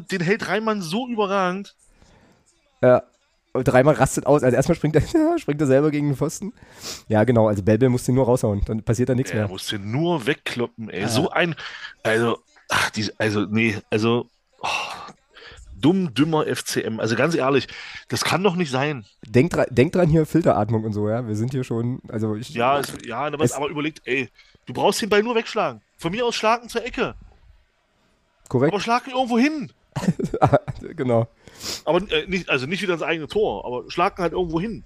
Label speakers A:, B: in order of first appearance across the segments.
A: den hält Reimann so überragend.
B: Ja. Und dreimal rastet aus. Also erstmal springt er, springt er selber gegen den Pfosten. Ja, genau. Also Belbel muss den nur raushauen. Dann passiert da nichts
A: Er
B: mehr.
A: muss den nur wegkloppen, ey. So ein, also, ach, die, also, nee, also, oh, dumm, dümmer FCM. Also ganz ehrlich, das kann doch nicht sein.
B: Denk, dra denk dran hier, Filteratmung und so, ja. Wir sind hier schon, also ich.
A: Ja, es, ja, aber,
B: Es-
A: aber überlegt, ey, du brauchst den Ball nur wegschlagen. Von mir aus schlagen zur Ecke.
B: korrekt.
A: Aber schlag ihn irgendwo hin.
B: genau.
A: Aber äh, nicht, also nicht wieder ins eigene Tor, aber schlag ihn halt irgendwo hin.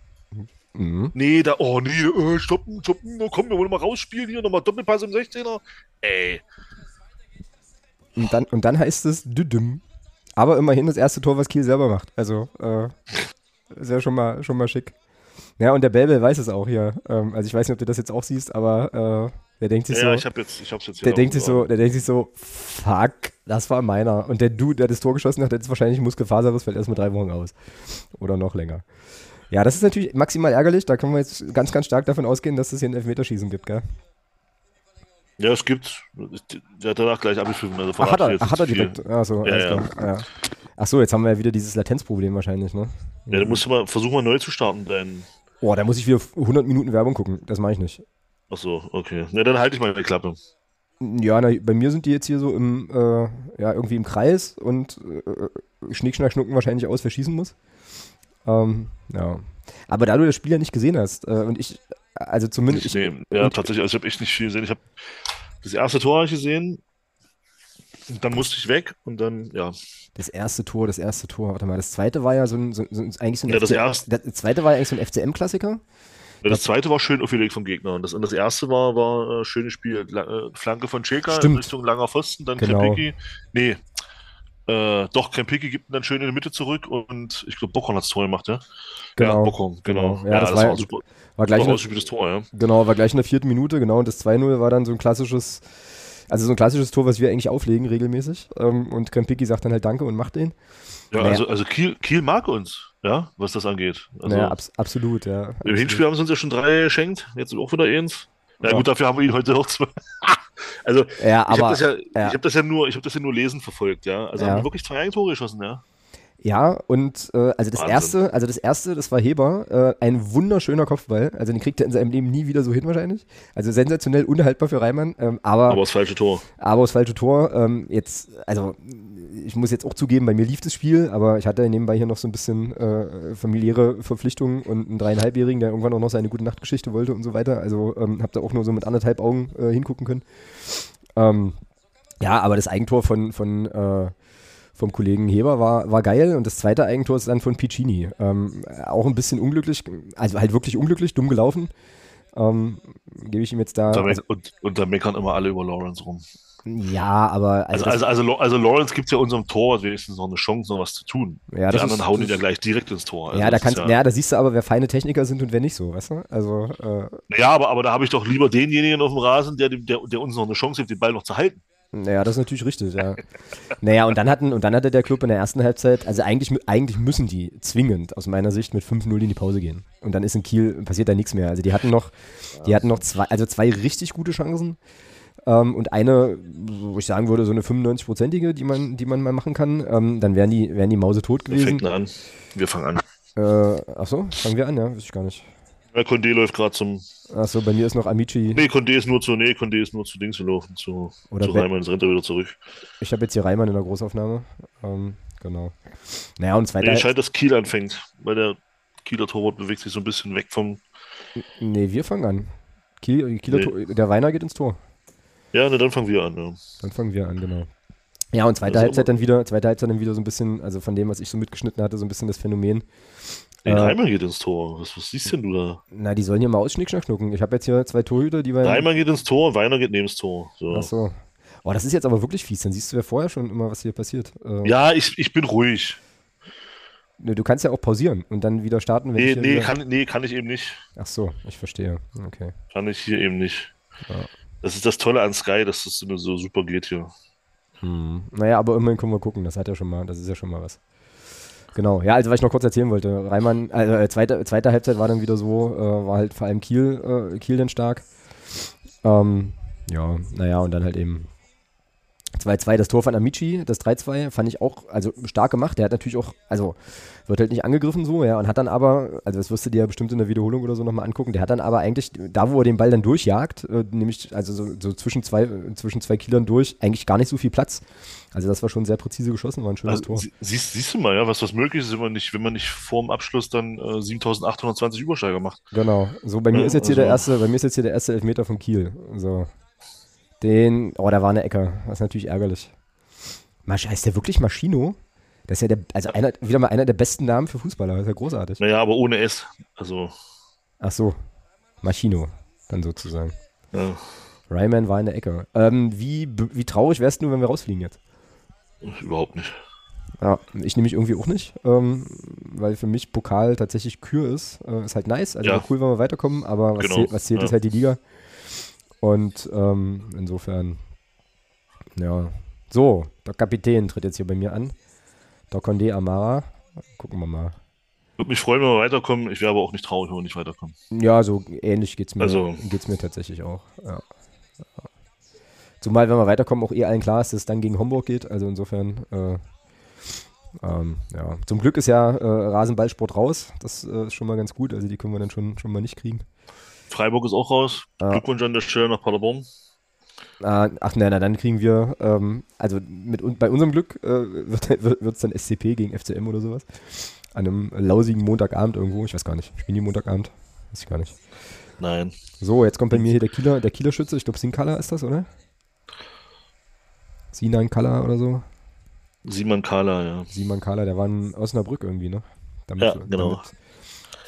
B: Mhm.
A: Nee, da, oh nee, äh, stoppen, stoppen, komm, wir wollen mal rausspielen hier, nochmal Doppelpass im 16er. Ey,
B: Und dann, und dann heißt es Düdüm. Aber immerhin das erste Tor, was Kiel selber macht. Also, äh, ist ja schon mal, schon mal schick. Ja, und der Belbel weiß es auch hier. Ähm, also ich weiß nicht, ob du das jetzt auch siehst, aber äh, der denkt sich
A: ja,
B: so.
A: ich hab jetzt, ich hab's jetzt
B: Der denkt sich so, der denkt sich so, fuck, das war meiner. Und der Dude, der das Tor geschossen hat, der ist wahrscheinlich Muskelfaserriss, fällt erstmal drei Wochen aus. Oder noch länger. Ja, das ist natürlich maximal ärgerlich. Da können wir jetzt ganz, ganz stark davon ausgehen, dass es hier ein Elfmeterschießen gibt, gell?
A: Ja, es gibt, der hat danach gleich abgepfiffen, also
B: Ach, hat er, ach, hat er direkt. Ach so,
A: Ja, ja.
B: Ja. Ach so, jetzt haben wir ja wieder dieses Latenzproblem wahrscheinlich, ne?
A: Ja, dann musst du mal, versuch mal neu zu starten, dein,
B: Oh, da muss ich wieder 100 Minuten Werbung gucken. Das mache ich nicht.
A: Ach so, okay. Na, dann halte ich mal die Klappe.
B: Ja, na, bei mir sind die jetzt hier so im, äh, ja, irgendwie im Kreis und äh, Schnick, Schnack, Schnucken wahrscheinlich aus, wer schießen muss. Ähm, ja. Aber da du das Spiel ja nicht gesehen hast, äh, und ich, also zumindest, ich,
A: nee, ja, tatsächlich, also ich habe echt nicht viel gesehen. Ich habe das erste Tor hab ich gesehen, und dann musste ich weg und dann, ja.
B: das erste Tor, das erste Tor, warte mal, das zweite war ja so ein, so, so, eigentlich so ein
A: Ja, das
B: FCM
A: erste-
B: das zweite war ja eigentlich so ein FCM-Klassiker.
A: Ja, Das zweite war schön aufgelegt vom Gegner. Und das, und das erste war, war äh, schönes Spiel. La, äh, Flanke von Cheka in. Richtung langer Pfosten, dann
B: Genau.
A: Krempicki. Nee. Äh, doch, Krempicki gibt ihn dann schön in die Mitte zurück und ich glaube, Bockhorn hat das Tor gemacht, ja? Ja,
B: Genau.
A: Bockhorn, genau.
B: Genau. Ja, das war-
A: super.
B: War gleich, eine,
A: ausgespieltes Tor, ja.
B: genau, war gleich in der vierten Minute, genau, und das 2-0 war dann so ein klassisches, also so ein klassisches Tor, was wir eigentlich auflegen regelmäßig. Ähm, und Krempicki sagt dann halt Danke und macht den.
A: Ja,
B: Naja.
A: also, also Kiel, Kiel mag uns, ja, was das angeht. Also,
B: naja, abs absolut, ja.
A: Im
B: absolut.
A: Hinspiel haben sie uns ja schon drei geschenkt, jetzt auch wieder eins. Ja,
B: Ja.
A: gut, dafür haben wir ihn heute auch zwei. also,
B: Ja,
A: ich
B: aber
A: habe das, ja,
B: ja.
A: ich hab das ja nur, ich habe das ja nur lesen verfolgt, ja. Also
B: Ja.
A: haben wir wirklich zwei Eigentore geschossen, ja.
B: Ja, und äh, also das
A: Wahnsinn.
B: erste, also das erste, das war Heber, äh, ein wunderschöner Kopfball. Also den kriegt er in seinem Leben nie wieder so hin wahrscheinlich. Also sensationell unhaltbar für Reimann, ähm, aber,
A: Aber
B: aber,
A: das falsche Tor.
B: das falsche Tor. Ähm, jetzt, also ich muss jetzt auch zugeben, bei mir lief das Spiel, aber ich hatte nebenbei hier noch so ein bisschen äh, familiäre Verpflichtungen und einen dreieinhalbjährigen, der irgendwann auch noch seine gute Nachtgeschichte wollte und so weiter. Also ähm, habe da auch nur so mit anderthalb Augen äh, hingucken können. Ähm, ja, aber das Eigentor von, von äh, vom Kollegen Heber war, war geil und das zweite Eigentor ist dann von Piccini. Ähm, auch ein bisschen unglücklich, also halt wirklich unglücklich, dumm gelaufen. Ähm, Gebe ich ihm jetzt da.
A: Me- und, und da meckern immer alle über Lawrence rum.
B: Ja, aber
A: Also, also, also, Lo- also Lawrence gibt ja unserem Tor wenigstens noch eine Chance, noch was zu tun.
B: Ja,
A: Die
B: das
A: anderen
B: ist-
A: hauen ihn ja gleich direkt ins Tor. Also
B: ja, da kannst, ja, da siehst du aber, wer feine Techniker sind und wer nicht so, weißt du? Also, äh,
A: ja, aber, aber da habe ich doch lieber denjenigen auf dem Rasen, der, der, der uns noch eine Chance gibt, den Ball noch zu halten.
B: naja, das ist natürlich richtig, ja. naja, und dann hatten, und dann hatte der Club in der ersten Halbzeit, also eigentlich, eigentlich müssen die zwingend aus meiner Sicht mit 5-0 in die Pause gehen. Und dann ist in Kiel, passiert da nichts mehr. Also die hatten noch, die hatten noch zwei, also zwei richtig gute Chancen. Ähm, und eine, wo ich sagen würde, so eine 95-prozentige, die man, die man mal machen kann. Ähm, dann wären die, wären die Mause tot gewesen.
A: denn an? Wir fangen an.
B: Äh, achso, fangen wir an, ja, weiß ich gar nicht.
A: Ja, Condé läuft gerade zum.
B: Achso, bei mir ist noch Amici.
A: Nee, Condé ist nur zu. Nee, Condé ist nur zu Dings gelaufen. Zu,
B: Oder
A: zu Reimann, rennt er wieder zurück.
B: Ich habe jetzt hier Reimann in der Großaufnahme. Ähm, genau. Naja, und zweiter.
A: Nee, scheint, dass Kiel anfängt, weil der Kieler Torwart bewegt sich so ein bisschen weg vom.
B: nee, wir fangen an. Kiel, Kieler
A: Nee.
B: Tor, der Weiner geht ins Tor.
A: Ja, na, dann fangen wir an. Ja.
B: Dann fangen wir an, genau. Ja, und zweite
A: ist
B: Halbzeit dann wieder, zweite Halbzeit dann wieder so ein bisschen, also von dem, was ich so mitgeschnitten hatte, so ein bisschen das Phänomen.
A: Nee,
B: Äh,
A: geht ins Tor. Was, was siehst denn du da?
B: Na, die sollen hier mal ausschnickschnack schnucken. Ich habe jetzt hier zwei Torhüter, die bei.
A: Reimann geht ins Tor, Weiner geht neben das Tor. So.
B: Ach so. Oh, das ist jetzt aber wirklich fies. Dann siehst du ja vorher schon immer, was hier passiert. Äh,
A: Ja, ich, ich bin ruhig.
B: ne, Du kannst ja auch pausieren und dann wieder starten, wenn
A: Nee,
B: ich
A: nee
B: wieder...
A: kann, nee, kann ich eben nicht.
B: Ach so, ich verstehe. Okay.
A: Kann ich hier eben nicht.
B: Ja.
A: Das ist das Tolle an Sky, dass das so super geht hier.
B: Hm. Naja, aber immerhin können wir gucken. Das hat ja schon mal, das ist ja schon mal was. Genau, ja, also was ich noch kurz erzählen wollte. Reimann, also äh, zweite, zweite Halbzeit war dann wieder so, äh, war halt vor allem Kiel, äh, Kiel dann stark. Ähm, ja, naja, und dann halt eben 2-2, das Tor von Amici, das 3-2, fand ich auch, also stark gemacht. Der hat natürlich auch, also wird halt nicht angegriffen so, ja, und hat dann aber, also das wirst du dir ja bestimmt in der Wiederholung oder so nochmal angucken, der hat dann aber eigentlich, da wo er den Ball dann durchjagt, äh, nämlich also so, so, zwischen, zwei, zwischen zwei Kielern durch, eigentlich gar nicht so viel Platz. Also das war schon sehr präzise geschossen, war ein schönes
A: Also,
B: Tor.
A: sie- siehst, siehst du mal, ja, was was möglich ist, wenn man nicht, wenn man nicht vor dem Abschluss dann äh, 7820 Übersteiger macht.
B: Genau. So, bei mir
A: Ja,
B: ist jetzt hier der
A: also-
B: erste, bei mir ist jetzt hier der erste Elfmeter von Kiel. So. Den, oh, da war eine Ecke. Das ist natürlich ärgerlich. Masch, heißt der wirklich Maschino? Das ist ja der, also einer, wieder mal einer der besten Namen für Fußballer. Das ist ja großartig.
A: Naja, aber ohne S. Also,
B: Ach so. Maschino, dann sozusagen.
A: ja,
B: Ryman war in der Ecke. Ähm, wie, wie traurig wärst du, wenn wir rausfliegen jetzt?
A: überhaupt nicht.
B: Ja, ich nehme mich irgendwie auch nicht, ähm, weil für mich Pokal tatsächlich Kür ist. Äh, ist halt nice, also
A: Ja.
B: cool, wenn wir weiterkommen, aber was
A: Genau,
B: zählt, was zählt
A: ja.
B: ist halt die Liga. Und ähm, insofern, ja. So, der Kapitän tritt jetzt hier bei mir an. Der Condé Amara. Gucken wir mal.
A: Würde mich freuen, wenn wir weiterkommen. Ich wäre aber auch nicht traurig, wenn wir nicht weiterkommen.
B: Ja, so ähnlich geht es mir,
A: Also-
B: geht's mir tatsächlich auch. Ja. Ja. Zumal, wenn wir weiterkommen, auch eh allen klar ist, dass es dann gegen Homburg geht. Also insofern, äh, ähm, ja. Zum Glück ist ja äh, Rasenballsport raus. Das äh, ist schon mal ganz gut. Also die können wir dann schon, schon mal nicht kriegen.
A: Freiburg ist auch raus.
B: Ja.
A: Glückwunsch an der Stelle nach Paderborn.
B: Ach nein, na, dann kriegen wir, ähm, also mit, bei unserem Glück äh, wird es dann SCP gegen FCM oder sowas. An einem lausigen Montagabend irgendwo. Ich weiß gar nicht. Spielen die Montagabend? Weiß ich gar nicht.
A: Nein.
B: So, jetzt kommt bei mir hier der Kieler, der Kieler Schütze. Ich glaube, Sinkala ist das, oder? Sinan Kala oder so.
A: Simon Kala, ja.
B: Simon Kala, der war in Osnabrück irgendwie, ne? Damit,
A: Ja, genau.
B: damit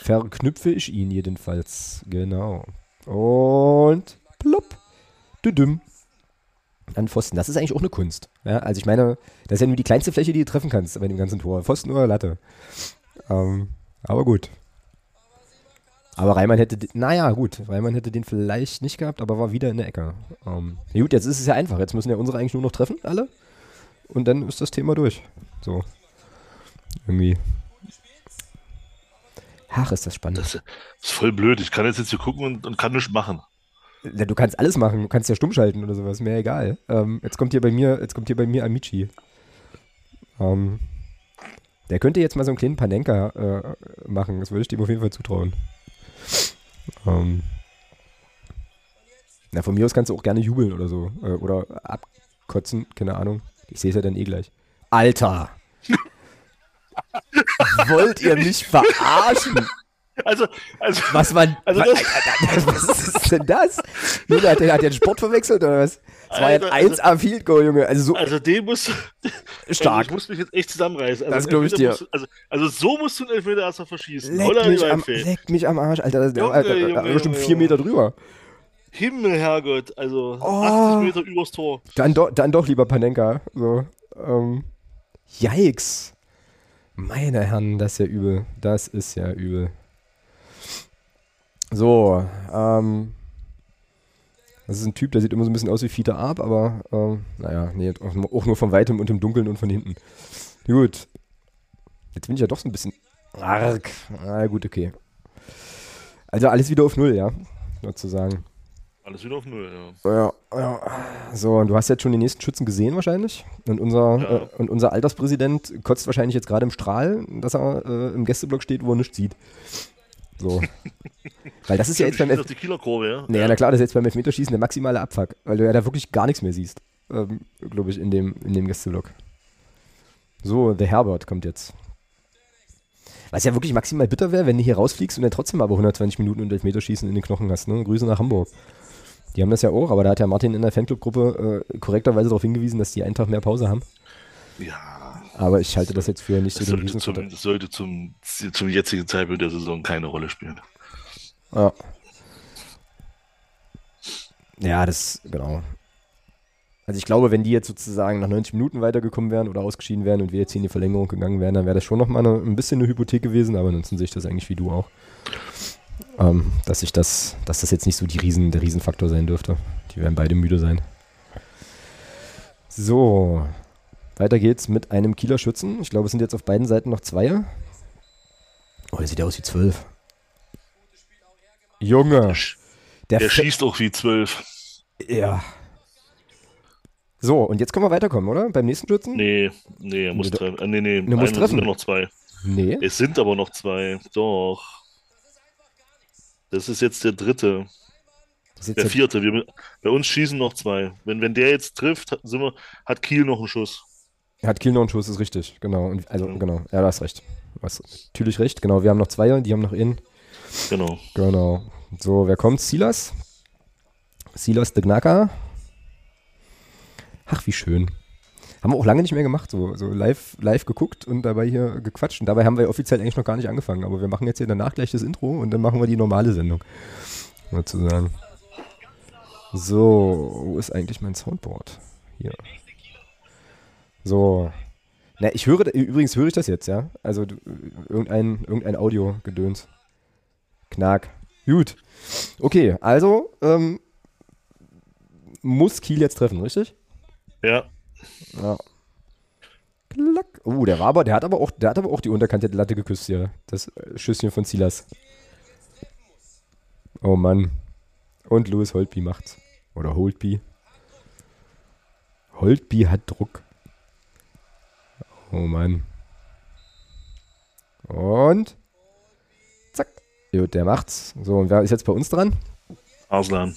B: verknüpfe ich ihn jedenfalls. Genau. Und plopp. Düdüm. An Pfosten. Das ist eigentlich auch eine Kunst. Ja, also ich meine, das ist ja nur die kleinste Fläche, die du treffen kannst bei dem ganzen Tor. Pfosten oder Latte. Ähm, aber gut. Aber Reimann hätte, naja, gut, Reimann hätte den vielleicht nicht gehabt, aber war wieder in der Ecke. Ähm, gut, jetzt ist es ja einfach. Jetzt müssen ja unsere eigentlich nur noch treffen, alle. Und dann ist das Thema durch. So. Irgendwie. Ach, ist das spannend.
A: Das ist voll blöd. Ich kann jetzt, jetzt hier gucken und, und kann nichts machen.
B: Ja, du kannst alles machen, du kannst ja stumm schalten oder sowas, mir egal. Ähm, jetzt kommt hier bei mir, jetzt kommt hier bei mir Amici. Ähm, der könnte jetzt mal so einen kleinen Panenka äh, machen, das würde ich dem auf jeden Fall zutrauen. Ähm, na, von mir aus kannst du auch gerne jubeln oder so. Äh, oder abkotzen, keine Ahnung. Ich sehe es ja dann eh gleich. Alter! Wollt ihr mich verarschen?
A: Also, also,
B: Was man.
A: Also das-
B: was ist denn das? Junge, hat der, hat den Sport verwechselt oder was? Das war
A: Alter,
B: ein 1A Field Goal, Junge. Also so
A: also den musst du.
B: stark.
A: Also ich muss mich jetzt echt zusammenreißen. Also
B: Das
A: einen
B: glaub ich dir.
A: musst Also, also so musst du einen Elfmeter erstmal verschießen.
B: Leck
A: Oder
B: mich, am, leck mich am Arsch, Alter. Das,
A: Junge,
B: Alter,
A: Junge,
B: Alter, bestimmt vier. Meter drüber.
A: Himmel, Herrgott. Also
B: Oh.
A: 80 Meter übers Tor.
B: Dann, do, dann doch lieber Panenka. So, ähm, yikes. Meine Herren, das ist ja übel. Das ist ja übel. So, ähm, das ist ein Typ, der sieht immer so ein bisschen aus wie Fiete Arp, aber ähm, naja, nee, auch nur- auch nur von weitem und im Dunkeln und von hinten. Gut. Jetzt bin ich ja doch so ein bisschen arg. Na gut, okay. Also alles wieder auf Null, ja, sozusagen.
A: Alles wieder auf Null, ja.
B: Ja, ja. So, und du hast jetzt schon den nächsten Schützen gesehen wahrscheinlich. Und unser,
A: Ja.
B: äh, und unser Alterspräsident kotzt wahrscheinlich jetzt gerade im Strahl, dass er äh, im Gästeblock steht, wo er nichts sieht. So. Weil das ist ja jetzt beim Elf
A: Kieler Kurve, ja.
B: na klar, das ist jetzt beim Elfmeterschießen der maximale Abfuck, weil du ja da wirklich gar nichts mehr siehst. Ähm, Glaube ich, in dem, in dem Gästeblock. So, The Herbert kommt jetzt. Was ja wirklich maximal bitter wäre, wenn du hier rausfliegst und dann trotzdem aber 120 Minuten und Elfmeterschießen in den Knochen hast. Ne? Grüße nach Hamburg. Die haben das ja auch, aber da hat ja Martin in der Fanclub-Gruppe äh, korrekterweise darauf hingewiesen, dass die einen Tag mehr Pause haben.
A: Ja,
B: Aber ich halte das jetzt für nicht so
A: das
B: den
A: sollte, zum, das sollte zum, zum jetzigen Zeitpunkt der Saison keine Rolle spielen.
B: Ja. Ja, das, genau. Also ich glaube, wenn die jetzt sozusagen nach 90 Minuten weitergekommen wären oder ausgeschieden wären und wir jetzt hier in die Verlängerung gegangen wären, dann wäre das schon nochmal ein bisschen eine Hypothek gewesen, aber ansonsten sehe ich das eigentlich wie du auch. Ähm, dass ich das, dass das jetzt nicht so die Riesen, der Riesenfaktor sein dürfte. Die werden beide müde sein. So, weiter geht's mit einem Kieler Schützen. Ich glaube, es sind jetzt auf beiden Seiten noch zwei. Oh, der sieht ja aus wie zwölf. Junge,
A: Der,
B: der,
A: schießt auch wie zwölf.
B: Ja. So, und jetzt können wir weiterkommen, oder? Beim nächsten Schützen?
A: Nee, nee, er muss
B: Nee,
A: treffen. Äh, nee, nee,
B: muss
A: einen- es
B: treffen.
A: sind nur noch zwei.
B: Nee.
A: Es sind aber noch zwei. Doch. Das ist jetzt der dritte. Der
B: ja,
A: vierte. Wir, bei uns schießen noch zwei. Wenn, wenn der jetzt trifft, wir, hat Kiel noch einen Schuss.
B: hat Kiel noch einen Schuss, ist richtig. Genau. Und, also,
A: Ja.
B: genau. Ja, du hast recht. Du hast natürlich recht. Genau, wir haben noch zwei, die haben noch einen.
A: Genau.
B: Genau. So, wer kommt? Silas? Silas de Gnaka. Ach, wie schön. Haben wir auch lange nicht mehr gemacht, so, so live, live geguckt und dabei hier gequatscht. Und dabei haben wir offiziell eigentlich noch gar nicht angefangen. Aber wir machen jetzt hier danach gleich das Intro und dann machen wir die normale Sendung. Sozusagen. So, wo ist eigentlich mein Soundboard? Hier. So. Na, ich höre, übrigens höre ich das jetzt, ja? Also irgendein, irgendein Audio-Gedöns. Knack. Gut. Okay, also ähm, muss Kiel jetzt treffen, richtig?
A: Ja.
B: Ja. Klack. Oh, der war aber, der hat aber auch, der hat aber auch die unterkante Latte geküsst hier. Das äh, Schüsschen von Silas. Oh Mann. Und Louis Holtby macht's. Oder Holtby. Holtby hat Druck. Oh Mann. Und zack. Gut, der macht's. So, und wer ist jetzt bei uns dran?
A: Arslan.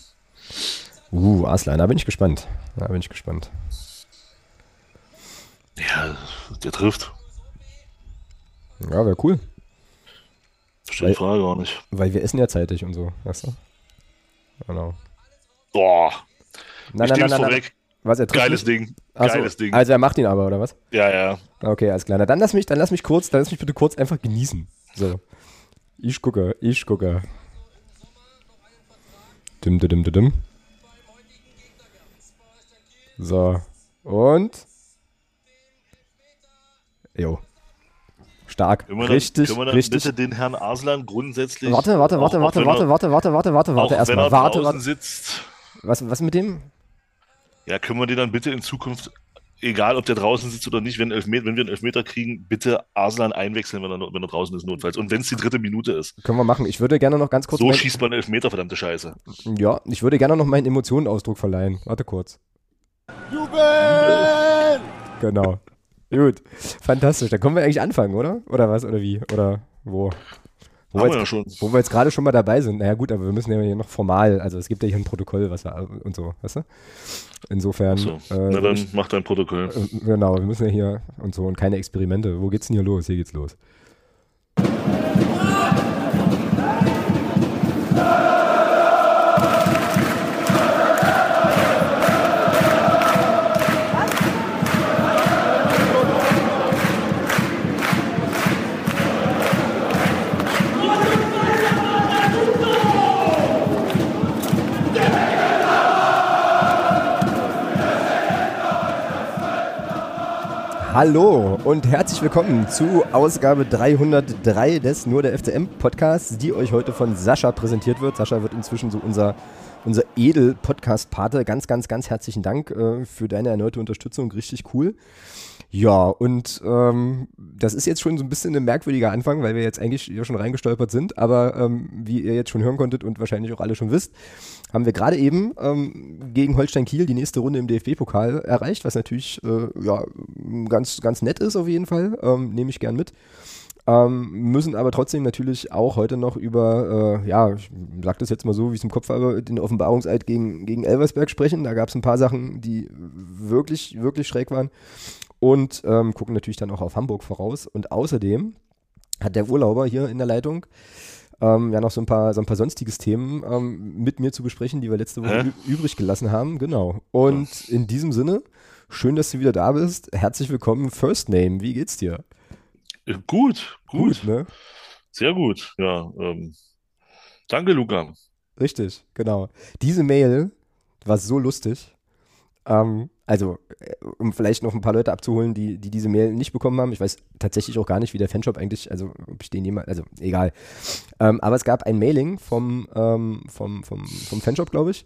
B: Uh, Arslan, da bin ich gespannt. Da bin ich gespannt.
A: Ja, der trifft.
B: Ja, wäre cool.
A: Stellt die Frage auch nicht.
B: Weil wir essen ja zeitig und so, weißt du? Genau.
A: Boah.
B: Nein,
A: ich
B: nein, nein,
A: vorweg.
B: Was, er trifft
A: Geiles? Ding.
B: Ach so,
A: Geiles Ding.
B: Also er macht ihn aber, oder was?
A: Ja, ja.
B: Okay, alles klar. Na, dann lass mich, dann lass mich kurz, dann lass mich bitte kurz einfach genießen. So. Ich gucke, ich gucke. Dim, dim, dim, dim. So. Und. Jo. Stark.
A: Können wir dann,
B: richtig,
A: können wir dann
B: richtig.
A: bitte den Herrn Arslan grundsätzlich.
B: Warte, warte, warte,
A: auch-
B: warte, warte,
A: er,
B: warte, warte, warte, warte, warte, erstmal.
A: wenn er
B: Warte,
A: draußen
B: warte.
A: sitzt.
B: Was, was mit dem?
A: Ja, können wir den dann bitte in Zukunft, egal ob der draußen sitzt oder nicht, wenn, Elfmet wenn wir einen Elfmeter kriegen, bitte Arslan einwechseln, wenn er, wenn er draußen ist, notfalls. Und wenn es die dritte Minute ist.
B: Können wir machen. Ich würde gerne noch ganz kurz.
A: So
B: mein-
A: schießt man einen Elfmeter, verdammte Scheiße.
B: Ja, ich würde gerne noch meinen Emotionenausdruck verleihen. Warte kurz.
C: Jubel!
B: Genau. Gut. Fantastisch. Dann können wir eigentlich anfangen, oder? Oder was? Oder wie? Oder wo? Wo wir,
A: wir ja
B: jetzt,
A: schon.
B: wo wir jetzt gerade schon mal dabei sind. Naja, gut, aber wir müssen ja hier noch formal. Also, es gibt ja hier ein Protokoll, was wir, und so, weißt du? Insofern.
A: So.
B: äh,
A: Na dann mach dein Protokoll.
B: äh, genau, wir müssen ja hier und so und keine Experimente. Wo geht's denn hier los? Hier geht's los. Hallo und herzlich willkommen zu Ausgabe 303 des Nur der FCM Podcasts, die euch heute von Sascha präsentiert wird. Sascha wird inzwischen so unser, unser Edel-Podcast-Pate. Ganz, ganz, ganz herzlichen Dank äh, für deine erneute Unterstützung. Richtig cool. Ja, und ähm, das ist jetzt schon so ein bisschen ein merkwürdiger Anfang, weil wir jetzt eigentlich hier schon reingestolpert sind. Aber ähm, wie ihr jetzt schon hören konntet und wahrscheinlich auch alle schon wisst, haben wir gerade eben ähm, gegen Holstein Kiel die nächste Runde im DFB-Pokal erreicht, was natürlich äh, ja, ganz, ganz nett ist auf jeden Fall. Ähm, Nehme ich gern mit. Ähm, müssen aber trotzdem natürlich auch heute noch über, äh, ja, ich sag das jetzt mal so, wie ich es im Kopf habe, den Offenbarungseid gegen, gegen Elversberg sprechen. Da gab es ein paar Sachen, die wirklich, wirklich schräg waren. Und ähm, gucken natürlich dann auch auf Hamburg voraus. Und außerdem hat der Urlauber hier in der Leitung ähm, ja noch so ein paar, so ein paar sonstiges Themen ähm, mit mir zu besprechen, die wir letzte Woche
A: Hä?
B: übrig gelassen haben. Genau. Und in diesem Sinne, schön, dass du wieder da bist. Herzlich willkommen, First Name. Wie geht's dir?
A: Äh, Gut, gut,
B: ne?
A: sehr gut. Ja, ähm, danke, Luca.
B: Richtig, genau. Diese Mail war so lustig. Ähm, also, äh, um vielleicht noch ein paar Leute abzuholen, die, die diese Mail nicht bekommen haben. Ich weiß tatsächlich auch gar nicht, wie der Fanshop eigentlich, also ob ich den jemand, also egal. Ähm, aber es gab ein Mailing vom, ähm, vom, vom, vom Fanshop, glaube ich,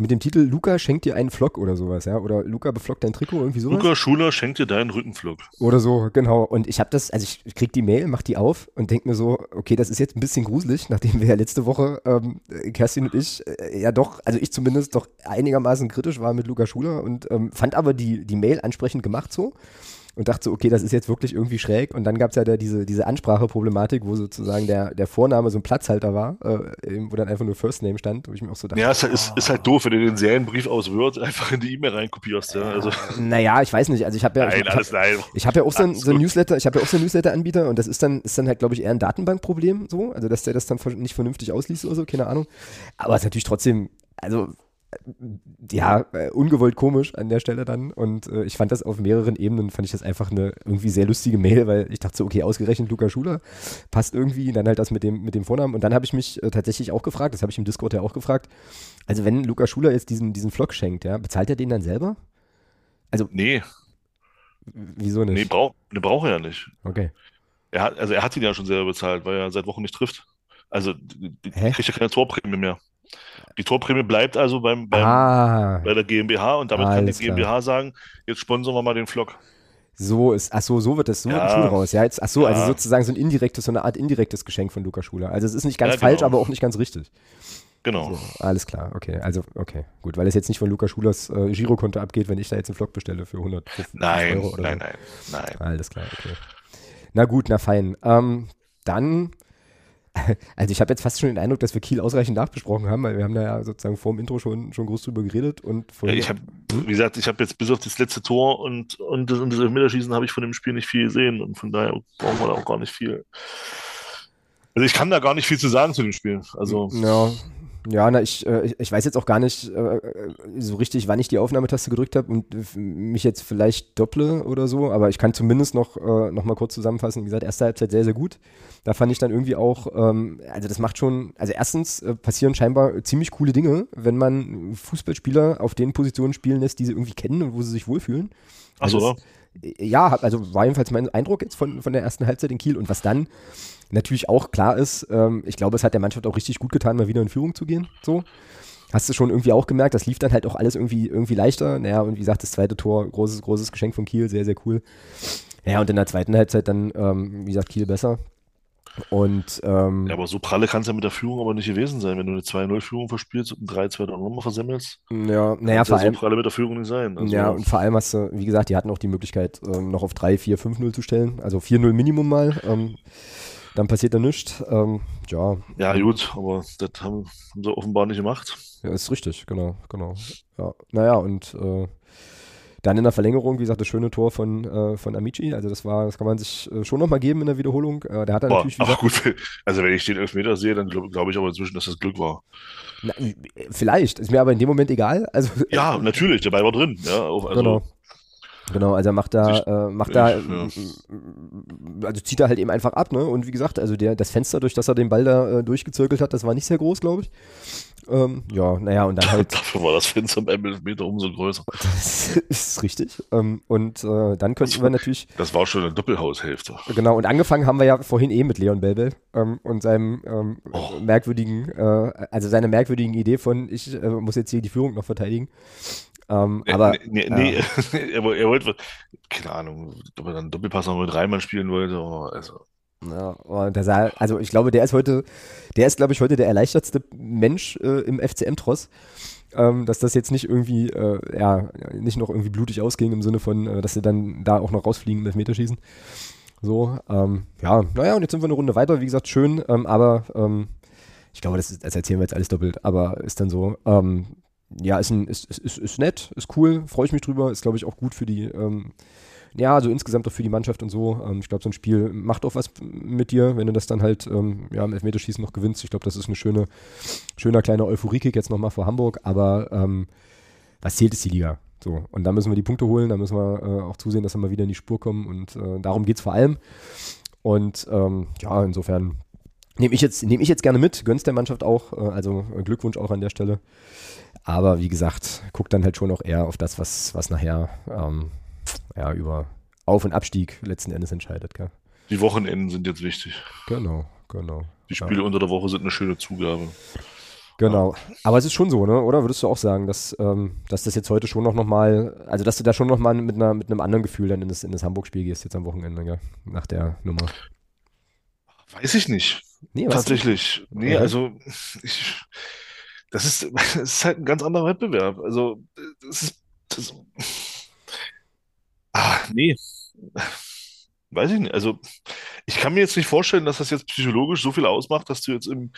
B: mit dem Titel Luca schenkt dir einen Flock oder sowas, ja? Oder Luca beflockt dein Trikot, irgendwie sowas.
A: Luca Schuler schenkt dir deinen Rückenflock.
B: Oder so, genau. Und ich habe das, also ich krieg die Mail, mach die auf und denk mir so, okay, das ist jetzt ein bisschen gruselig, nachdem wir ja letzte Woche, ähm, Kerstin und ich, äh, ja doch, also ich zumindest doch einigermaßen kritisch war mit Luca Schuler und ähm, fand aber die, die Mail ansprechend gemacht so und dachte so, okay, das ist jetzt wirklich irgendwie schräg. Und dann gab es ja da diese, diese Anspracheproblematik, wo sozusagen der, der Vorname so ein Platzhalter war, äh, wo dann einfach nur First Name stand, wo ich mir auch so dachte.
A: Ja, es ist, ist halt doof, wenn du den Serienbrief aus Word einfach in die E-Mail reinkopierst. Ja. Also.
B: Naja, ich weiß nicht. Also ich habe ja,
A: nein,
B: ich,
A: alles nein.
B: Ich habe ja auch so ein, so ein Newsletter, ich habe ja auch so einen Newsletter-Anbieter und das ist dann, ist dann halt, glaube ich, eher ein Datenbankproblem, so, also dass der das dann nicht vernünftig ausliest oder so, keine Ahnung. Aber es ist natürlich trotzdem, also ja, äh, ungewollt komisch an der Stelle dann. Und äh, ich fand das auf mehreren Ebenen, fand ich das einfach eine irgendwie sehr lustige Mail, weil ich dachte so, okay, ausgerechnet Luca Schuler passt irgendwie. Und dann halt das mit dem, mit dem Vornamen. Und dann habe ich mich äh, tatsächlich auch gefragt, das habe ich im Discord ja auch gefragt. Also, wenn Luca Schuler jetzt diesen, diesen Vlog schenkt, ja, bezahlt er den dann selber? Also.
A: Nee.
B: Wieso nicht?
A: Nee, brauch, ne, braucht er ja nicht.
B: Okay.
A: Er hat, also er hat ihn ja schon selber bezahlt, weil er seit Wochen nicht trifft. Also Hä? kriegt ja keine Torprämie mehr. Die Torprämie bleibt also beim, beim
B: ah,
A: bei der GmbH und damit kann die GmbH klar. sagen, jetzt sponsern wir mal den Vlog.
B: So ist, ach so, so wird das, so ja. wird raus. Ja, jetzt, ach so, also ja. also sozusagen so ein indirektes, so eine Art indirektes Geschenk von Luca Schuler. Also es ist nicht ganz ja, genau. falsch, aber auch nicht ganz richtig.
A: Genau.
B: So, alles klar, okay. Also, okay, gut, weil es jetzt nicht von Luca Schulers äh, Girokonto abgeht, wenn ich da jetzt einen Vlog bestelle für 100
A: nein,
B: Euro oder
A: nein,
B: so.
A: Nein, nein, nein.
B: Alles klar, okay. Na gut, na fein. Ähm, dann also ich habe jetzt fast schon den Eindruck, dass wir Kiel ausreichend nachbesprochen haben, weil wir haben da ja sozusagen vor dem Intro schon, schon groß drüber geredet und
A: ja, ich habe, wie gesagt, ich habe jetzt bis auf das letzte Tor und, und das, und das Elfmeterschießen habe ich von dem Spiel nicht viel gesehen und von daher brauchen wir da auch gar nicht viel. Also ich kann da gar nicht viel zu sagen zu dem Spiel. Also
B: ja, ja, na, ich, äh, ich weiß jetzt auch gar nicht äh, so richtig, wann ich die Aufnahmetaste gedrückt habe und mich jetzt vielleicht dopple oder so, aber ich kann zumindest noch, äh, noch mal kurz zusammenfassen. Wie gesagt, erste Halbzeit sehr, sehr gut. Da fand ich dann irgendwie auch, ähm, also das macht schon, also erstens äh, passieren scheinbar ziemlich coole Dinge, wenn man Fußballspieler auf den Positionen spielen lässt, die sie irgendwie kennen und wo sie sich wohlfühlen.
A: Also Ach so.
B: Das, ja, also war jedenfalls mein Eindruck jetzt von, von der ersten Halbzeit in Kiel und was dann natürlich auch klar ist, ähm, ich glaube, es hat der Mannschaft auch richtig gut getan, mal wieder in Führung zu gehen. So. Hast du schon irgendwie auch gemerkt, das lief dann halt auch alles irgendwie, irgendwie leichter. Naja, und wie gesagt, das zweite Tor, großes, großes Geschenk von Kiel, sehr, sehr cool. Ja, und in der zweiten Halbzeit dann, ähm, wie gesagt, Kiel besser. Und, ähm,
A: ja, aber so pralle kann es ja mit der Führung aber nicht gewesen sein, wenn du eine 2-0-Führung verspielst und ein 3-2 dann nochmal versemmelst.
B: Ja, naja, vor allem.
A: so pralle mit der Führung nicht sein.
B: Also, ja, und vor allem hast du, wie gesagt, die hatten auch die Möglichkeit, ähm, noch auf 3, 4, 5-0 zu stellen. Also 4-0 Minimum mal. Ähm, dann passiert da nichts. Ähm, ja.
A: Ja, gut, aber das haben, haben, sie offenbar nicht gemacht.
B: Ja, ist richtig, genau, genau. Ja, naja, und äh, dann in der Verlängerung, wie gesagt, das schöne Tor von, äh, von Amici. Also das war, das kann man sich äh, schon nochmal geben in der Wiederholung. Äh, der hat dann Boah, natürlich.
A: Ach gut, also wenn ich den Elfmeter sehe, dann glaube glaub ich aber inzwischen, dass das Glück war.
B: Na, vielleicht, ist mir aber in dem Moment egal. Also,
A: ja, natürlich, der Ball war drin. Ja, auch, also,
B: genau. Genau, also er macht da, ich, äh, macht ich, da, ja. also zieht er halt eben einfach ab, ne? Und wie gesagt, also der, das Fenster, durch das er den Ball da äh, durchgezirkelt hat, das war nicht sehr groß, glaube ich. Ähm, ja, naja, und dann halt.
A: Dafür war das Fenster beim Meter umso größer.
B: Das ist richtig. Ähm, und äh, dann könnten wir natürlich.
A: Das war schon eine Doppelhaushälfte.
B: Genau, und angefangen haben wir ja vorhin eh mit Leon Belbel ähm, und seinem oh. merkwürdigen, äh, also seiner merkwürdigen Idee von, ich äh, muss jetzt hier die Führung noch verteidigen. Ähm, aber,
A: nee, nee, äh, nee er, wollte, keine Ahnung, ob er dann Doppelpass noch mit Reimann spielen wollte. Also.
B: Ja, und der sah, also ich glaube, der ist heute, der ist, glaube ich, heute der erleichtertste Mensch äh, im FCM-Tross. Ähm, dass das jetzt nicht irgendwie, äh, ja, nicht noch irgendwie blutig ausging im Sinne von, äh, dass sie dann da auch noch rausfliegen mit Meterschießen. So, ähm, ja, naja, und jetzt sind wir eine Runde weiter, wie gesagt, schön, ähm, aber ähm, ich glaube, das, ist, das erzählen wir jetzt alles doppelt, aber ist dann so, ähm, ja, ist, ein, ist, ist, ist nett, ist cool, freue ich mich drüber, ist, glaube ich, auch gut für die, ähm, ja, also insgesamt auch für die Mannschaft und so. Ähm, ich glaube, so ein Spiel macht auch was mit dir, wenn du das dann halt ähm, ja, im Elfmeterschießen noch gewinnst. Ich glaube, das ist ein schöne, schöner kleiner Euphorie-Kick jetzt nochmal vor Hamburg, aber ähm, was zählt ist die Liga? So, und da müssen wir die Punkte holen, da müssen wir äh, auch zusehen, dass wir mal wieder in die Spur kommen und äh, darum geht es vor allem. Und ähm, ja, insofern nehme ich, jetzt, nehm ich jetzt gerne mit, gönn's der Mannschaft auch, äh, also Glückwunsch auch an der Stelle. Aber wie gesagt, guckt dann halt schon auch eher auf das, was, was nachher ähm, ja, über Auf- und Abstieg letzten Endes entscheidet. Gell?
A: Die Wochenenden sind jetzt wichtig.
B: Genau, genau.
A: Die Spiele ja. unter der Woche sind eine schöne Zugabe.
B: Genau. Aber es ist schon so, ne? Oder würdest du auch sagen, dass, ähm, dass das jetzt heute schon noch, noch mal, also dass du da schon noch mal mit, einer, mit einem anderen Gefühl dann in das, in das Hamburg-Spiel gehst jetzt am Wochenende, gell? nach der Nummer?
A: Weiß ich nicht.
B: Nee,
A: Tatsächlich. Nee,
B: Okay.
A: also ich, das ist, das ist halt ein ganz anderer Wettbewerb. Also das ist, das, ah, nee. Weiß ich nicht. Also ich kann mir jetzt nicht vorstellen, dass das jetzt psychologisch so viel ausmacht, dass du jetzt im,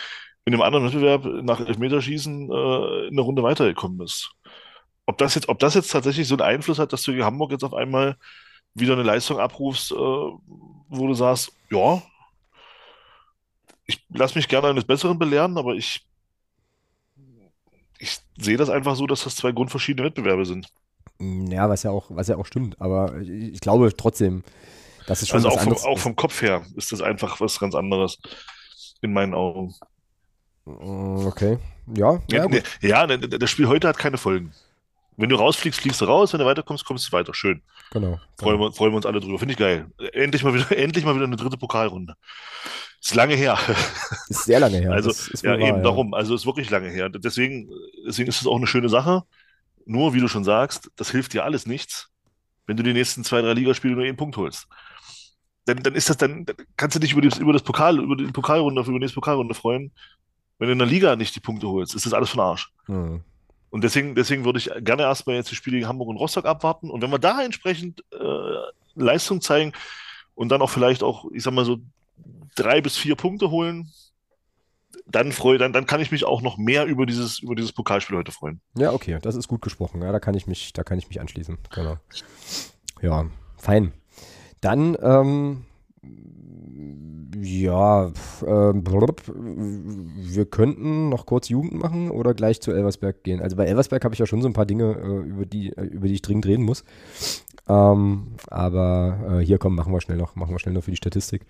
A: in einem anderen Wettbewerb nach Elfmeterschießen äh, in eine Runde weitergekommen bist. Ob das jetzt, ob das jetzt tatsächlich so einen Einfluss hat, dass du gegen Hamburg jetzt auf einmal wieder eine Leistung abrufst, äh, wo du sagst, ja, ich lasse mich gerne eines Besseren belehren, aber ich, ich sehe das einfach so, dass das zwei grundverschiedene Wettbewerbe sind.
B: Ja, was ja auch, was ja auch stimmt. Aber ich, glaube trotzdem, dass es schon
A: Also auch vom, auch vom Kopf her ist das einfach was ganz anderes in meinen Augen.
B: Mm, Okay. Ja, ja,
A: Ja,
B: gut.
A: nee, ja, ne, das Spiel heute hat keine Folgen. Wenn du rausfliegst, fliegst du raus, wenn du weiterkommst, kommst du weiter. Schön.
B: Genau.
A: Freuen
B: genau.
A: wir, freuen wir uns alle drüber. Finde ich geil. Endlich mal wieder, endlich mal wieder eine dritte Pokalrunde. Ist lange her.
B: Ist sehr lange her.
A: Also,
B: ist
A: ja,
B: wahr,
A: eben darum. Also, ist wirklich lange her. Deswegen, deswegen ist es auch eine schöne Sache. Nur, wie du schon sagst, das hilft dir alles nichts, wenn du die nächsten zwei, drei Ligaspiele nur einen Punkt holst. Dann, dann ist das, dann, dann kannst du dich über, das, über das Pokal, über die Pokalrunde, über die nächste Pokalrunde freuen. Wenn du in der Liga nicht die Punkte holst, ist das alles von Arsch.
B: Hm.
A: Und deswegen, deswegen würde ich gerne erstmal jetzt die Spiele gegen Hamburg und Rostock abwarten. Und wenn wir da entsprechend äh, Leistung zeigen und dann auch vielleicht auch, ich sag mal so, drei bis vier Punkte holen, dann freue, dann, dann kann ich mich auch noch mehr über dieses, über dieses Pokalspiel heute freuen.
B: Ja, okay, das ist gut gesprochen. Ja, da kann ich mich, da kann ich mich anschließen. Genau. Ja, fein. Dann, ähm, ja, blub, wir könnten noch kurz Jugend machen oder gleich zu Elversberg gehen. Also bei Elversberg habe ich ja schon so ein paar Dinge, äh, über die, äh, über die ich dringend reden muss. Ähm, aber äh, hier komm, machen wir schnell noch, machen wir schnell noch für die Statistik.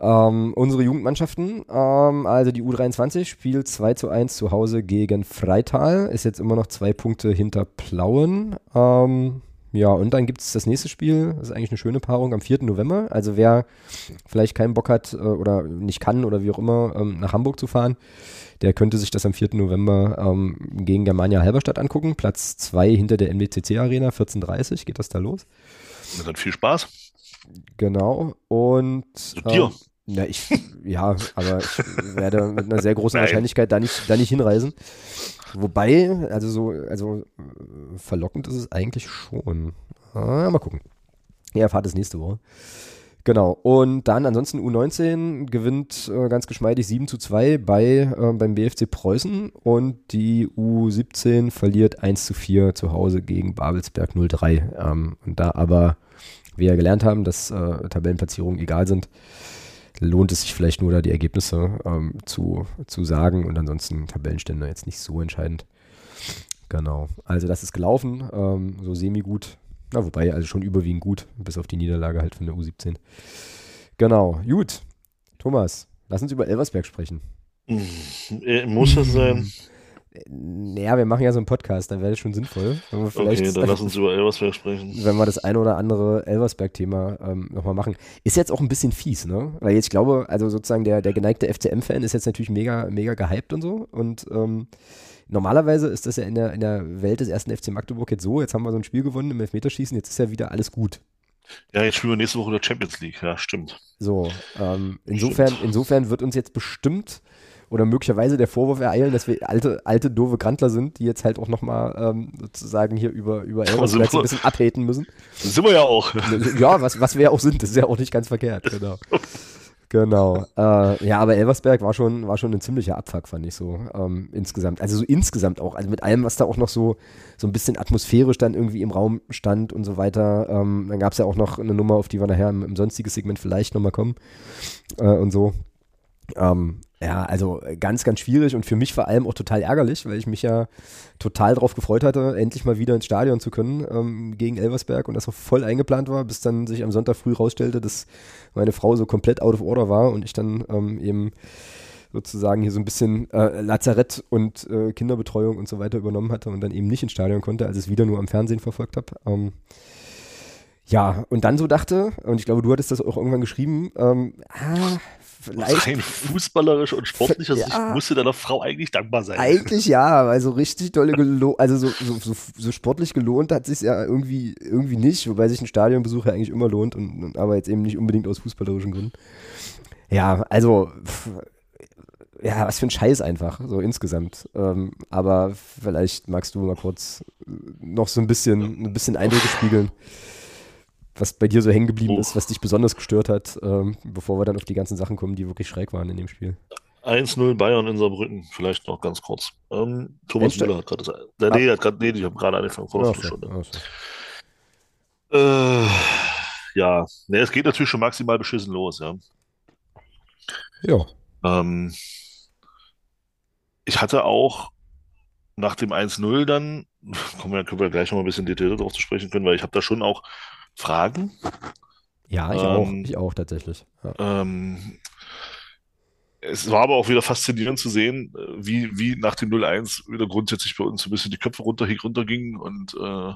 B: Ähm, unsere Jugendmannschaften, ähm, also die U23 spielt 2 zu 1 zu Hause gegen Freital, ist jetzt immer noch zwei Punkte hinter Plauen. Ähm, ja, und dann gibt es das nächste Spiel, das ist eigentlich eine schöne Paarung, am 4. November. Also wer vielleicht keinen Bock hat äh, oder nicht kann oder wie auch immer, ähm, nach Hamburg zu fahren, der könnte sich das am 4. November ähm, gegen Germania Halberstadt angucken. Platz 2 hinter der MBCC Arena, 14.30 geht das da los.
A: Und dann viel Spaß.
B: Genau. Und
A: Zu dir.
B: ähm, na, ich, ja, aber ich werde mit einer sehr großen. Wahrscheinlichkeit da nicht, da nicht hinreisen. Wobei, also so, also äh, verlockend ist es eigentlich schon. Ah, mal gucken. Ihr erfahrt es nächste Woche. Genau. Und dann ansonsten U19 gewinnt äh, ganz geschmeidig 7 zu 2 bei, äh, beim BFC Preußen und die U17 verliert 1 zu 4 zu Hause gegen Babelsberg 03. Ähm, und da aber wir ja gelernt haben, dass äh, Tabellenplatzierungen egal sind, lohnt es sich vielleicht nur da die Ergebnisse ähm, zu, zu sagen und ansonsten Tabellenstände jetzt nicht so entscheidend. Genau. Also das ist gelaufen, ähm, so semi-gut. Na, wobei, also schon überwiegend gut, bis auf die Niederlage halt von der U17. Genau, gut. Thomas, lass uns über Elversberg sprechen.
A: Äh, Muss das sein?
B: Naja, wir machen ja so einen Podcast, dann wäre das schon sinnvoll. Wenn wir vielleicht,
A: Okay, dann lass uns über Elversberg sprechen.
B: wenn wir das eine oder andere Elversberg-Thema ähm, nochmal machen. Ist jetzt auch ein bisschen fies, ne? Weil jetzt, ich glaube, also sozusagen der, der geneigte FCM-Fan ist jetzt natürlich mega, mega gehypt und so. Und ähm, normalerweise ist das ja in der, in der Welt des ersten FC Magdeburg jetzt so, jetzt haben wir so ein Spiel gewonnen im Elfmeterschießen, jetzt ist ja wieder alles gut.
A: Ja, jetzt spielen wir nächste Woche in der Champions League. Ja, stimmt.
B: So, ähm, insofern, insofern wird uns jetzt bestimmt oder möglicherweise der Vorwurf ereilen, dass wir alte, alte doofe Grantler sind, die jetzt halt auch nochmal ähm, sozusagen hier über, über Elversberg so ein bisschen abhaten müssen.
A: Sind wir ja auch.
B: Ja, was, was wir ja auch sind, das ist ja auch nicht ganz verkehrt, genau. Genau. Äh, ja, aber Elversberg war schon, war schon ein ziemlicher Abfuck, fand ich so ähm, insgesamt. Also so insgesamt auch, also mit allem, was da auch noch so, so ein bisschen atmosphärisch dann irgendwie im Raum stand und so weiter. Ähm, dann gab es ja auch noch eine Nummer, auf die wir nachher im, im sonstigen Segment vielleicht nochmal kommen äh, und so. Ähm, ja, also ganz, ganz schwierig und für mich vor allem auch total ärgerlich, weil ich mich ja total darauf gefreut hatte, endlich mal wieder ins Stadion zu können ähm, gegen Elversberg und das auch voll eingeplant war, bis dann sich am Sonntag früh rausstellte, dass meine Frau so komplett out of order war und ich dann ähm, eben sozusagen hier so ein bisschen äh, Lazarett und äh, Kinderbetreuung und so weiter übernommen hatte und dann eben nicht ins Stadion konnte, als es wieder nur am Fernsehen verfolgt habe. Ähm, ja, und dann so dachte, und ich glaube, du hattest das auch irgendwann geschrieben, ähm, ah, vielleicht.
A: Rein fußballerisch und sportlicher
B: Ja.
A: Sicht musste deiner Frau eigentlich dankbar sein.
B: Eigentlich ja, also richtig dolle gelohnt, also so, so, so, so sportlich gelohnt hat sich ja irgendwie, irgendwie nicht, wobei sich ein Stadionbesuch ja eigentlich immer lohnt, und, und, aber jetzt eben nicht unbedingt aus fußballerischen Gründen. Ja, also, ja, was für ein Scheiß einfach, so insgesamt. Ähm, aber vielleicht magst du mal kurz äh, noch so ein bisschen, ein bisschen Eindrücke spiegeln, was bei dir so hängen geblieben
A: Oh.
B: ist, was dich besonders gestört hat, ähm, bevor wir dann auf die ganzen Sachen kommen, die wirklich schräg waren in dem Spiel.
A: 1-0 Bayern in Saarbrücken, vielleicht noch ganz kurz. Ähm, Thomas Müller hat gerade. Äh, nee, hat grad, nee, ich habe gerade angefangen vor einer
B: Ach so,
A: Viertelstunde.
B: ach so.
A: Äh, ja, ne, es geht natürlich schon maximal beschissen los, ja.
B: Ja.
A: Ähm, ich hatte auch nach dem 1-0 dann, kommen wir, können wir gleich noch mal ein bisschen detaillierter drauf zu sprechen können, weil ich habe da schon auch Fragen.
B: Ja, ich
A: Ähm,
B: auch. Ich auch tatsächlich. Ja.
A: Ähm, es war aber auch wieder faszinierend zu sehen, äh, wie, wie nach dem 0-1 wieder grundsätzlich bei uns so ein bisschen die Köpfe runter, runtergingen und äh,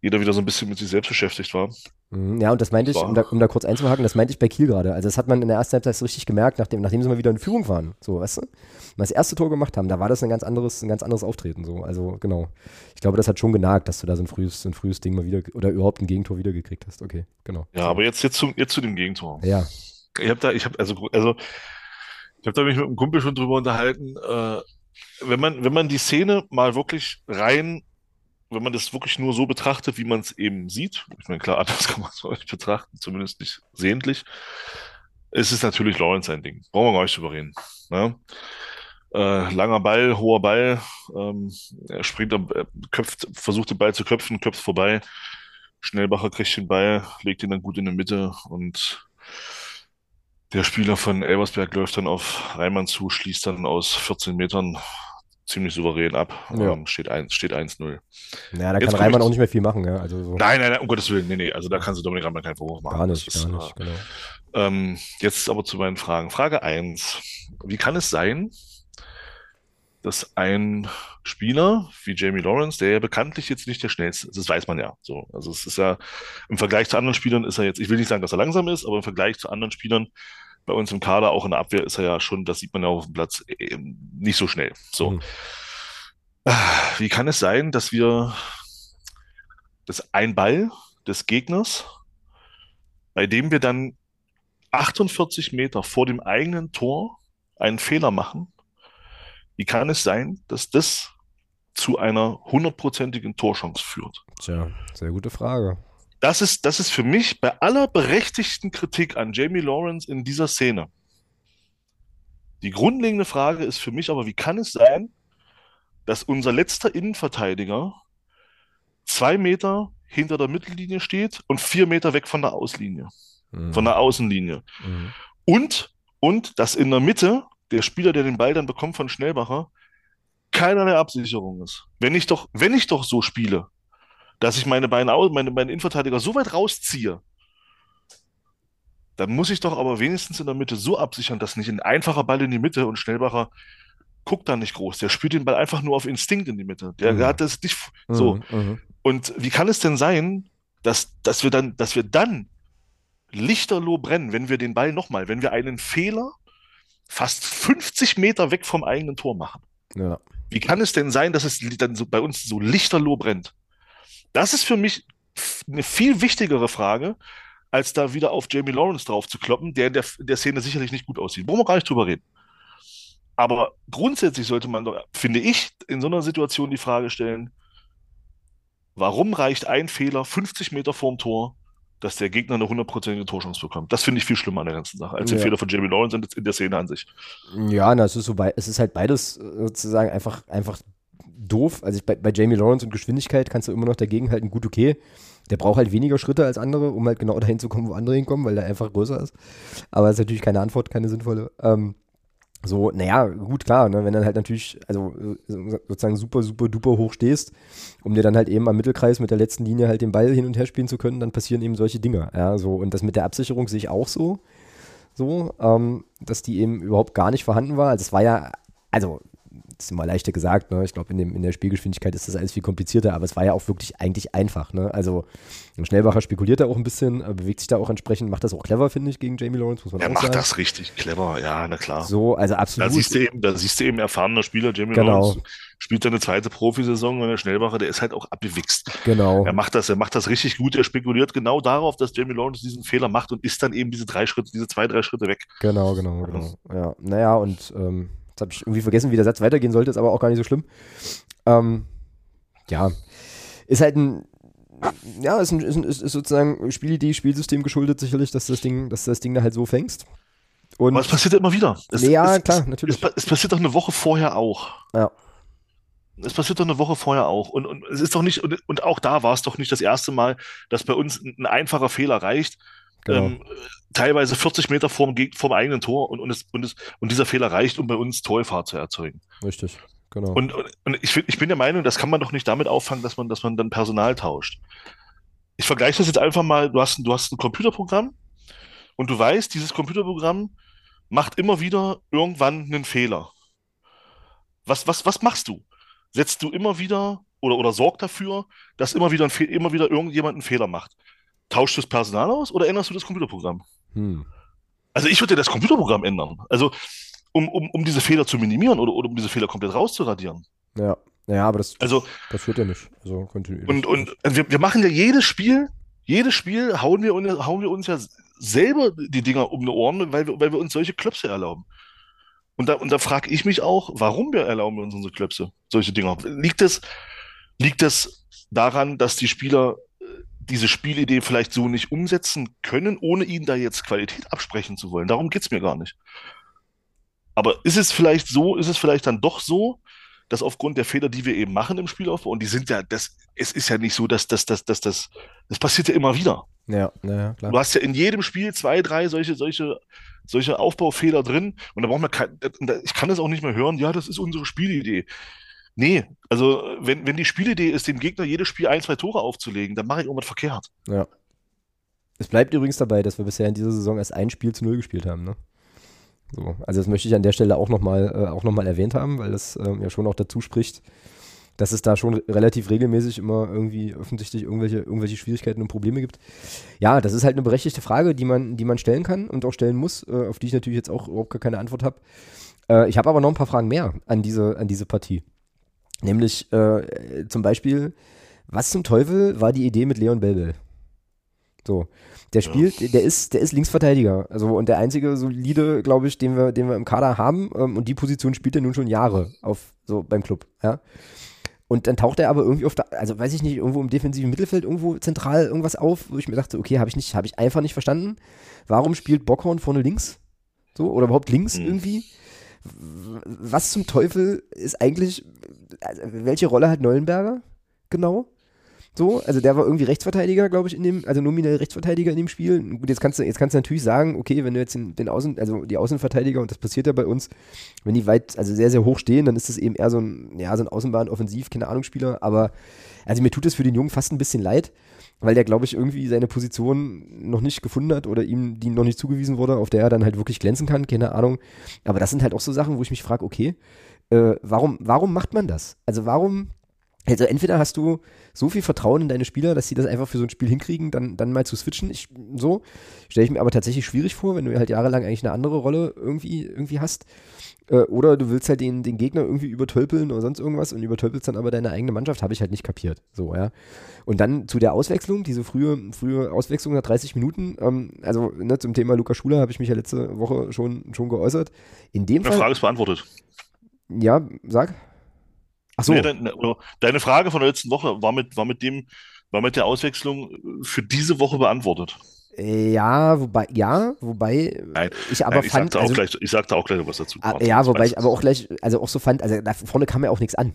A: jeder wieder so ein bisschen mit sich selbst beschäftigt war.
B: Mhm, Ja, und das meinte ich, um da, um da kurz einzuhaken, das meinte ich bei Kiel gerade. Also das hat man in der ersten Halbzeit so richtig gemerkt, nachdem, nachdem sie mal wieder in Führung waren. So, weißt du? Und das erste Tor gemacht haben, da war das ein ganz anderes, ein ganz anderes Auftreten. So. Also genau. Ich glaube, das hat schon genagt, dass du da so ein frühes, so ein frühes Ding mal wieder oder überhaupt ein Gegentor wiedergekriegt hast. Okay, genau.
A: Ja, aber jetzt, jetzt, zum, jetzt zu dem Gegentor.
B: Ja.
A: Ich habe da, ich habe also, also ich habe da mich mit einem Kumpel schon drüber unterhalten. Äh, wenn man, wenn man die Szene mal wirklich rein, wenn man das wirklich nur so betrachtet, wie man es eben sieht, ich meine, klar, anders kann man es nicht betrachten, zumindest nicht sehentlich, ist es natürlich Lawrence ein Ding. Brauchen wir gar nicht drüber reden. Ne? Äh, langer Ball, hoher Ball, ähm, er springt, er köpft, versucht den Ball zu köpfen, köpft vorbei. Schnellbacher kriegt den Ball, legt ihn dann gut in die Mitte und der Spieler von Elversberg läuft dann auf Reimann zu, schließt dann aus 14 Metern ziemlich souverän ab.
B: Ja.
A: Ähm, steht 1, steht 1-0.
B: Ja, da
A: Jetzt
B: kann Reimann auch nicht mehr viel machen, ja. Also so.
A: Nein, nein, nein, um Gottes Willen, nee, nee, also da kannst du Dominik Reimann keinen Vorwurf machen.
B: Gar
A: Das
B: nicht,
A: ist,
B: gar nicht, genau.
A: Äh, ähm, jetzt aber zu meinen Fragen. Frage 1. Wie kann es sein, dass ein Spieler wie Jamie Lawrence, der ja bekanntlich jetzt nicht der schnellste ist, das weiß man ja so. Also es ist ja im Vergleich zu anderen Spielern ist er jetzt, ich will nicht sagen, dass er langsam ist, aber im Vergleich zu anderen Spielern bei uns im Kader, auch in der Abwehr, ist er ja schon, das sieht man ja auf dem Platz, eben nicht so schnell. So.
B: Mhm.
A: Ah, Wie kann es sein, dass wir dass ein Ball des Gegners, bei dem wir dann 48 Meter vor dem eigenen Tor einen Fehler machen, wie kann es sein, dass das zu einer hundertprozentigen Torchance führt?
B: Tja, sehr gute Frage.
A: Das ist, das ist für mich bei aller berechtigten Kritik an Jamie Lawrence in dieser Szene. Die grundlegende Frage ist für mich aber, wie kann es sein, dass unser letzter Innenverteidiger zwei Meter hinter der Mittellinie steht und vier Meter weg von der Auslinie,
B: Mhm.
A: von der Außenlinie.
B: Mhm.
A: Und, und dass in der Mitte der Spieler, der den Ball dann bekommt von Schnellbacher, keinerlei Absicherung ist. Wenn ich doch, wenn ich doch so spiele, dass ich meine beiden, meine, meine Innenverteidiger so weit rausziehe, dann muss ich doch aber wenigstens in der Mitte so absichern, dass nicht ein einfacher Ball in die Mitte und Schnellbacher guckt da nicht groß. Der spielt den Ball einfach nur auf Instinkt in die Mitte. Der,
B: Mhm.
A: der hat das nicht so.
B: Mhm. Mhm.
A: Und wie kann es denn sein, dass, dass wir dann, dass wir dann lichterloh brennen, wenn wir den Ball nochmal, wenn wir einen Fehler fast 50 Meter weg vom eigenen Tor machen?
B: Ja.
A: Wie kann es denn sein, dass es dann so bei uns so lichterloh brennt? Das ist für mich eine viel wichtigere Frage, als da wieder auf Jamie Lawrence drauf zu kloppen, der in der, in der Szene sicherlich nicht gut aussieht. Brauchen wir gar nicht drüber reden. Aber grundsätzlich sollte man doch, finde ich, in so einer Situation die Frage stellen, warum reicht ein Fehler 50 Meter vorm Tor, dass der Gegner eine hundertprozentige Torchance bekommt? Das finde ich viel schlimmer an der ganzen Sache, als den
B: Ja.
A: Fehler von Jamie Lawrence in, der Szene an sich.
B: Ja, na, es ist so es ist halt beides äh, sozusagen einfach, einfach doof. Also bei, bei Jamie Lawrence und Geschwindigkeit kannst du immer noch dagegen halten, gut, okay. Der braucht halt weniger Schritte als andere, um halt genau dahin zu kommen, wo andere hinkommen, weil der einfach größer ist. Aber das ist natürlich keine Antwort, keine sinnvolle. Ähm, so, naja, gut, klar, ne, wenn dann halt natürlich, also äh, so- sozusagen super, super duper hoch stehst, um dir dann halt eben am Mittelkreis mit der letzten Linie halt den Ball hin und her spielen zu können, dann passieren eben solche Dinge. Ja, so, und das mit der Absicherung sehe ich auch so so, ähm, dass die eben überhaupt gar nicht vorhanden war. Also es war ja, also ist immer leichter gesagt, ne? Ich glaube, in, in der Spielgeschwindigkeit ist das alles viel komplizierter, aber es war ja auch wirklich eigentlich einfach, ne? Also ein Schnellbacher spekuliert da auch ein bisschen, bewegt sich da auch entsprechend, macht das auch clever, finde ich, gegen Jamie Lawrence, muss man
A: Er macht
B: sagen.
A: das richtig clever, ja, na klar.
B: So, also absolut.
A: Da siehst du eben, da siehst du eben erfahrener Spieler, Jamie
B: Genau.
A: Lawrence spielt seine zweite Profisaison und der Schnellbacher, der ist halt auch abgewichst.
B: genau.
A: Er macht das, er macht das richtig gut. Er spekuliert genau darauf, dass Jamie Lawrence diesen Fehler macht und ist dann eben diese drei Schritte, diese zwei, drei Schritte weg.
B: Genau, genau, genau. Ja, naja, und ähm, jetzt habe ich irgendwie vergessen, wie der Satz weitergehen sollte, ist aber auch gar nicht so schlimm. Ähm, ja, ist halt ein, ja, ist, ein, ist, ein, ist sozusagen Spielidee, Spielsystem geschuldet sicherlich, dass du das Ding, dass das Ding da halt so fängst. Und
A: Aber es passiert ja immer wieder. Es,
B: ja,
A: es,
B: klar, natürlich.
A: Es, es passiert doch eine Woche vorher auch.
B: Ja.
A: Es passiert doch eine Woche vorher auch. Und, und es ist doch nicht, und, und auch da war es doch nicht das erste Mal, dass bei uns ein, ein einfacher Fehler reicht.
B: Genau.
A: Ähm, teilweise 40 Meter vorm, vorm eigenen Tor und, und, es, und, es, und dieser Fehler reicht, um bei uns Torgefahr zu erzeugen.
B: Richtig, genau.
A: Und, und, und ich, ich bin der Meinung, das kann man doch nicht damit auffangen, dass man, dass man dann Personal tauscht. Ich vergleiche das jetzt einfach mal, du hast, ein- du hast ein Computerprogramm und du weißt, dieses Computerprogramm macht immer wieder irgendwann einen Fehler. Was, was, was machst du? Setzt du immer wieder oder, oder sorg dafür, dass immer wieder, ein Fe immer wieder irgendjemand einen Fehler macht? Tauschst du das Personal aus oder änderst du das Computerprogramm?
B: hm.
A: Also ich würde das Computerprogramm ändern. Also um, um, um diese Fehler zu minimieren oder, oder um diese Fehler komplett rauszuradieren.
B: Ja, ja, aber das,
A: Also
B: das führt ja nicht. Also kontinuierlich.
A: Und, und wir, wir machen ja jedes Spiel, jedes Spiel hauen wir, uns- hauen wir uns ja selber die Dinger um die Ohren, weil wir, weil wir uns solche Klöpse erlauben. Und da, und da frage ich mich auch, warum wir erlauben wir uns unsere Klöpse, solche Dinger. Liegt es, liegt es daran, dass die Spieler diese Spielidee vielleicht so nicht umsetzen können, ohne ihnen da jetzt Qualität absprechen zu wollen? Darum geht's mir gar nicht. Aber ist es vielleicht so, ist es vielleicht dann doch so, dass aufgrund der Fehler, die wir eben machen im Spielaufbau, und die sind ja, das, es ist ja nicht so, dass das, das, das, das, das passiert ja immer wieder.
B: ja, ja, klar.
A: Du hast ja in jedem Spiel zwei, drei solche, solche, solche Aufbaufehler drin und da braucht man kein, ich kann das auch nicht mehr hören, ja, das ist unsere Spielidee. Nee, also wenn, wenn die Spielidee ist, dem Gegner jedes Spiel ein, zwei Tore aufzulegen, dann mache ich irgendwas verkehrt.
B: Ja. Es bleibt übrigens dabei, dass wir bisher in dieser Saison erst ein Spiel zu null gespielt haben. Ne? So, also das möchte ich an der Stelle auch nochmal äh, noch erwähnt haben, weil das ähm, ja schon auch dazu spricht, dass es da schon relativ regelmäßig immer irgendwie offensichtlich irgendwelche, irgendwelche Schwierigkeiten und Probleme gibt. Ja, das ist halt eine berechtigte Frage, die man, die man stellen kann und auch stellen muss, äh, auf die ich natürlich jetzt auch überhaupt gar keine Antwort habe. Äh, ich habe aber noch ein paar Fragen mehr an diese, an diese Partie. Nämlich äh, zum Beispiel, was zum Teufel war die Idee mit Leon Belbel? So, der spielt, der ist, der ist Linksverteidiger. Also und der einzige solide, glaube ich, den wir, den wir im Kader haben. Ähm, und die Position spielt er nun schon Jahre auf so beim Club. Ja. Und dann taucht er aber irgendwie auf der, also weiß ich nicht, irgendwo im defensiven Mittelfeld, irgendwo zentral irgendwas auf, wo ich mir dachte, okay, habe ich nicht, habe ich einfach nicht verstanden. Warum spielt Bockhorn vorne links? So, oder überhaupt links
A: Hm.
B: irgendwie? Was zum Teufel ist eigentlich, also welche Rolle hat Neuenberger? Genau. So, also der war irgendwie Rechtsverteidiger, glaube ich, in dem, also nominell Rechtsverteidiger in dem Spiel. Gut, jetzt kannst du, jetzt kannst du natürlich sagen, okay, wenn du jetzt den, den Außen, also die Außenverteidiger, und das passiert ja bei uns, wenn die weit, also sehr, sehr hoch stehen, dann ist das eben eher so ein, ja, so ein Außenbahn-Offensiv, keine Ahnung, Spieler, aber also mir tut es für den Jungen fast ein bisschen leid, weil der, glaube ich, irgendwie seine Position noch nicht gefunden hat oder ihm die noch nicht zugewiesen wurde, auf der er dann halt wirklich glänzen kann, keine Ahnung. Aber das sind halt auch so Sachen, wo ich mich frage, okay, äh, warum, warum macht man das? Also warum, also entweder hast du so viel Vertrauen in deine Spieler, dass sie das einfach für so ein Spiel hinkriegen, dann, dann mal zu switchen. Ich, so stelle ich mir aber tatsächlich schwierig vor, wenn du halt jahrelang eigentlich eine andere Rolle irgendwie, irgendwie hast. Äh, oder du willst halt den, den Gegner irgendwie übertölpeln oder sonst irgendwas und übertölpelst dann aber deine eigene Mannschaft, habe ich halt nicht kapiert. So, ja. Und dann zu der Auswechslung, diese frühe, frühe Auswechslung nach 30 Minuten, ähm, also ne, zum Thema Lukas Schuler habe ich mich ja letzte Woche schon, schon geäußert. In dem Fall,
A: Frage ist beantwortet.
B: ja, sag. Ach so,
A: Nee, deine, oder deine Frage von der letzten Woche war mit, war mit dem, war mit der Auswechslung für diese Woche beantwortet.
B: Äh, Ja, wobei, ja, wobei
A: Nein,
B: ich aber
A: Nein, ich
B: fand,
A: sagte auch
B: also,
A: gleich, ich sagte auch gleich noch was dazu.
B: ah,
A: Martin,
B: ja,
A: das
B: wobei ich aber auch gleich, also auch so fand, also da vorne kam ja auch nichts an.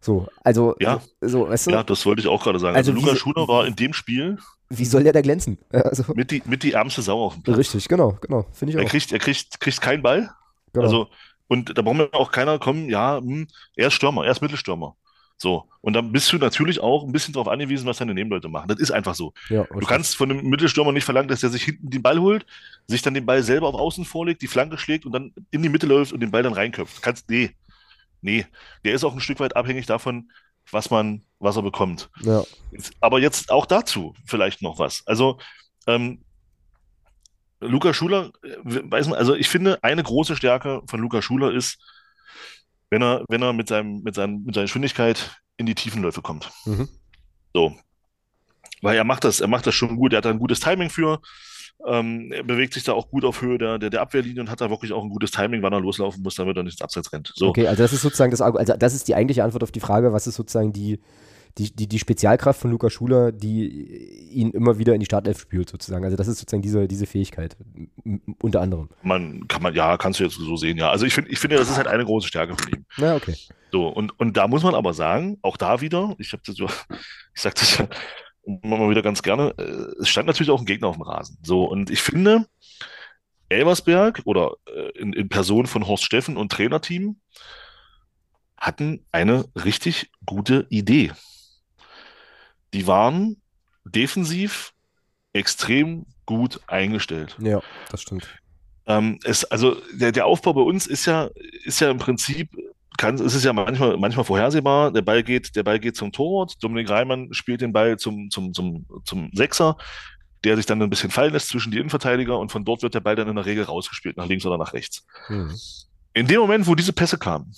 B: So, also,
A: Ja.
B: so, weißt du,
A: Ja, das wollte ich auch gerade sagen.
B: Also
A: Also, Lukas Schuler war in dem Spiel
B: wie soll der da glänzen? Also,
A: mit die, mit die ärmste Sau auf dem Platz.
B: richtig, genau, genau, finde ich
A: Er
B: auch.
A: kriegt, er kriegt, kriegt keinen Ball.
B: Genau.
A: Also, und da braucht mir auch keiner kommen, ja, hm, er ist Stürmer, er ist Mittelstürmer. So. Und dann bist du natürlich auch ein bisschen darauf angewiesen, was deine Nebenleute machen. Das ist einfach so.
B: ja,
A: Du kannst von einem Mittelstürmer nicht verlangen, dass er sich hinten den Ball holt, sich dann den Ball selber auf Außen vorlegt, die Flanke schlägt und dann in die Mitte läuft und den Ball dann reinköpft. Kannst, nee. Nee, der ist auch ein Stück weit abhängig davon, was man, was er bekommt.
B: Ja.
A: Aber jetzt auch dazu vielleicht noch was. Also, ähm, Luca Schuler, äh, weiß man, also ich finde, eine große Stärke von Luca Schuler ist, wenn er, wenn er mit seinem, mit seinem, mit seiner Geschwindigkeit in die Tiefenläufe kommt.
B: Mhm.
A: So. Weil er macht das, er macht das schon gut, er hat da ein gutes Timing für. Ähm, er bewegt sich da auch gut auf Höhe der, der, der Abwehrlinie und hat da wirklich auch ein gutes Timing, wann er loslaufen muss, damit er nicht ins Abseits rennt. So.
B: Okay, also das ist sozusagen das, also das ist die eigentliche Antwort auf die Frage, was ist sozusagen die, die, die, die Spezialkraft von Luca Schuler, die ihn immer wieder in die Startelf spült, sozusagen. Also das ist sozusagen diese, diese Fähigkeit, unter anderem.
A: Man kann man, ja, kannst du jetzt so sehen, ja. Also ich finde, ich finde, das ist halt eine große Stärke von ihm.
B: Na, okay.
A: So, und, und da muss man aber sagen, auch da wieder, ich habe das so, ich sag das ja immer mal wieder ganz gerne, äh, es stand natürlich auch ein Gegner auf dem Rasen. So, und ich finde, Elversberg oder äh, in, in Person von Horst Steffen und Trainerteam hatten eine richtig gute Idee. Die waren defensiv extrem gut eingestellt.
B: Ja, das stimmt.
A: Ähm, es, also der, der Aufbau bei uns ist ja, ist ja im Prinzip, kann, ist es ja manchmal, manchmal vorhersehbar. Der Ball geht, der Ball geht zum Torwart. Dominik Reimann spielt den Ball zum, zum, zum, zum Sechser, der sich dann ein bisschen fallen lässt zwischen die Innenverteidiger und von dort wird der Ball dann in der Regel rausgespielt, nach links oder nach rechts.
B: Mhm.
A: In dem Moment, wo diese Pässe kamen,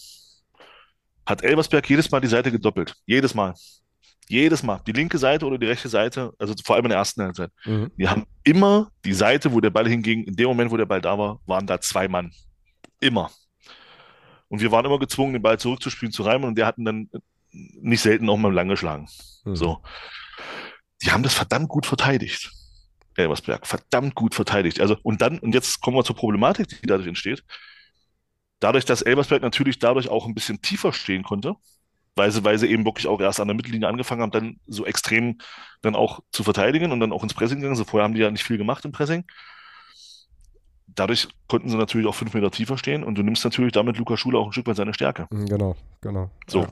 A: hat Elversberg jedes Mal die Seite gedoppelt. Jedes Mal. Jedes Mal. Die linke Seite oder die rechte Seite, also vor allem in der ersten Halbzeit.
B: Mhm.
A: Die haben immer die Seite, wo der Ball hinging, in dem Moment, wo der Ball da war, waren da zwei Mann. Immer. Und wir waren immer gezwungen, den Ball zurückzuspielen zu Reimann und der hatten dann nicht selten auch mal lang geschlagen.
B: Mhm.
A: So. Die haben das verdammt gut verteidigt. Elversberg, verdammt gut verteidigt. Also, und dann, und jetzt kommen wir zur Problematik, die dadurch entsteht. Dadurch, dass Elversberg natürlich dadurch auch ein bisschen tiefer stehen konnte, weil sie, weil sie eben wirklich auch erst an der Mittellinie angefangen haben, dann so extrem dann auch zu verteidigen und dann auch ins Pressing gegangen. sind. vorher haben die ja nicht viel gemacht im Pressing. Dadurch konnten sie natürlich auch fünf Meter tiefer stehen und du nimmst natürlich damit Luca Schuler auch ein Stück weit seine Stärke.
B: Mhm, Genau, genau.
A: So.
B: Ja.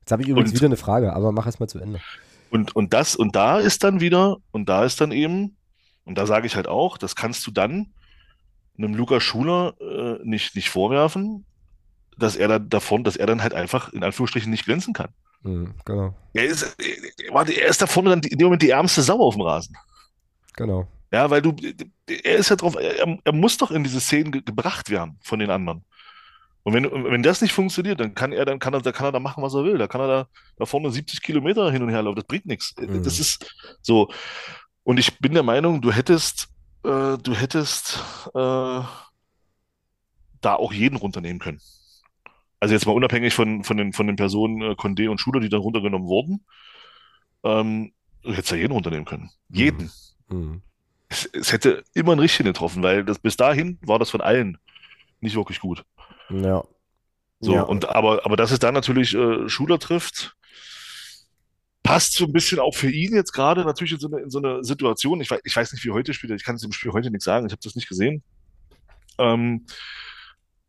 B: Jetzt habe ich übrigens
A: Und-
B: wieder eine Frage, aber mach erst mal zu Ende.
A: Und, und das, und da ist dann wieder, und da ist dann eben, und da sage ich halt auch, das kannst du dann einem Luca Schuler äh, nicht, nicht vorwerfen, dass er da davon, dass er dann halt einfach in Anführungsstrichen nicht glänzen kann.
B: Mhm, genau,
A: Er ist, warte, er ist da vorne dann in dem Moment die ärmste Sau auf dem Rasen.
B: genau.
A: Ja, weil du, er ist ja drauf, er, er muss doch in diese Szenen ge gebracht werden von den anderen. Und wenn, wenn das nicht funktioniert, dann kann er, dann kann er, da kann er da machen, was er will. Da kann er da, da vorne 70 Kilometer hin und her laufen. Das bringt nichts.
B: Mhm.
A: Das ist so. Und ich bin der Meinung, du hättest, äh, du hättest äh, da auch jeden runternehmen können. Also jetzt mal unabhängig von, von den, von den Personen äh, Condé und Schuler, die dann runtergenommen wurden, ähm, du hättest ja jeden runternehmen können. Jeden
B: Mhm.
A: es, es hätte immer ein Richtchen getroffen, weil das, bis dahin war das von allen nicht wirklich gut.
B: Ja.
A: So,
B: ja.
A: und aber, aber dass es dann natürlich äh, Schuler trifft, passt so ein bisschen auch für ihn jetzt gerade natürlich in so eine, in so eine Situation. Ich weiß, ich weiß nicht, wie heute spielt. er. Ich kann es im Spiel heute nichts sagen. Ich habe das nicht gesehen. Ähm, äh,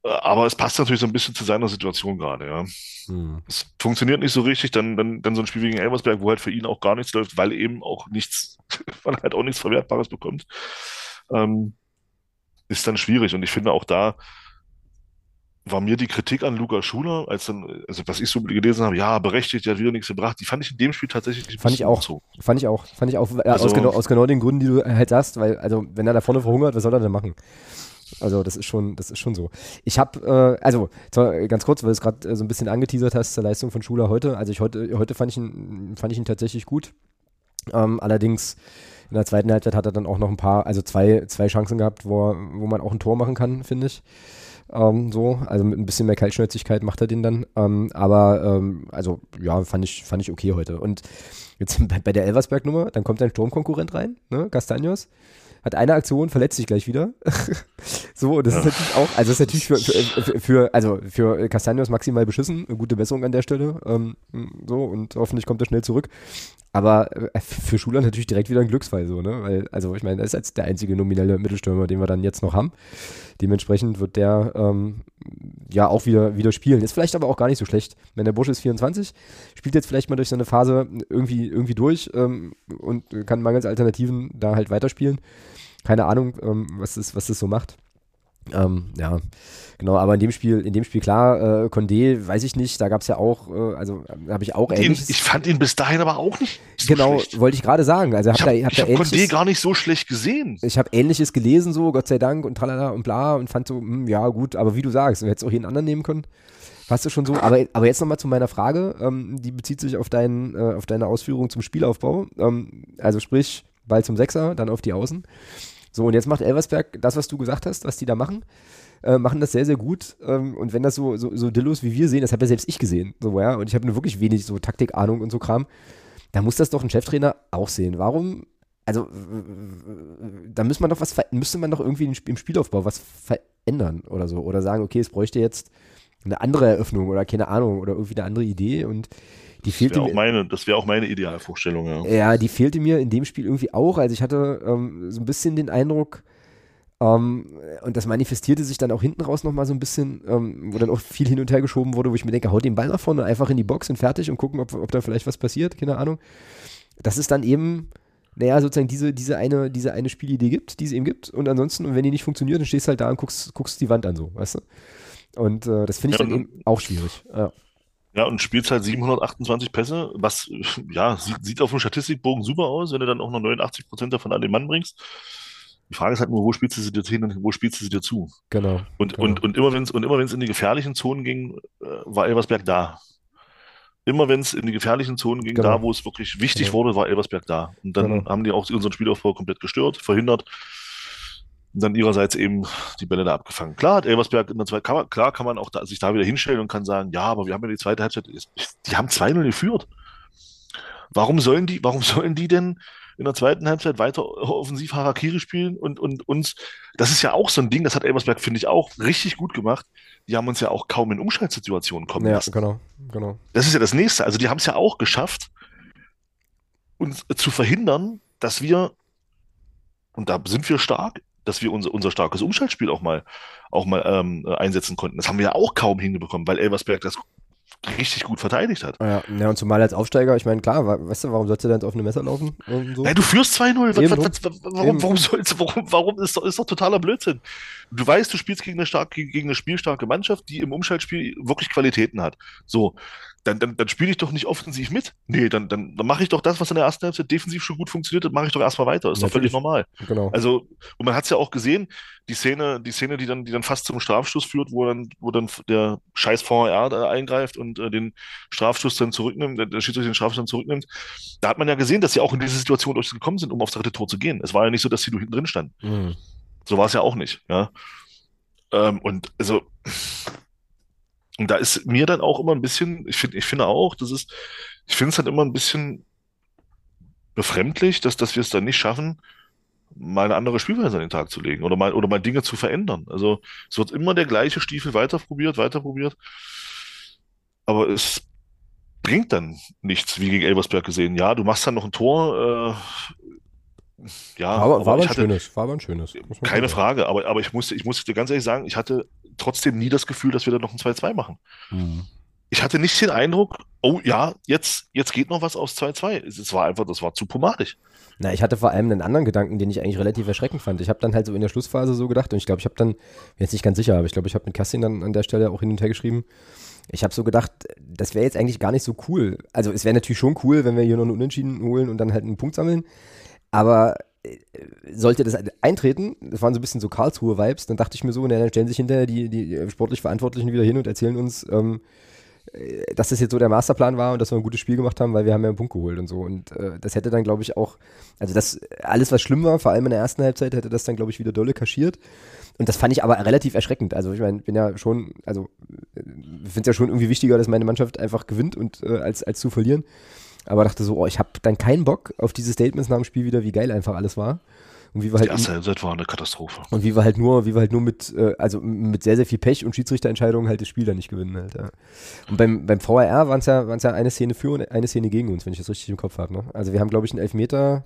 A: aber es passt natürlich so ein bisschen zu seiner Situation gerade, ja.
B: Mhm.
A: Es funktioniert nicht so richtig, dann, dann, dann so ein Spiel gegen Elversberg, wo halt für ihn auch gar nichts läuft, weil eben auch nichts, weil er halt auch nichts Verwertbares bekommt, ähm, ist dann schwierig. Und ich finde auch da war mir die Kritik an Luca Schuler, als dann, also was ich so gelesen habe, ja, berechtigt, der hat wieder nichts gebracht, die fand ich in dem Spiel tatsächlich ein
B: Fand ich auch.
A: zu.
B: Fand ich auch. Fand ich auch. Äh,
A: Also-
B: aus, genau, aus genau den Gründen, die du halt sagst, weil, also, wenn er da vorne verhungert, was soll er denn machen? Also, das ist schon, das ist schon so. Ich habe, äh, also, zwar ganz kurz, weil du es gerade äh, so ein bisschen angeteasert hast zur Leistung von Schuler heute. Also, ich heute, heute fand ich ihn, fand ich ihn tatsächlich gut. Ähm, allerdings in der zweiten Halbzeit hat er dann auch noch ein paar, also zwei, zwei Chancen gehabt, wo, wo man auch ein Tor machen kann, finde ich. Ähm, so, also mit ein bisschen mehr Kaltschnäuzigkeit macht er den dann. Ähm, aber, ähm, also, ja, fand ich, fand ich okay heute. Und jetzt bei, bei der Elversberg-Nummer, dann kommt ein Sturmkonkurrent rein, ne, Castaños. Hat eine Aktion, verletzt sich gleich wieder. so, und das ist natürlich auch, also das ist natürlich für, für, für, also für Castaños maximal beschissen. Gute Besserung an der Stelle. Ähm, so, und hoffentlich kommt er schnell zurück. Aber äh, für Schuler natürlich direkt wieder ein Glücksfall, so, ne? Weil, also ich meine, er ist jetzt der einzige nominelle Mittelstürmer, den wir dann jetzt noch haben. Dementsprechend wird der ähm, ja auch wieder, wieder spielen. Ist vielleicht aber auch gar nicht so schlecht. Wenn der Bursche ist 24, spielt jetzt vielleicht mal durch so eine Phase irgendwie, irgendwie durch ähm, und kann mangels Alternativen da halt weiterspielen. Keine Ahnung, ähm, was, das, was das so macht. Ähm, ja, genau, aber in dem Spiel, in dem Spiel klar, äh, Condé, weiß ich nicht, da gab es ja auch, äh, also habe ich auch
A: ähnliches. Ich fand ihn bis dahin aber auch nicht
B: so Genau, schlecht. wollte ich gerade sagen. Also hab
A: ich habe hab, hab Condé gar nicht so schlecht gesehen.
B: Ich habe ähnliches gelesen, so, Gott sei Dank und tralala und bla und fand so, mh, hm, ja gut, aber wie du sagst, du hättest auch jeden anderen nehmen können. Hast du schon so, aber, aber jetzt nochmal zu meiner Frage, ähm, die bezieht sich auf, dein, äh, auf deine Ausführungen zum Spielaufbau. Ähm, also sprich, Ball zum Sechser, dann auf die Außen. So, und jetzt macht Elversberg das, was du gesagt hast, was die da machen. Äh, machen das sehr, sehr gut. Ähm, und wenn das so, so, so Dillos wie wir sehen, das habe ja selbst ich gesehen. So, ja, und ich habe nur wirklich wenig so Taktikahnung und so Kram. Da muss das doch ein Cheftrainer auch sehen. Warum? Also, da müsste man doch was, müsste man doch irgendwie im Spielaufbau was verändern oder so. Oder sagen, okay, es bräuchte jetzt eine andere Eröffnung oder keine Ahnung oder irgendwie eine andere Idee und die fehlte
A: das wäre auch, das wär auch meine Idealvorstellung, ja.
B: Ja, die fehlte mir in dem Spiel irgendwie auch. Also ich hatte ähm, so ein bisschen den Eindruck, ähm, und das manifestierte sich dann auch hinten raus nochmal so ein bisschen, ähm, wo dann auch viel hin und her geschoben wurde, wo ich mir denke, haut den Ball nach vorne einfach in die Box und fertig und gucken, ob, ob da vielleicht was passiert, keine Ahnung. Das ist dann eben, naja, sozusagen diese, diese, eine, diese eine Spielidee gibt, die es eben gibt. Und ansonsten, und wenn die nicht funktioniert, dann stehst du halt da und guckst, guckst die Wand an so, weißt du? Und äh, das finde ich ja, dann eben auch schwierig. Ja.
A: Ja, und spielt halt 728 Pässe, was ja sieht, sieht auf dem Statistikbogen super aus, wenn du dann auch noch 89 Prozent davon an den Mann bringst. Die Frage ist halt nur, wo spielst du sie dir hin und wo spielst du sie dir zu?
B: Genau.
A: Und,
B: genau.
A: und, und immer wenn es und immer wenn es in die gefährlichen Zonen ging, äh, war Elversberg da. Immer wenn es in die gefährlichen Zonen ging, genau. da wo es wirklich wichtig genau. wurde, war Elversberg da. Und dann genau. haben die auch unseren Spielaufbau komplett gestört, verhindert und dann ihrerseits eben die Bälle da abgefangen. Klar hat Elversberg in der zweiten, kann klar kann man auch da, sich da wieder hinstellen und kann sagen, ja, aber wir haben ja die zweite Halbzeit, die haben 2-0 geführt. Warum sollen die, warum sollen die denn in der zweiten Halbzeit weiter offensiv Harakiri spielen und, und uns, das ist ja auch so ein Ding, das hat Elversberg, finde ich, auch richtig gut gemacht. Die haben uns ja auch kaum in Umschaltsituationen kommen
B: ja,
A: lassen.
B: genau, genau.
A: Das ist ja das Nächste. Also die haben es ja auch geschafft, uns zu verhindern, dass wir, und da sind wir stark, dass wir unser, unser starkes Umschaltspiel auch mal, auch mal ähm, einsetzen konnten. Das haben wir ja auch kaum hinbekommen, weil Elversberg das richtig gut verteidigt hat.
B: Ja, ja und zumal als Aufsteiger, ich meine, klar, weißt du, warum sollst du denn ins offene Messer laufen?
A: So? Nein, du führst 2-0. Warum, warum, sollst, warum, warum ist doch, ist doch totaler Blödsinn? Du weißt, du spielst gegen eine, stark, gegen eine spielstarke Mannschaft, die im Umschaltspiel wirklich Qualitäten hat. So, dann, dann, dann spiele ich doch nicht offensiv mit. Nee, dann, dann, dann mache ich doch das, was in der ersten Halbzeit defensiv schon gut funktioniert hat, mache ich doch erstmal weiter. Ist Natürlich. doch völlig normal.
B: Genau.
A: Also, und man hat es ja auch gesehen, die Szene, die Szene, die dann, die dann fast zum Strafstoß führt, wo dann, wo dann der scheiß da eingreift und äh, den Strafstoß dann zurücknimmt, der, der Schiedsrichter den Strafstoß dann zurücknimmt. Da hat man ja gesehen, dass sie auch in diese Situation durchgekommen sind, um aufs dritte Tor zu gehen. Es war ja nicht so, dass sie nur hinten drin standen. Mhm. So war es ja auch nicht, ja. Ähm, und also, und da ist mir dann auch immer ein bisschen, ich finde, ich finde auch, das ist, ich finde es halt immer ein bisschen befremdlich, dass, dass wir es dann nicht schaffen, mal eine andere Spielweise an den Tag zu legen oder mal, oder mal Dinge zu verändern. Also es wird immer der gleiche Stiefel weiter probiert, weiter probiert. Aber es bringt dann nichts, wie gegen Elversberg gesehen. Ja, du machst dann noch ein Tor. Äh, ja,
B: war, aber, war aber ein hatte, schönes, war aber ein schönes.
A: Keine Frage, aber, aber ich musste, ich musste dir ganz ehrlich sagen, ich hatte trotzdem nie das Gefühl, dass wir da noch ein 2-2 machen. Mhm. Ich hatte nicht den Eindruck, oh ja, jetzt, jetzt geht noch was aus 2-2. Es war einfach, das war zu pomadig.
B: Na, ich hatte vor allem einen anderen Gedanken, den ich eigentlich relativ erschreckend fand. Ich habe dann halt so in der Schlussphase so gedacht und ich glaube, ich habe dann, jetzt nicht ganz sicher, aber ich glaube, ich habe mit Kerstin dann an der Stelle auch hin und her geschrieben. Ich habe so gedacht, das wäre jetzt eigentlich gar nicht so cool. Also es wäre natürlich schon cool, wenn wir hier noch einen Unentschieden holen und dann halt einen Punkt sammeln. Aber sollte das eintreten, das waren so ein bisschen so Karlsruhe-Vibes, dann dachte ich mir so, na, dann stellen sich hinterher die, die sportlich Verantwortlichen wieder hin und erzählen uns, ähm, äh, dass das jetzt so der Masterplan war und dass wir ein gutes Spiel gemacht haben, weil wir haben ja einen Punkt geholt und so. Und äh, das hätte dann, glaube ich, auch, also das, alles, was schlimm war, vor allem in der ersten Halbzeit, hätte das dann, glaube ich, wieder dolle kaschiert. Und das fand ich aber relativ erschreckend. Also ich meine, bin ja schon, also äh, finde es ja schon irgendwie wichtiger, dass meine Mannschaft einfach gewinnt und äh, als, als zu verlieren aber dachte so, oh, ich habe dann keinen Bock auf diese Statements nach dem Spiel wieder, wie geil einfach alles war. Und wie wir halt
A: die erste Halbzeit war eine Katastrophe.
B: Und wie wir halt nur, wie wir halt nur mit, äh, also mit sehr, sehr viel Pech und Schiedsrichterentscheidungen halt das Spiel dann nicht gewinnen halt. Ja. Und beim, beim VRR waren es ja, waren's ja eine Szene für und eine Szene gegen uns, wenn ich das richtig im Kopf habe. Ne? Also wir haben, glaube ich, einen Elfmeter.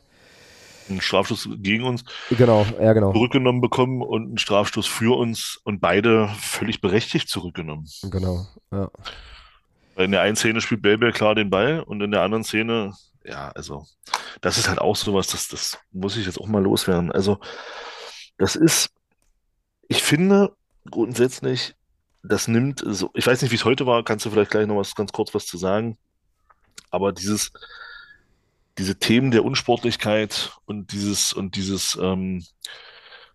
A: Einen Strafstoß gegen uns.
B: Genau, ja, genau.
A: Zurückgenommen bekommen und einen Strafstoß für uns und beide völlig berechtigt zurückgenommen.
B: Genau, ja.
A: In der einen Szene spielt Belbel klar den Ball und in der anderen Szene, ja, also, das ist halt auch sowas, das, das muss ich jetzt auch mal loswerden. Also, das ist, Ich finde grundsätzlich, das nimmt so, ich weiß nicht, wie es heute war, kannst du vielleicht gleich noch was ganz kurz was zu sagen, aber dieses, diese Themen der Unsportlichkeit und dieses und dieses ähm,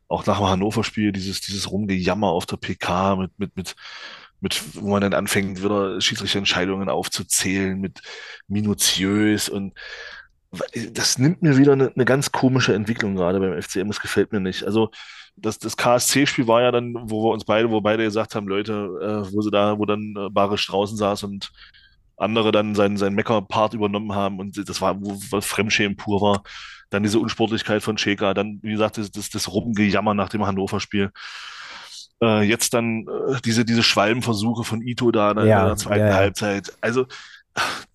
A: auch nach dem Hannover-Spiel dieses dieses Rumgejammer auf der PK mit mit mit mit wo man dann anfängt wieder Schiedsrichterentscheidungen aufzuzählen mit minutiös und das nimmt mir wieder eine, eine ganz komische Entwicklung gerade beim FCM. Das gefällt mir nicht. Also das, das KSC-Spiel war ja dann, wo wir uns beide, wo beide gesagt haben, Leute, äh, wo sie da, wo dann äh, Barisch draußen saß und andere dann seinen, seinen Mecker-Part übernommen haben und das war, wo, wo Fremdschämen pur war. Dann diese Unsportlichkeit von Cheka, dann, wie gesagt, das, das, das Rumpengejammer nach dem Hannover-Spiel. Äh, jetzt dann äh, diese, diese Schwalbenversuche von Ito da in
B: Ja,
A: der zweiten
B: ja.
A: Halbzeit. Also,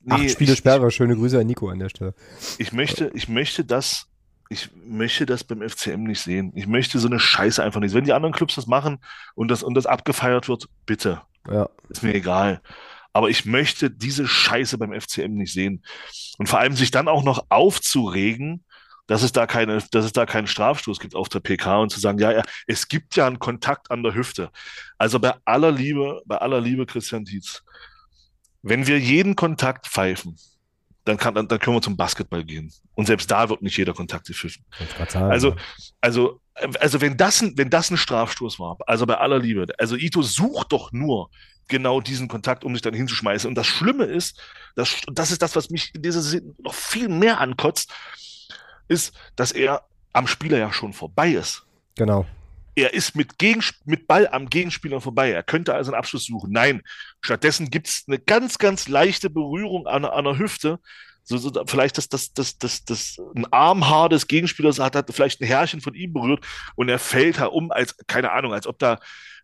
A: nee,
B: Acht Spiele
A: ich-
B: Sperre, schöne Grüße an Nico an der Stelle.
A: ich möchte, ich möchte das, ich möchte das beim FCM nicht sehen. Ich möchte so eine Scheiße einfach nicht. Wenn die anderen Clubs das machen und das, und das abgefeiert wird, bitte.
B: Ja,
A: Ist mir egal. Aber ich möchte diese Scheiße beim FCM nicht sehen. Und vor allem sich dann auch noch aufzuregen, dass es da keine, dass es da keinen Strafstoß gibt auf der PK und zu sagen, ja, ja, es gibt ja einen Kontakt an der Hüfte. Also bei aller Liebe, bei aller Liebe, Christian Dietz, wenn wir jeden Kontakt pfeifen, dann kann, dann, dann können wir zum Basketball gehen. Und selbst da wird nicht jeder Kontakt gepfiffen. Also, also, also wenn das, ein, wenn das ein Strafstoß war, also bei aller Liebe, also Ito sucht doch nur genau diesen Kontakt, um sich dann hinzuschmeißen. Und das Schlimme ist, das, das ist das, was mich in dieser Szene noch viel mehr ankotzt, ist, dass er am Spieler ja schon vorbei ist.
B: genau.
A: Er ist mit, mit Ball am Gegenspieler vorbei. Er könnte also einen Abschluss suchen. Nein, stattdessen gibt es eine ganz, ganz leichte Berührung an, an der Hüfte. So, so, vielleicht das, das, das, das, das, ein Armhaar des Gegenspielers hat, hat vielleicht ein Härchen von ihm berührt und er fällt herum, als, keine Ahnung, als ob da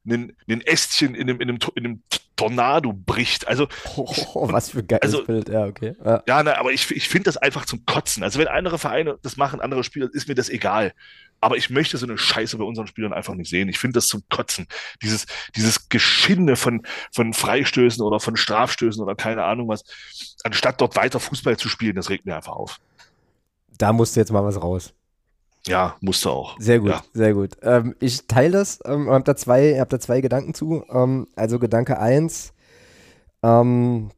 A: ein, ein Ästchen in einem, in, einem, in einem Tornado bricht. Also,
B: Oh, was für ein geiles
A: Also-
B: Bild, ja, okay. Ja.
A: ja, na, aber ich, ich finde das einfach zum Kotzen. Also, wenn andere Vereine das machen, andere Spieler, ist mir das egal. Aber ich möchte so eine Scheiße bei unseren Spielern einfach nicht sehen. Ich finde das zum Kotzen. Dieses, dieses Geschinde von, von Freistößen oder von Strafstößen oder keine Ahnung was, anstatt dort weiter Fußball zu spielen, das regt mir einfach auf.
B: Da musste jetzt mal was raus.
A: Ja, musste auch.
B: Sehr gut,
A: Ja.
B: sehr gut. Ähm, ich teile das, ähm, habe da, zwei, hab da zwei Gedanken zu. Ähm, also Gedanke eins, ähm,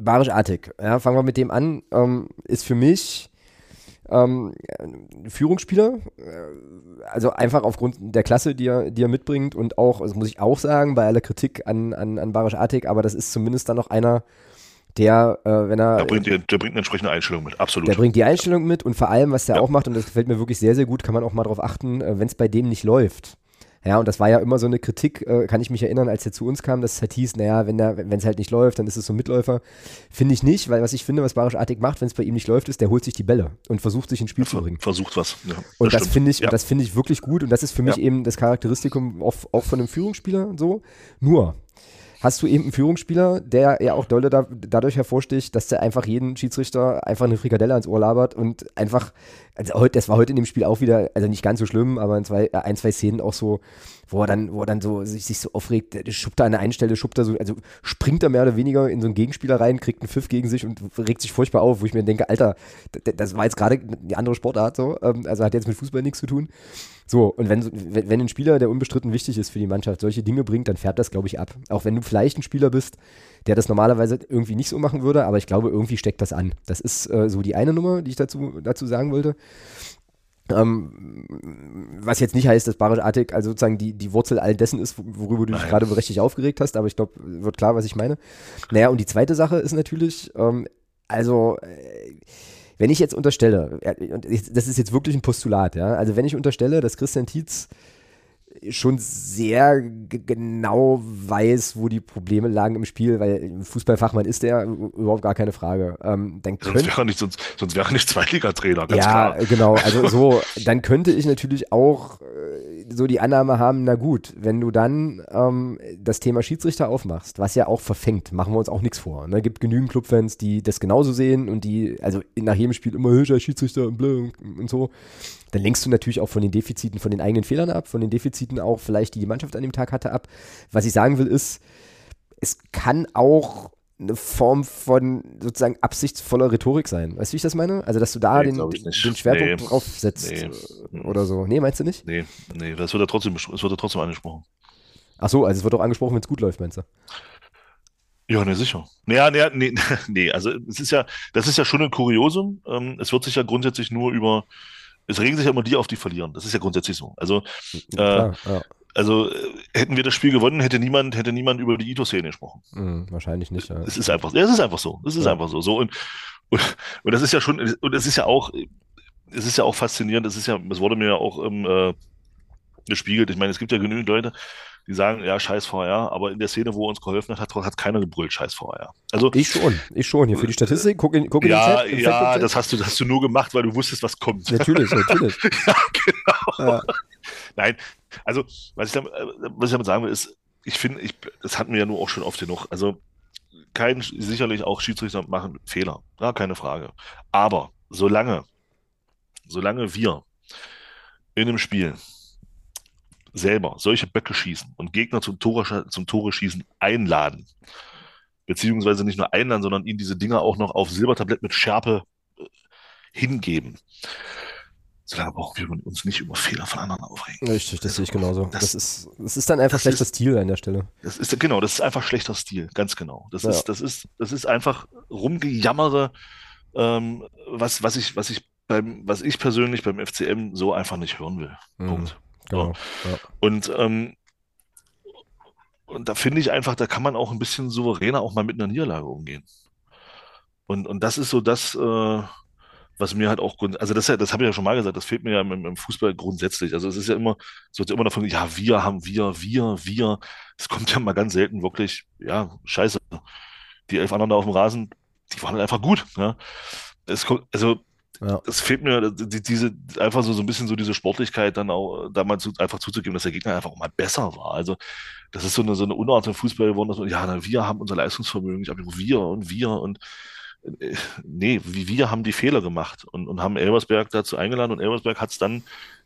B: Barisch Attic, ja, fangen wir mit dem an, ähm, ist für mich ähm, ein Führungsspieler, äh, also einfach aufgrund der Klasse, die er, die er mitbringt und auch, das muss ich auch sagen, bei aller Kritik an, an, an Barisch Attic, aber das ist zumindest dann noch einer, der, äh, wenn er
A: Der bringt, der, der bringt eine entsprechende Einstellung mit. Absolut.
B: der bringt die Einstellung mit und vor allem, was der
A: Ja.
B: auch macht, und das gefällt mir wirklich sehr, sehr gut, kann man auch mal darauf achten, wenn es bei dem nicht läuft. Ja, und das war ja immer so eine Kritik, äh, kann ich mich erinnern, als er zu uns kam, dass es halt hieß, naja, wenn es halt nicht läuft, dann ist es so ein Mitläufer. Finde ich nicht, weil was ich finde, was Barisch Artig macht, wenn es bei ihm nicht läuft, ist, der holt sich die Bälle und versucht sich ins Spiel zu bringen.
A: versucht was. Ja,
B: Und das,
A: stimmt.
B: finde ich,
A: Ja.
B: und das finde ich wirklich gut und das ist für mich eben das Charakteristikum auch, auch von einem Führungsspieler so. Nur hast du eben einen Führungsspieler, der ja auch dolle da, dadurch hervorsticht, dass der einfach jeden Schiedsrichter einfach eine Frikadelle ans Ohr labert und einfach, also heute, das war heute in dem Spiel auch wieder, also nicht ganz so schlimm, aber in zwei, äh, ein, zwei Szenen auch so, wo er dann, wo er dann so sich, sich so aufregt, schubt da an der einen Stelle, schubt er so, also springt er mehr oder weniger in so einen Gegenspieler rein, kriegt einen Pfiff gegen sich und regt sich furchtbar auf, wo ich mir denke, Alter, das war jetzt gerade die andere Sportart so, ähm, also hat jetzt mit Fußball nichts zu tun. So, und wenn, wenn, ein Spieler, der unbestritten wichtig ist für die Mannschaft, solche Dinge bringt, dann fährt das, glaube ich, ab. Auch wenn du vielleicht ein Spieler bist, der das normalerweise irgendwie nicht so machen würde, aber ich glaube, irgendwie steckt das an. Das ist äh, so die eine Nummer, die ich dazu, dazu sagen wollte. Ähm, was jetzt nicht heißt, dass Barisch Attic also sozusagen die, die Wurzel all dessen ist, worüber du dich gerade berechtigt aufgeregt hast, aber ich glaube, wird klar, was ich meine. Naja, und die zweite Sache ist natürlich, ähm, also, äh, wenn ich jetzt unterstelle, äh, und das ist jetzt wirklich ein Postulat, ja, also wenn ich unterstelle, dass Christian Tietz schon sehr genau weiß, wo die Probleme lagen im Spiel, weil Fußballfachmann ist der, überhaupt gar keine Frage. Ähm, dann
A: Sonst
B: könnte
A: wäre er nicht, sonst, sonst wäre er nicht Zweitligatrainer, ganz
B: ja,
A: klar.
B: genau. Also so, dann könnte ich natürlich auch äh, so die Annahme haben, na gut, wenn du dann ähm, das Thema Schiedsrichter aufmachst, was ja auch verfängt, machen wir uns auch nichts vor. Ne? Gibt genügend Clubfans, die das genauso sehen und die, also nach jedem Spiel immer Hilscher, Schiedsrichter und und, und so. Dann lenkst du natürlich auch von den Defiziten, von den eigenen Fehlern ab, von den Defiziten auch vielleicht, die die Mannschaft an dem Tag hatte, ab. Was ich sagen will, ist, es kann auch eine Form von sozusagen absichtsvoller Rhetorik sein. Weißt du, wie ich das meine? Also, dass du da
A: Nee,
B: den, den. Schwerpunkt
A: Nee.
B: drauf setzt
A: Nee.
B: äh, oder so. Nee, meinst du nicht?
A: Nee, nee, das wird ja trotzdem, es wird ja trotzdem angesprochen.
B: Ach so, also es wird auch angesprochen, wenn es gut läuft, meinst du?
A: Ja, ne, sicher. Naja, nee, nee, nee, also es ist ja, das ist ja schon ein Kuriosum. Ähm, es wird sich ja grundsätzlich nur über, es regen sich ja immer die auf, die verlieren. Das ist ja grundsätzlich so. Also,
B: Klar, ja.
A: Also äh, hätten wir das Spiel gewonnen, hätte niemand, hätte niemand über die Ito-Szene gesprochen.
B: Hm, wahrscheinlich nicht, ja.
A: Es ist einfach, es ist einfach so. Es ist
B: Ja.
A: einfach so. So und, und, und das ist ja schon, und es ist ja auch, es ist ja auch faszinierend. Es ist ja, es wurde mir ja auch ähm, äh, gespiegelt. Ich meine, es gibt ja genügend Leute, die sagen, ja, scheiß VR, aber in der Szene, wo er uns geholfen hat, hat, hat keiner gebrüllt, scheiß VR. Also,
B: Ich schon, ich schon. Hier für die Statistik, guck in, guck in
A: ja,
B: den Chat.
A: ja,
B: Facebook-Chat.
A: das hast du, das hast du nur gemacht, weil du wusstest, was kommt.
B: Natürlich, natürlich.
A: ja, genau.
B: Ja.
A: Nein, also, was ich, damit, äh, was ich damit sagen will, ist, ich finde, ich, das hatten wir ja nur auch schon oft genug. Also, kein, sicherlich auch Schiedsrichter machen Fehler, ja, keine Frage. Aber solange, solange wir in einem Spiel selber solche Böcke schießen und Gegner zum Tore, zum Tore schießen einladen, beziehungsweise nicht nur einladen, sondern ihnen diese Dinger auch noch auf Silbertablett mit Schärpe äh, hingeben, solange brauchen wir uns nicht über Fehler von anderen aufregen.
B: Richtig, das sehe ich genauso.
A: Das-
B: Das, ist, das ist dann einfach schlechter
A: ist-
B: Stil an der Stelle.
A: Das ist genau, das ist einfach schlechter Stil, ganz genau. Das
B: Ja.
A: ist, das ist, das ist einfach rumgejammere, ähm, was, was ich, was ich beim, was ich persönlich beim FCM so einfach nicht hören will.
B: Mhm,
A: Punkt.
B: Genau. Ja.
A: Und, ähm, und da finde ich einfach, da kann man auch ein bisschen souveräner auch mal mit einer Niederlage umgehen. Und, und das ist so das, äh, was mir halt auch, also das, das habe ich ja schon mal gesagt, das fehlt mir ja im, im Fußball grundsätzlich. Also es ist ja immer, es wird ja immer davon, ja, wir haben wir, wir, wir. Es kommt ja mal ganz selten wirklich, ja, scheiße. Die elf anderen da auf dem Rasen, die waren halt einfach gut. Ja. Es kommt, also
B: Ja.
A: es fehlt mir die, diese einfach so, so ein bisschen so diese Sportlichkeit dann auch da mal zu, einfach zuzugeben, dass der Gegner einfach auch mal besser war. Also das ist so eine, so eine Unart im Fußball geworden, dass man, ja, na, wir haben unser Leistungsvermögen, ich habe wir und wir und äh, nee, wir haben die Fehler gemacht und, und haben Elversberg dazu eingeladen und Elversberg hat es dann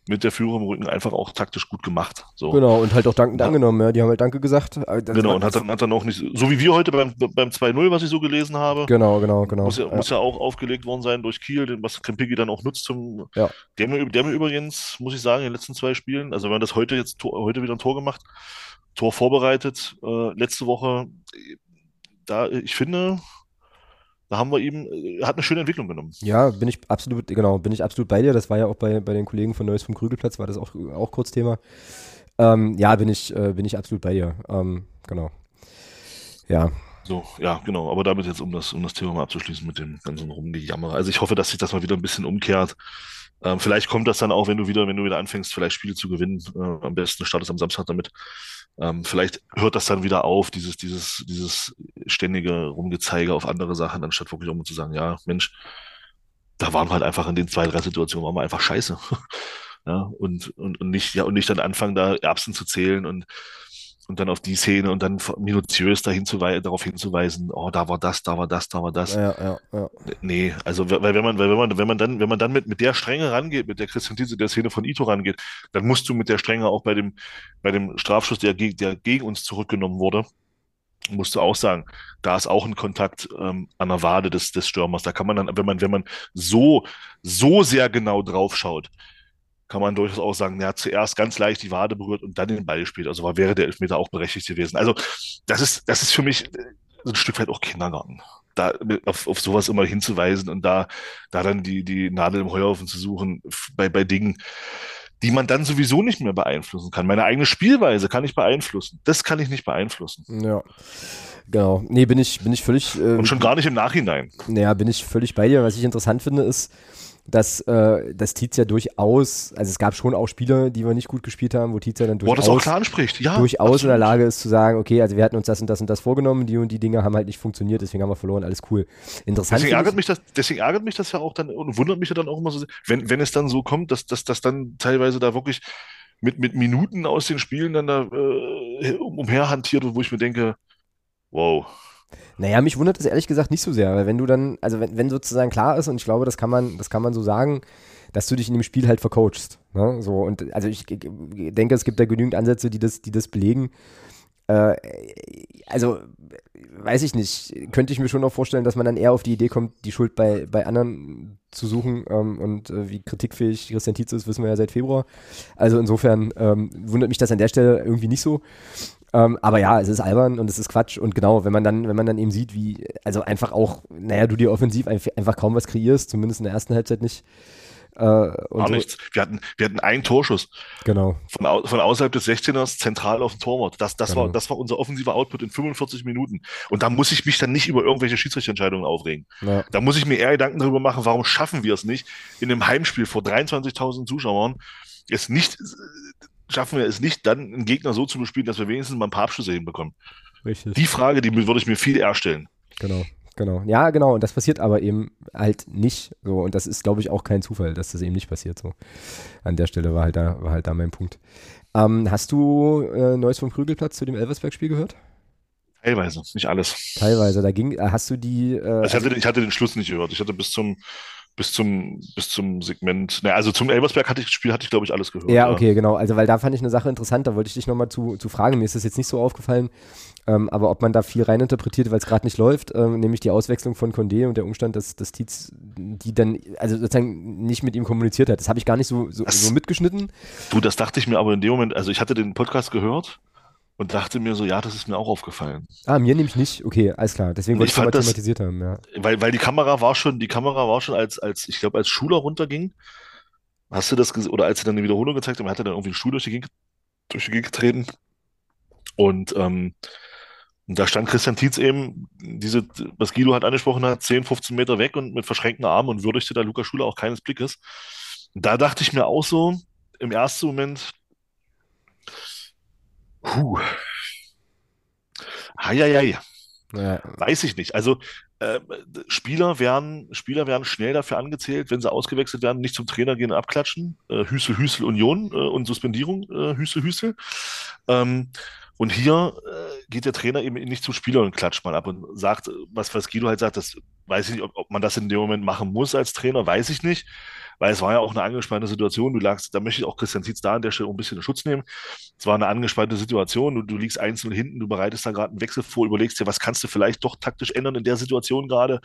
A: mit der Führung im Rücken einfach auch taktisch gut gemacht. So.
B: Genau, und halt auch dankend
A: Ja.
B: angenommen, ja. Die haben halt Danke gesagt.
A: Genau, und hat dann, hat dann auch nicht, so wie wir heute beim, beim 2-0, was ich so gelesen habe,
B: Genau, genau, genau.
A: muss ja,
B: Ja.
A: muss ja auch aufgelegt worden sein durch Kiel, den- was Krempigi dann auch nutzt zum.
B: Ja.
A: Der mir, der mir übrigens, muss ich sagen, in den letzten zwei Spielen, also wenn man das heute jetzt heute wieder ein Tor gemacht, Tor vorbereitet, äh, letzte Woche, da, ich finde, da haben wir ihm, er hat eine schöne Entwicklung genommen.
B: Ja, bin ich absolut, genau, bin ich absolut bei dir. Das war ja auch bei, bei den Kollegen von Neues vom Krügelplatz, war das auch, auch kurz Thema. Ähm, ja, bin ich, äh, bin ich absolut bei dir. Ähm, genau. Ja,
A: So, ja, genau. Aber damit jetzt, um das, um das Thema mal abzuschließen mit dem ganzen Rumgejammer. Also ich hoffe, dass sich das mal wieder ein bisschen umkehrt. Ähm, vielleicht kommt das dann auch, wenn du wieder, wenn du wieder anfängst, vielleicht Spiele zu gewinnen. Äh, am besten startest am Samstag damit. Ähm, vielleicht hört das dann wieder auf, dieses, dieses, dieses ständige Rumgezeige auf andere Sachen, anstatt wirklich mal zu sagen, ja, Mensch, da waren wir halt einfach in den zwei, drei Situationen, waren wir einfach scheiße. Ja, und, und, und nicht, ja, und nicht dann anfangen, da Erbsen zu zählen und, und dann auf die Szene und dann minutiös dahin zu darauf hinzuweisen, oh, da war das, da war das, da war das.
B: ja, ja, ja.
A: Nee, also weil wenn man, weil wenn man, wenn man dann, wenn man dann mit, mit der Strenge rangeht, mit der Christian Tietze, der Szene von Ito rangeht, dann musst du mit der Strenge auch bei dem, bei dem Strafschuss, der, der gegen uns zurückgenommen wurde, musst du auch sagen, da ist auch ein Kontakt ähm, an der Wade des, des Stürmers. Da kann man dann, wenn man, wenn man so, so sehr genau drauf schaut, kann man durchaus auch sagen, er hat zuerst ganz leicht die Wade berührt und dann den Ball gespielt. Also war, wäre der Elfmeter auch berechtigt gewesen. Also das ist, das ist für mich äh, so ein Stück weit auch Kindergarten. Da auf, auf sowas immer hinzuweisen und da, da dann die, die Nadel im Heuhaufen zu suchen bei, bei Dingen, die man dann sowieso nicht mehr beeinflussen kann. Meine eigene Spielweise kann ich beeinflussen. Das kann ich nicht beeinflussen.
B: Ja. Genau. Nee, bin ich, bin ich völlig, äh,
A: Und schon gar nicht im Nachhinein.
B: naja, bin ich völlig bei dir. Was ich interessant finde, ist, dass äh, das Tietz ja durchaus, also es gab schon auch Spieler, die wir nicht gut gespielt haben, wo Tietz ja dann durchaus,
A: klar anspricht. Ja,
B: durchaus in der. Lage ist zu sagen, okay, also wir hatten uns das und das und das vorgenommen, die und die Dinge haben halt nicht funktioniert, deswegen haben wir verloren, alles cool. Interessant
A: Deswegen ärgert
B: ich,
A: mich das, deswegen ärgert mich das ja auch dann und wundert mich ja dann auch immer so, wenn, wenn es dann so kommt, dass, dass, dass dann teilweise da wirklich mit, mit Minuten aus den Spielen dann da äh, umherhantiert wird, wo ich mir denke, wow.
B: Naja, mich wundert das ehrlich gesagt nicht so sehr, weil wenn du dann, also wenn, wenn sozusagen klar ist, und ich glaube, das kann man, das kann man so sagen, dass du dich in dem Spiel halt vercoachst. Ne? So, und also ich g- denke, es gibt da genügend Ansätze, die das, die das belegen. Äh, also, weiß ich nicht, könnte ich mir schon noch vorstellen, dass man dann eher auf die Idee kommt, die Schuld bei, bei anderen zu suchen. Ähm, und äh, wie kritikfähig Christian Tietz ist, wissen wir ja seit Februar. Also insofern ähm, wundert mich das an der Stelle irgendwie nicht so. Ähm, aber ja, es ist albern und es ist Quatsch. Und genau, wenn man dann, wenn man dann eben sieht, wie, also einfach auch, naja, du dir offensiv einfach kaum was kreierst, zumindest in der ersten Halbzeit nicht.
A: Äh, Gar so. nichts. Wir hatten, wir hatten einen Torschuss.
B: Genau.
A: Von, au von außerhalb des 16ers zentral auf dem Torwart. Das, das, genau. war, das war unser offensiver Output in 45 Minuten. Und da muss ich mich dann nicht über irgendwelche Schiedsrichterentscheidungen aufregen. Ja. Da muss ich mir eher Gedanken darüber machen, warum schaffen wir es nicht, in einem Heimspiel vor 23.000 Zuschauern es nicht schaffen wir es nicht, dann einen Gegner so zu bespielen, dass wir wenigstens mal ein paar Abschlüsse hinbekommen. Richtig. Die Frage, die würde ich mir viel eher stellen.
B: Genau, genau. Ja, genau. Und das passiert aber eben halt nicht so. Und das ist, glaube ich, auch kein Zufall, dass das eben nicht passiert so. An der Stelle war halt da, war halt da mein Punkt. Ähm, hast du äh, Neues vom Krügelplatz zu dem Elversberg-Spiel gehört?
A: Teilweise, nicht alles.
B: Teilweise, da ging, äh, hast du die. Äh,
A: also ich, hatte, ich hatte den Schluss nicht gehört. Ich hatte bis zum bis zum, bis zum Segment, na, also zum Elbersberg hatte ich das Spiel, hatte ich glaube ich alles gehört.
B: Ja, okay, ja. genau. Also, weil da fand ich eine Sache interessant, da wollte ich dich nochmal zu, zu fragen. Mir ist das jetzt nicht so aufgefallen, ähm, aber ob man da viel reininterpretiert, weil es gerade nicht läuft, ähm, nämlich die Auswechslung von Condé und der Umstand, dass, dass Tietz die dann, also sozusagen nicht mit ihm kommuniziert hat. Das habe ich gar nicht so, so, das, so mitgeschnitten.
A: Du, das dachte ich mir aber in dem Moment, also ich hatte den Podcast gehört und dachte mir so, ja, das ist mir auch aufgefallen.
B: Ah, mir nämlich nicht. Okay, alles klar. Deswegen wollte ich es mal thematisiert haben, ja.
A: Weil, weil die Kamera war schon, die Kamera war schon als, als ich glaube, als Schuler runterging. Hast du das gesehen? Oder als sie dann eine Wiederholung gezeigt haben, hat er dann irgendwie einen Schuh durch die Gegend, durch die Gegend getreten. Und, ähm, und da stand Christian Tietz eben, diese, was Guido hat angesprochen hat, 10, 15 Meter weg und mit verschränkten Armen und würdigte da Luca Schuler auch keines Blickes. Da dachte ich mir auch so, im ersten Moment, Puh. Heieiei. Ja. Weiß ich nicht. Also äh, Spieler werden, Spieler werden schnell dafür angezählt, wenn sie ausgewechselt werden, nicht zum Trainer gehen und abklatschen. Äh, Hüsel, Hüsel, Union äh, und Suspendierung, äh, Hüsel, Hüsel. Ähm, und hier äh, geht der Trainer eben nicht zum Spieler und klatscht mal ab und sagt, was, was Guido halt sagt, das weiß ich nicht, ob, ob man das in dem Moment machen muss als Trainer, weiß ich nicht weil es war ja auch eine angespannte Situation. Du lagst, da möchte ich auch Christian Tietz da an der Stelle ein bisschen in Schutz nehmen. Es war eine angespannte Situation. Du, du liegst einzeln hinten, du bereitest da gerade einen Wechsel vor, überlegst dir, was kannst du vielleicht doch taktisch ändern in der Situation gerade.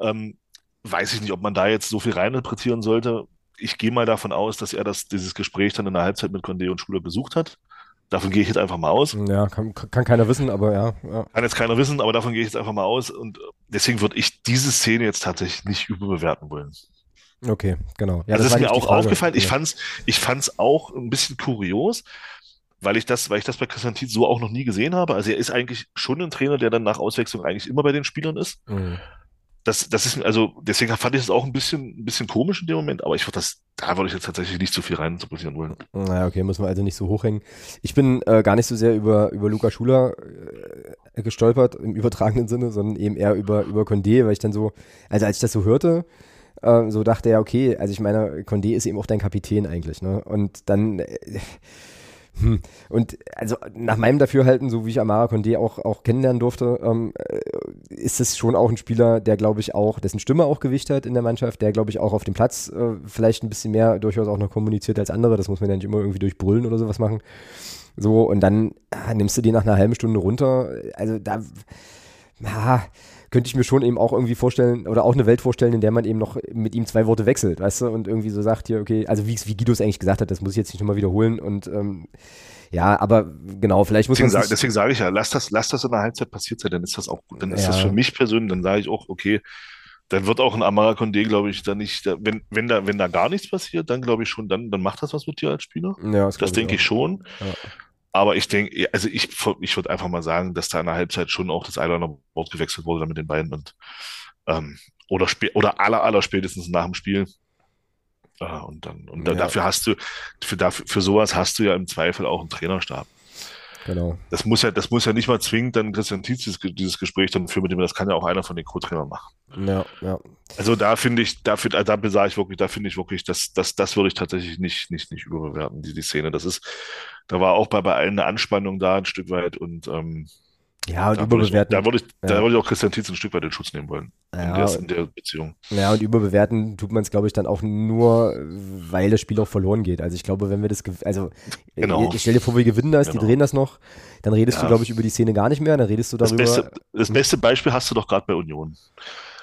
A: Ähm, weiß ich nicht, ob man da jetzt so viel reininterpretieren sollte. Ich gehe mal davon aus, dass er das, dieses Gespräch dann in der Halbzeit mit Condé und Schuler besucht hat. Davon gehe ich jetzt einfach mal aus.
B: Ja, kann, kann keiner wissen, aber ja, ja,
A: Kann jetzt keiner wissen, aber davon gehe ich jetzt einfach mal aus. Und deswegen würde ich diese Szene jetzt tatsächlich nicht überbewerten wollen.
B: Okay, genau.
A: Ja, also das, ist mir auch aufgefallen. Ich fand's, ich fand's auch ein bisschen kurios, weil ich das, weil ich das bei Christian Tietz so auch noch nie gesehen habe. Also er ist eigentlich schon ein Trainer, der dann nach Auswechslung eigentlich immer bei den Spielern ist. Mhm. Das, das ist, also deswegen fand ich es auch ein bisschen, ein bisschen komisch in dem Moment, aber ich würde das, da würde ich jetzt tatsächlich nicht zu viel rein interpretieren wollen.
B: Naja, okay, müssen wir also nicht so hochhängen. Ich bin äh, gar nicht so sehr über, über Luca Schuler äh, gestolpert im übertragenen Sinne, sondern eben eher über, über Condé, weil ich dann so, also als ich das so hörte, äh, so dachte er, okay, also ich meine, Condé ist eben auch dein Kapitän eigentlich, ne? Und dann, äh, hm, und also nach meinem Dafürhalten, so wie ich Amara Condé auch, auch kennenlernen durfte, ähm, äh, ist es schon auch ein Spieler, der glaube ich auch, dessen Stimme auch Gewicht hat in der Mannschaft, der glaube ich auch auf dem Platz äh, vielleicht ein bisschen mehr durchaus auch noch kommuniziert als andere. Das muss man ja nicht immer irgendwie durch Brüllen oder sowas machen. So, und dann ah, nimmst du die nach einer halben Stunde runter. Also da, ah, könnte ich mir schon eben auch irgendwie vorstellen oder auch eine Welt vorstellen, in der man eben noch mit ihm zwei Worte wechselt, weißt du, und irgendwie so sagt hier, okay, also wie, wie Guido es eigentlich gesagt hat, das muss ich jetzt nicht nochmal wiederholen und ähm, ja, aber genau, vielleicht muss
A: deswegen man. Sag, deswegen sage ich ja, lass das, lass das in der Halbzeit passiert sein, dann ist das auch gut. Dann ist ja. das für mich persönlich, dann sage ich auch, okay, dann wird auch ein Amara Condé, glaube ich, da nicht, wenn, wenn da, wenn da gar nichts passiert, dann glaube ich schon, dann, dann macht das was mit dir als Spieler. Ja, das, das denke ich, ich schon. Ja. Aber ich denke, also ich, ich würde einfach mal sagen, dass da in der Halbzeit schon auch das Eilander Wort gewechselt wurde mit den beiden und ähm, oder, oder aller, aller spätestens nach dem Spiel. Äh, und dann, und ja. dafür hast du, für, dafür, für sowas hast du ja im Zweifel auch einen Trainerstab.
B: Genau.
A: Das muss ja, das muss ja nicht mal zwingend dann Christian Tietz dieses, dieses Gespräch dann führen mit dem, das kann ja auch einer von den Co-Trainern machen.
B: Ja, ja.
A: Also da finde ich, da, find, da sage ich wirklich, da finde ich wirklich, das, das, das würde ich tatsächlich nicht, nicht, nicht überbewerten, die, die Szene. Das ist, da war auch bei, bei allen eine Anspannung da ein Stück weit und ähm,
B: Ja, und
A: Da würde ich,
B: überbewerten.
A: da würde ich, da
B: Ja.
A: würde ich auch Christian Tietz ein Stück weit den Schutz nehmen wollen. In
B: Ja,
A: der, in der Beziehung.
B: Ja, und überbewerten tut man es, glaube ich, dann auch nur, weil das Spiel auch verloren geht. Also ich glaube, wenn wir das, also
A: Genau.
B: ich stell dir vor, wir gewinnen das, die
A: Genau.
B: drehen das noch, dann redest du,
A: Ja.
B: glaube ich, über die Szene gar nicht mehr, dann redest du
A: Das
B: darüber.
A: beste, das beste Beispiel hast du doch gerade bei Union.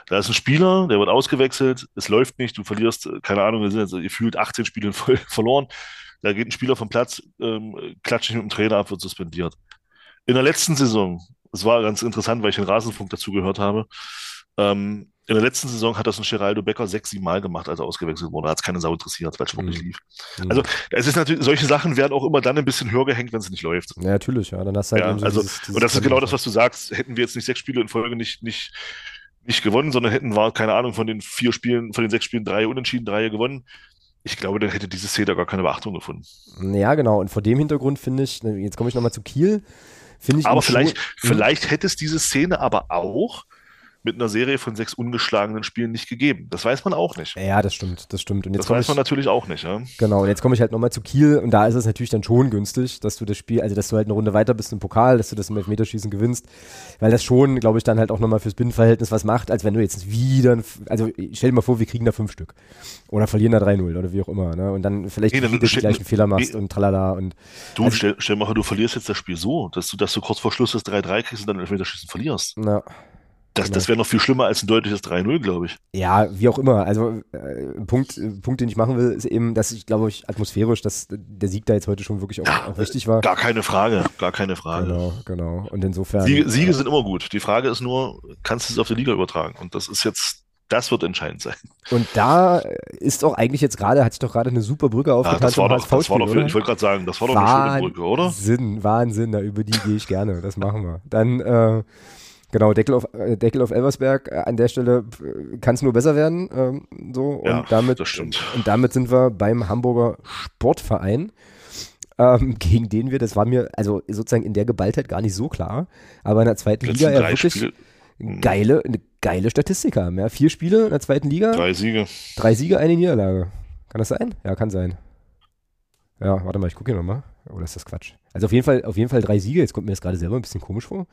A: Da ist ein Spieler, der wird ausgewechselt, es läuft nicht, du verlierst, äh, keine Ahnung, wir sind jetzt gefühlt 18 Spiele voll verloren. Da geht ein Spieler vom Platz, ähm, klatscht nicht mit dem Trainer ab, wird suspendiert. In der letzten Saison, es war ganz interessant, weil ich den Rasenfunk dazu gehört habe, ähm, in der letzten Saison hat das ein Geraldo Becker sechs, sieben Mal gemacht, als er ausgewechselt wurde. Hat es keine Sau interessiert, weil es nicht
B: Mhm.
A: lief.
B: Mhm.
A: Also, es ist natürlich, solche Sachen werden auch immer dann ein bisschen höher gehängt, wenn es nicht läuft.
B: ja, natürlich, ja, dann hast du halt
A: Ja,
B: so
A: also,
B: dieses, dieses
A: und das ist genau das, was du sagst. Hätten wir jetzt nicht sechs Spiele in Folge nicht, nicht, nicht gewonnen, sondern hätten wir, keine Ahnung, von den vier Spielen, von den sechs Spielen drei unentschieden, drei gewonnen. Ich glaube, dann hätte diese Szene gar keine Beachtung gefunden.
B: Ja, genau, und vor dem Hintergrund finde ich, jetzt komme ich nochmal zu Kiel, finde ich
A: Aber
B: ihn schon-
A: vielleicht,
B: Mhm.
A: vielleicht hätte es diese Szene aber auch mit einer Serie von sechs ungeschlagenen Spielen nicht gegeben. Das weiß man auch nicht.
B: Ja, das stimmt, das stimmt. Und jetzt
A: Das weiß
B: ich,
A: man natürlich auch nicht. Ja?
B: Genau, und jetzt komme ich halt nochmal zu Kiel und da ist es natürlich dann schon günstig, dass du das Spiel, also dass du halt eine Runde weiter bist im Pokal, dass du das im Elfmeterschießen gewinnst, weil das schon, glaube ich, dann halt auch nochmal fürs Binnenverhältnis was macht, als wenn du jetzt wieder, also stell dir mal vor, wir kriegen da fünf Stück oder verlieren da 3-0 oder wie auch immer, ne? und dann vielleicht
A: Nee, dann steht-
B: gleichen Fehler machst
A: nee.
B: und tralala und
A: Du,
B: Also-
A: stell, stell mal vor, du verlierst jetzt das Spiel so, dass du, dass du kurz vor Schluss das 3-3 kriegst und dann Elfmeterschießen verlierst.
B: na,
A: Das,
B: Genau.
A: das wäre noch viel schlimmer als ein deutliches 3-0, glaube ich.
B: ja, wie auch immer, also äh, ein Punkt, äh, Punkt, den ich machen will, ist eben, dass ich glaube ich atmosphärisch, dass der Sieg da jetzt heute schon wirklich auch,
A: Ja,
B: auch wichtig war.
A: Gar keine Frage, gar keine Frage.
B: Genau, genau. Und insofern.
A: Siege, Siege sind immer gut. Die Frage ist nur, kannst du es auf die Liga übertragen? Und das ist jetzt, das wird entscheidend sein.
B: Und da ist doch eigentlich jetzt gerade, hat sich doch gerade eine super Brücke
A: Ja,
B: aufgetan
A: das war doch, das war doch ich wollte gerade sagen, das war doch eine schöne Brücke, oder?
B: Wahnsinn, Wahnsinn, da, über die gehe ich gerne, das machen wir. Dann, äh, genau, Deckel auf, äh, Deckel auf Elversberg, äh, an der Stelle kann es nur besser werden, ähm, so,
A: Ja,
B: und damit,
A: das stimmt.
B: und damit sind wir beim Hamburger Sportverein, ähm, gegen den wir, das war mir, also sozusagen in der Geballtheit gar nicht so klar, aber in der zweiten
A: Letzten
B: Liga ja wirklich
A: Mhm.
B: geile, eine geile Statistik haben, ja, vier Spiele in der zweiten Liga,
A: drei Siege.
B: Drei Siege, eine Niederlage. Kann das sein? Ja, kann sein. Ja, warte mal, ich gucke hier nochmal. Oder ist das Quatsch? Also auf jeden Fall, auf jeden Fall drei Siege. Jetzt kommt mir das gerade selber ein bisschen komisch vor.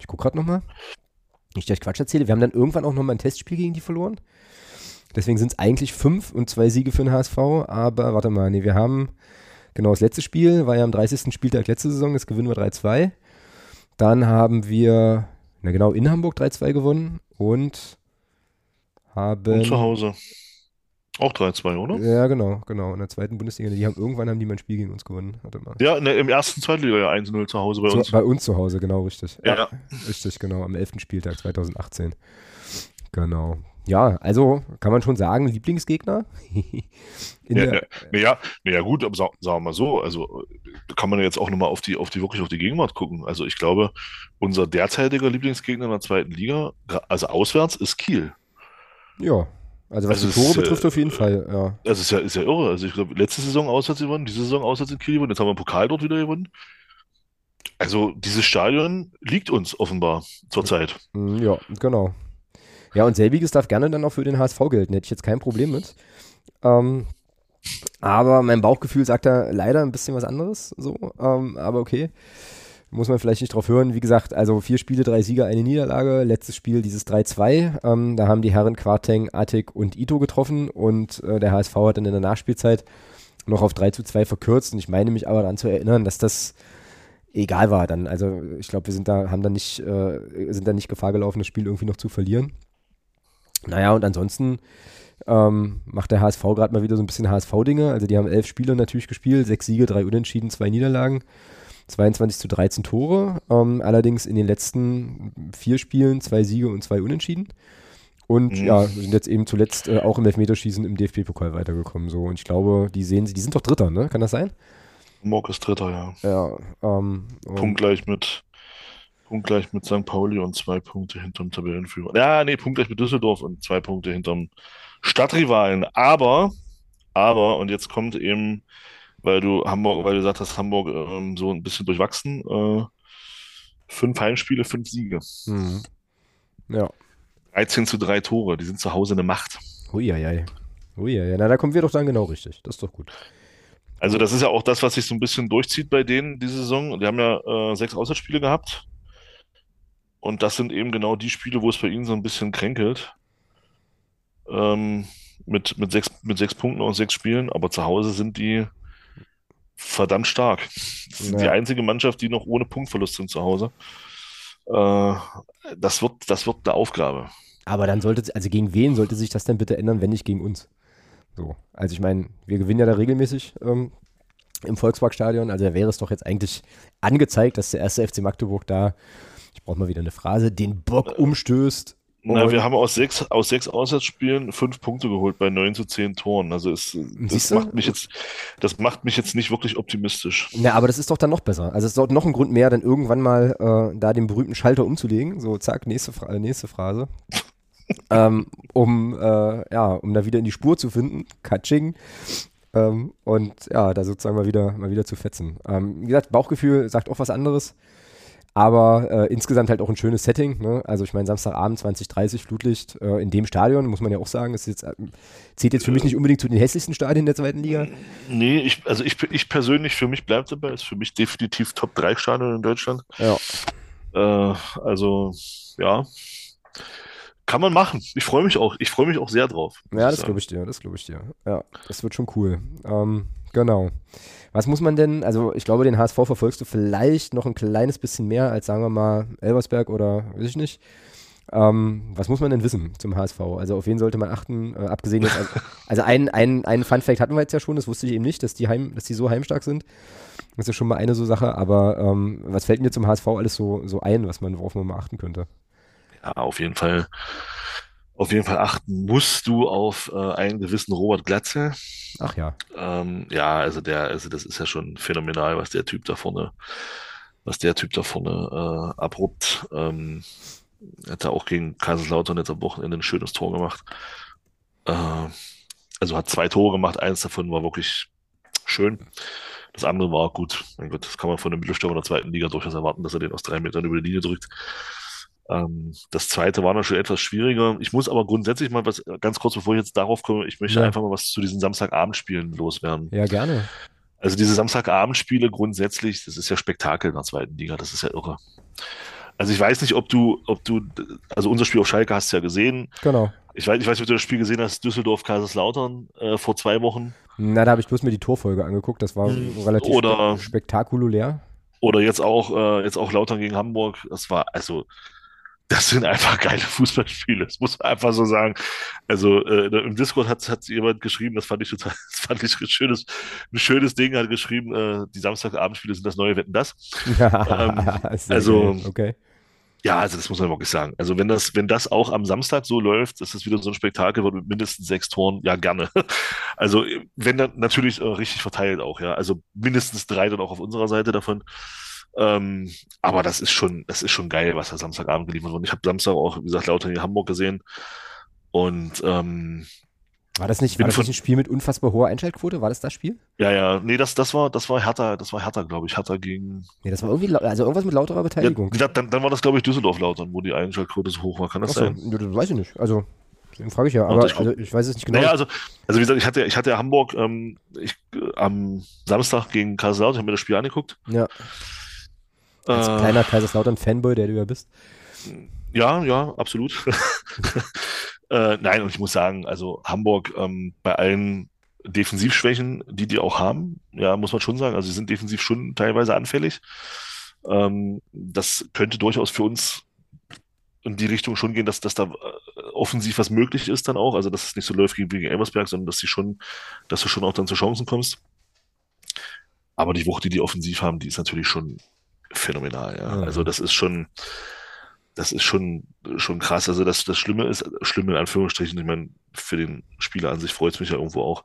B: Ich gucke gerade nochmal. Nicht, dass Quatsch erzähle. Wir haben dann irgendwann auch nochmal ein Testspiel gegen die verloren. Deswegen sind es eigentlich fünf und zwei Siege für den HSV. Aber warte mal, nee, wir haben genau das letzte Spiel, war ja am 30. Spieltag letzte Saison, das gewinnen wir 3-2. Dann haben wir, na genau, in Hamburg 3-2 gewonnen und haben.
A: Und zu Hause. Auch 3-2, oder?
B: Ja, genau, genau. In der zweiten Bundesliga, die haben irgendwann haben die mal ein Spiel gegen uns gewonnen. Warte mal.
A: Ja, ne, im ersten Zweitliga ja 1-0 zu Hause bei
B: Zu,
A: uns.
B: bei uns zu Hause, genau, richtig.
A: Ja.
B: Richtig, genau, am 11. Spieltag 2018. Genau. Ja, also kann man schon sagen, Lieblingsgegner. In
A: Ja,
B: der,
A: ja, naja, naja, gut, aber sa- sagen wir mal so, also kann man ja jetzt auch nochmal auf die, auf die, wirklich auf die Gegenwart gucken. Also ich glaube, unser derzeitiger Lieblingsgegner in der zweiten Liga, also auswärts, ist Kiel.
B: ja, also was
A: Also
B: die Tore
A: äh,
B: betrifft, auf jeden Fall, ja.
A: Das ist ja, ist ja irre. Also ich glaube, letzte Saison auswärts gewonnen, diese Saison auswärts in Kiel gewonnen, jetzt haben wir den Pokal dort wieder gewonnen. Also dieses Stadion liegt uns offenbar zurzeit.
B: Mm, Ja, genau. Ja, und selbiges darf gerne dann auch für den HSV gelten. Hätte ich jetzt kein Problem mit. Ähm, aber mein Bauchgefühl sagt da leider ein bisschen was anderes. So, ähm, aber okay. Muss man vielleicht nicht drauf hören. Wie gesagt, also vier Spiele, drei Sieger, eine Niederlage. Letztes Spiel dieses 3-2. Ähm, da haben die Herren Quarteng, Atik und Ito getroffen und äh, der HSV hat dann in der Nachspielzeit noch auf 3 zu 2 verkürzt. Und ich meine mich aber daran zu erinnern, dass das egal war dann. Also ich glaube, wir sind da, haben da nicht, äh, sind da nicht Gefahr gelaufen, das Spiel irgendwie noch zu verlieren. Naja, und ansonsten ähm, macht der HSV gerade mal wieder so ein bisschen HSV-Dinge. Also die haben elf Spiele natürlich gespielt, sechs Siege, drei Unentschieden, zwei Niederlagen, 22 zu 13 Tore. Ähm, allerdings in den letzten vier Spielen zwei Siege und zwei Unentschieden. Und
A: Mhm.
B: ja, sind jetzt eben zuletzt äh, auch im Elfmeterschießen im DFB-Pokal weitergekommen. So. Und ich glaube, die sehen sie, die sind doch Dritter, ne? Kann das sein?
A: Morg ist Dritter, ja.
B: Ja. Ähm,
A: Punktgleich mit, punktgleich mit St. Pauli und zwei Punkte hinterm Tabellenführer. Ja, nee, punktgleich mit Düsseldorf und zwei Punkte hinterm Stadtrivalen. Aber, aber, und jetzt kommt eben, weil du Hamburg, weil du gesagt hast, Hamburg ähm, so ein bisschen durchwachsen, äh, fünf Heimspiele, fünf Siege.
B: Mhm. Ja.
A: 13 zu 3 Tore, die sind zu Hause eine Macht.
B: Huieiei. Huieiei. Na, da kommen wir doch dann genau richtig. Das ist doch gut.
A: Also das ist ja auch das, was sich so ein bisschen durchzieht bei denen diese Saison. Die haben ja äh, sechs Auswärtsspiele gehabt. Und das sind eben genau die Spiele, wo es bei ihnen so ein bisschen kränkelt. Ähm, mit, mit, sechs, mit sechs Punkten aus sechs Spielen, aber zu Hause sind die verdammt stark. Das sind ja. die einzige Mannschaft, die noch ohne Punktverlust sind zu Hause. Äh, das, wird, das wird eine Aufgabe.
B: Aber dann sollte, also gegen wen sollte sich das denn bitte ändern, wenn nicht gegen uns? So. Also ich meine, wir gewinnen ja da regelmäßig ähm, im Volksparkstadion, also da wäre es doch jetzt eigentlich angezeigt, dass der erste FC Magdeburg da, ich brauche mal wieder eine Phrase, den Bock umstößt
A: na, wir haben aus sechs, aus sechs Auswärtsspielen fünf Punkte geholt bei neun zu zehn Toren. Also es, das macht mich jetzt, das macht mich jetzt nicht wirklich optimistisch.
B: Ja, aber das ist doch dann noch besser. Also es ist doch noch ein Grund mehr, dann irgendwann mal äh, da den berühmten Schalter umzulegen. So, zack, nächste, Fra nächste Phrase. ähm, um, äh, ja, um da wieder in die Spur zu finden. Katsching. Ähm, und ja, da sozusagen mal wieder, mal wieder zu fetzen. Ähm, wie gesagt, Bauchgefühl sagt auch was anderes. Aber äh, insgesamt halt auch ein schönes Setting. Ne? Also ich meine, Samstagabend 2030 Flutlicht äh, in dem Stadion, muss man ja auch sagen, ist jetzt, äh, zählt jetzt für mich nicht unbedingt zu den hässlichsten Stadien der zweiten Liga.
A: Nee, ich, also ich, ich persönlich, für mich bleibt dabei, ist für mich definitiv Top 3 Stadion in Deutschland.
B: Ja.
A: Äh, also, ja. Kann man machen. Ich freue mich auch. Ich freue mich auch sehr drauf.
B: Ja, das glaube ich dir. Das glaube ich dir. Ja, das wird schon cool. Ähm, genau. Was muss man denn, also ich glaube, den HSV verfolgst du vielleicht noch ein kleines bisschen mehr als, sagen wir mal, Elversberg oder weiß ich nicht. Ähm, was muss man denn wissen zum HSV? Also auf wen sollte man achten? Äh, abgesehen jetzt, also ein, ein, ein Fun Fact hatten wir jetzt ja schon, das wusste ich eben nicht, dass die, heim, dass die so heimstark sind. Das ist ja schon mal eine so Sache, aber ähm, was fällt mir zum HSV alles so, so ein, was man, worauf man mal achten könnte?
A: Ja, auf jeden Fall auf jeden Fall achten musst du auf äh, einen gewissen Robert Glatze.
B: Ach ja.
A: Ähm, ja, also der, also das ist ja schon phänomenal, was der Typ da vorne, was der Typ da vorne äh, abrupt. Ähm, hat er auch gegen Kaiserslautern jetzt am Wochenende ein schönes Tor gemacht. Äh, also hat zwei Tore gemacht, eins davon war wirklich schön. Das andere war gut. Mein Gott, das kann man von einem Mittelstürmer der zweiten Liga durchaus erwarten, dass er den aus drei Metern über die Linie drückt. Ähm, das zweite war noch schon etwas schwieriger. Ich muss aber grundsätzlich mal was, ganz kurz bevor ich jetzt darauf komme, ich möchte ja. einfach mal was zu diesen Samstagabendspielen loswerden.
B: Ja, gerne.
A: Also diese Samstagabendspiele grundsätzlich, das ist ja Spektakel in der zweiten Liga, das ist ja irre. Also ich weiß nicht, ob du, ob du, also unser Spiel auf Schalke hast du ja gesehen.
B: Genau.
A: Ich weiß, ich weiß nicht, ob du das Spiel gesehen hast, Düsseldorf-Kaiserslautern äh, vor zwei Wochen.
B: Na, da habe ich bloß mir die Torfolge angeguckt, das war hm. relativ
A: oder,
B: spektakulär.
A: Oder jetzt auch, äh, jetzt auch Lautern gegen Hamburg, das war, also das sind einfach geile Fußballspiele. Das muss man einfach so sagen. Also äh, im Discord hat, hat jemand geschrieben, das fand ich total, das fand ich ein schönes, ein schönes Ding, hat geschrieben, äh, die Samstagabendspiele sind das neue Wetten das. ähm, also
B: okay.
A: Ja, also das muss man wirklich sagen. Also wenn das, wenn das auch am Samstag so läuft, dass das wieder so ein Spektakel wird mit mindestens sechs Toren, ja gerne. Also wenn dann natürlich äh, richtig verteilt auch, ja. Also mindestens drei dann auch auf unserer Seite davon. Ähm, aber das ist schon, das ist schon geil, was da Samstagabend geliefert wurde. Ich habe Samstag auch, wie gesagt, lauter in Hamburg gesehen. Und ähm,
B: war das nicht, war das nicht ein Spiel mit unfassbar hoher Einschaltquote? War das das Spiel?
A: Ja, ja. Nee, das, das war, das war Hertha, das war Hertha, glaube ich. Hertha gegen.
B: Nee, das war irgendwie, also irgendwas mit lauterer Beteiligung.
A: Ja, dann, dann war das, glaube ich, Düsseldorf-Lautern, wo die Einschaltquote so hoch war. Kann das Achso, sein?
B: Das weiß ich nicht. Also, deswegen frage ich ja. Aber ich, also, ich weiß es nicht genau.
A: Naja, also, also wie gesagt, ich hatte, ich hatte Hamburg ähm, ich, äh, am Samstag gegen Kaiserslautern, ich habe mir das Spiel angeguckt.
B: Ja. Als äh, kleiner Kaiserslautern-Fanboy, der du ja bist.
A: Ja, ja, absolut. äh, nein, und ich muss sagen, also Hamburg ähm, bei allen Defensivschwächen, die die auch haben, ja, muss man schon sagen, also sie sind defensiv schon teilweise anfällig. Ähm, das könnte durchaus für uns in die Richtung schon gehen, dass, dass da äh, offensiv was möglich ist dann auch, also dass es nicht so läuft wie gegen Elversberg, sondern dass sie schon, dass du schon auch dann zu Chancen kommst. Aber die Wucht, die die offensiv haben, die ist natürlich schon phänomenal. Ja. Mhm. Also das ist schon, das ist schon, schon krass. Also das, das Schlimme ist, schlimm in Anführungsstrichen, ich meine, für den Spieler an sich freut es mich ja irgendwo auch,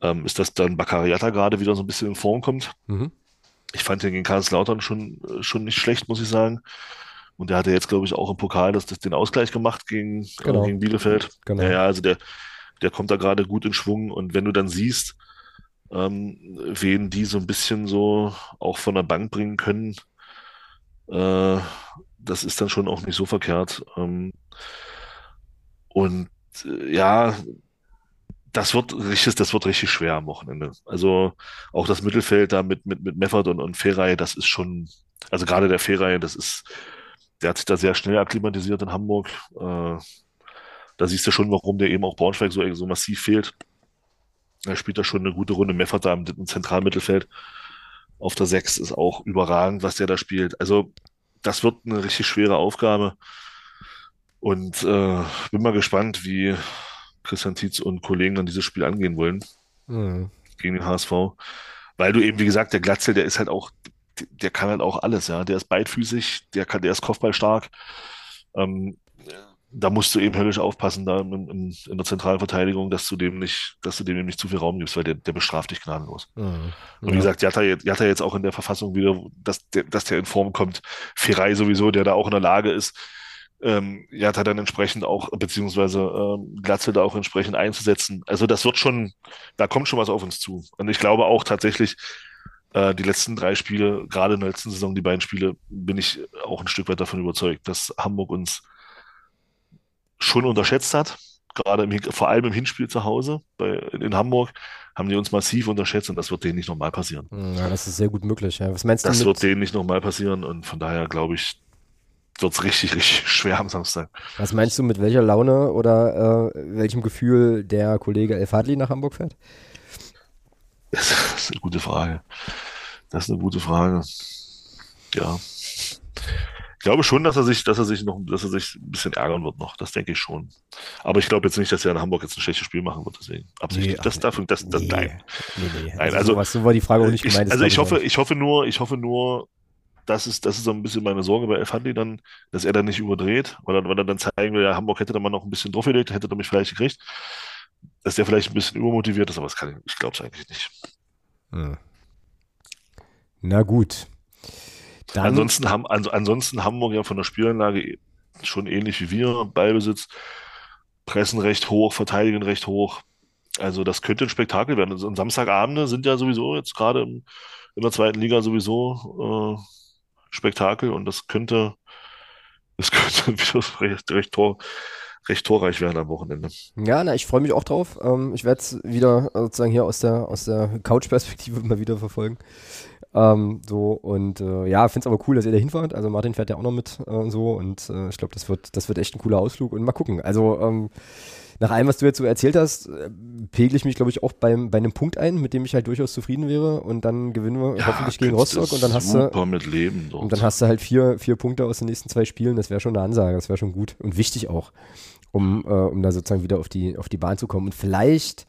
A: ähm, ist, dass dann Baccariata gerade wieder so ein bisschen in Form kommt. Mhm. Ich fand den gegen Karlslautern schon, schon nicht schlecht, muss ich sagen. Und der hatte jetzt, glaube ich, auch im Pokal das, das den Ausgleich gemacht gegen, genau. äh, gegen Bielefeld. Genau. Ja, ja, also der, der kommt da gerade gut in Schwung. Und wenn du dann siehst, ähm, wen die so ein bisschen so auch von der Bank bringen können, äh, das ist dann schon auch nicht so verkehrt. Ähm, und äh, ja, das wird richtig, das wird richtig schwer am Wochenende. Also auch das Mittelfeld da mit, mit, mit Meffert und, und Ferrei, das ist schon, also gerade der Ferrei, das ist, der hat sich da sehr schnell akklimatisiert in Hamburg. Äh, da siehst du schon, warum der eben auch Braunschweig so, so massiv fehlt. Er spielt da schon eine gute Runde. Meffert da im, im Zentralmittelfeld auf der 6 ist auch überragend, was der da spielt. Also, das wird eine richtig schwere Aufgabe. Und äh, bin mal gespannt, wie Christian Tietz und Kollegen dann dieses Spiel angehen wollen. Mhm. Gegen den HSV. Weil du eben, wie gesagt, der Glatzel, der ist halt auch, der kann halt auch alles, ja. Der ist beidfüßig, der kann, der ist Kopfballstark. Ähm, da musst du eben höllisch aufpassen, da in, in, in, der zentralen Verteidigung, dass du dem nicht, dass du dem nicht zu viel Raum gibst, weil der, der bestraft dich gnadenlos. Mhm. Und wie gesagt, Jatta, Jatta jetzt auch in der Verfassung wieder, dass der, dass der in Form kommt. Ferrei sowieso, der da auch in der Lage ist, ähm, Jatta dann entsprechend auch, beziehungsweise ähm, Glatze da auch entsprechend einzusetzen. Also das wird schon, da kommt schon was auf uns zu. Und ich glaube auch tatsächlich, äh, die letzten drei Spiele, gerade in der letzten Saison, die beiden Spiele, bin ich auch ein Stück weit davon überzeugt, dass Hamburg uns schon unterschätzt hat. Gerade im, vor allem im Hinspiel zu Hause bei, in Hamburg haben die uns massiv unterschätzt und das wird denen nicht nochmal passieren.
B: Ja, das ist sehr gut möglich. Ja. Was meinst
A: du? Das wird denen nicht nochmal passieren und von daher glaube ich, wird es richtig, richtig schwer am Samstag.
B: Was meinst du, mit welcher Laune oder äh, welchem Gefühl der Kollege El Fadli nach Hamburg fährt?
A: Das ist eine gute Frage. Das ist eine gute Frage. Ja. Ich glaube schon, dass er sich, dass er sich noch, dass er sich ein bisschen ärgern wird noch. Das denke ich schon. Aber ich glaube jetzt nicht, dass er in Hamburg jetzt ein schlechtes Spiel machen wird. Deswegen absichtlich. Nee, das, dafür, das, das, nee. nein. Nee,
B: nee. Nein, also, also sowas, so war die Frage auch nicht
A: gemeint. Ich, also ich hoffe, ich hoffe nur, ich hoffe nur, das ist, das ist so ein bisschen meine Sorge bei Elfandi dann, dass er dann nicht überdreht, weil er, weil er dann zeigen will, ja, Hamburg hätte da mal noch ein bisschen draufgelegt, hätte er mich vielleicht gekriegt, dass der vielleicht ein bisschen übermotiviert ist, aber das kann ich, ich glaube es eigentlich nicht. Hm.
B: Na gut.
A: Dann ansonsten, haben, also ansonsten Hamburg ja von der Spielanlage schon ähnlich wie wir. Ballbesitz, pressen recht hoch, verteidigen recht hoch. Also das könnte ein Spektakel werden. Also Samstagabende sind ja sowieso jetzt gerade in der zweiten Liga sowieso äh, Spektakel und das könnte, das könnte wieder recht, recht, tor, recht torreich werden am Wochenende.
B: Ja, na, ich freue mich auch drauf. Ähm, ich werde es wieder sozusagen hier aus der, aus der Couch-Perspektive mal wieder verfolgen. Ähm, so und äh, ja, finde es aber cool, dass ihr da hinfahrt. Also Martin fährt ja auch noch mit äh, so und äh, ich glaube, das wird, das wird echt ein cooler Ausflug und mal gucken. Also ähm, nach allem, was du jetzt so erzählt hast, äh, pegle ich mich, glaube ich, auch beim, bei einem Punkt ein, mit dem ich halt durchaus zufrieden wäre und dann gewinnen wir ja, hoffentlich gegen Rostock und dann hast du und dann hast du halt vier, vier Punkte aus den nächsten zwei Spielen. Das wäre schon eine Ansage, das wäre schon gut und wichtig auch, um, äh, um da sozusagen wieder auf die, auf die Bahn zu kommen. Und vielleicht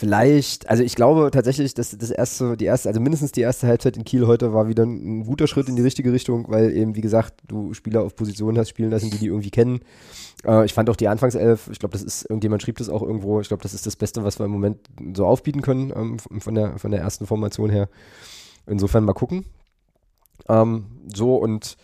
B: vielleicht, also ich glaube tatsächlich, dass das erste, die erste, also mindestens die erste Halbzeit in Kiel heute war wieder ein guter Schritt in die richtige Richtung, weil eben, wie gesagt, du Spieler auf Positionen hast spielen lassen, die die irgendwie kennen. Äh, ich fand auch die Anfangself, ich glaube, das ist, irgendjemand schrieb das auch irgendwo, ich glaube, das ist das Beste, was wir im Moment so aufbieten können, ähm, von, der, von der ersten Formation her. Insofern mal gucken. Ähm, so und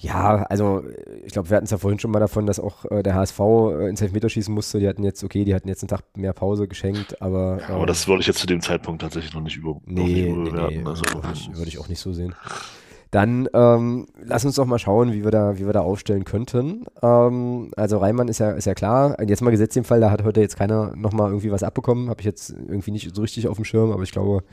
B: ja, also ich glaube, wir hatten es ja vorhin schon mal davon, dass auch äh, der HSV äh, ins Elfmeterschießen musste. Die hatten jetzt, okay, die hatten jetzt einen Tag mehr Pause geschenkt, aber.
A: Ja, aber ähm, das wollte ich jetzt zu dem Zeitpunkt tatsächlich noch nicht, über,
B: nee, noch. Nee, nee, also, würde, ich, würde ich auch nicht so sehen. Dann ähm, lass uns doch mal schauen, wie wir da, wie wir da aufstellen könnten. Ähm, also Reimann ist ja, ist ja klar. Jetzt mal gesetzt den Fall, da hat heute jetzt keiner nochmal irgendwie was abbekommen. Habe ich jetzt irgendwie nicht so richtig auf dem Schirm, aber ich glaube,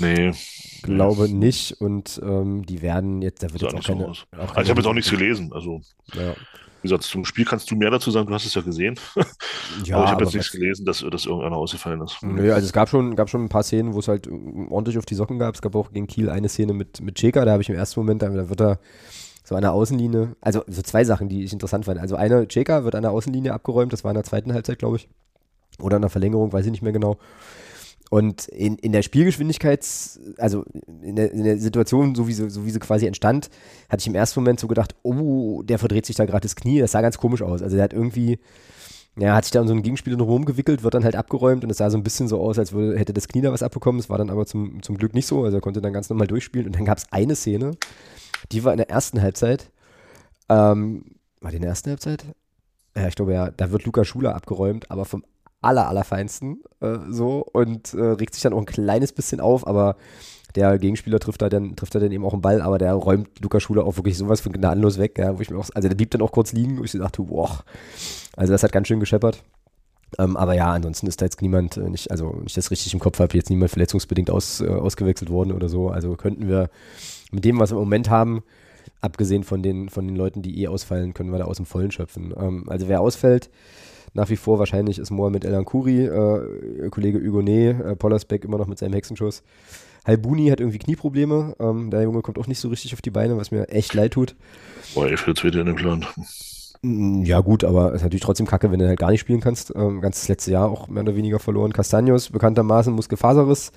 A: nee.
B: Glaube nicht. Und ähm, die werden jetzt, da wird jetzt auch keine,
A: auch keine. Also ich habe jetzt auch nichts gelesen. Also ja. Wie gesagt, zum Spiel kannst du mehr dazu sagen, du hast es ja gesehen. Ja, aber ich habe jetzt nichts gelesen, dass, dass irgendeiner ausgefallen ist.
B: Nö, also es gab schon, gab schon ein paar Szenen, wo es halt ordentlich auf die Socken gab. Es gab auch gegen Kiel eine Szene mit, mit Cheka, da habe ich im ersten Moment, da wird er so an der Außenlinie, also so zwei Sachen, die ich interessant fand. Also eine, Cheka wird an der Außenlinie abgeräumt, das war in der zweiten Halbzeit, glaube ich. Oder in der Verlängerung, weiß ich nicht mehr genau. Und in, in der Spielgeschwindigkeit, also in der, in der Situation, so wie, sie, so wie sie quasi entstand, hatte ich im ersten Moment so gedacht, oh, der verdreht sich da gerade das Knie. Das sah ganz komisch aus. Also der hat irgendwie, ja, hat sich da um so einen Gegenspieler noch rumgewickelt, wird dann halt abgeräumt und es sah so ein bisschen so aus, als würde, hätte das Knie da was abbekommen. Es war dann aber zum, zum Glück nicht so. Also er konnte dann ganz normal durchspielen. Und dann gab es eine Szene, die war in der ersten Halbzeit. Ähm, war die in der ersten Halbzeit? Ja, ich glaube ja, da wird Luca Schuler abgeräumt, aber vom aller, allerfeinsten äh, so und äh, regt sich dann auch ein kleines bisschen auf, aber der Gegenspieler trifft da dann, trifft da dann eben auch einen Ball, aber der räumt Lukas Schuler auch wirklich sowas von gnadenlos weg, ja, wo ich mir auch, also der blieb dann auch kurz liegen, wo ich dachte, boah, also das hat ganz schön gescheppert. Ähm, aber ja, ansonsten ist da jetzt niemand, äh, nicht, also wenn ich das richtig im Kopf habe, jetzt niemand verletzungsbedingt aus, äh, ausgewechselt worden oder so. Also könnten wir mit dem, was wir im Moment haben, abgesehen von den, von den Leuten, die eh ausfallen, können wir da aus dem Vollen schöpfen. Ähm, also wer ausfällt, nach wie vor wahrscheinlich ist Mohamed El Ankuri, äh, Kollege Hugonet, äh, Pollersbeck immer noch mit seinem Hexenschuss. Halbuni hat irgendwie Knieprobleme. Ähm, der Junge kommt auch nicht so richtig auf die Beine, was mir echt leid tut.
A: Boah, ich für zweite in dem Plan.
B: Ja, gut, aber es ist natürlich trotzdem kacke, wenn du halt gar nicht spielen kannst. Ähm, ganzes letzte Jahr auch mehr oder weniger verloren. Castaños bekanntermaßen Muskelfaserriss.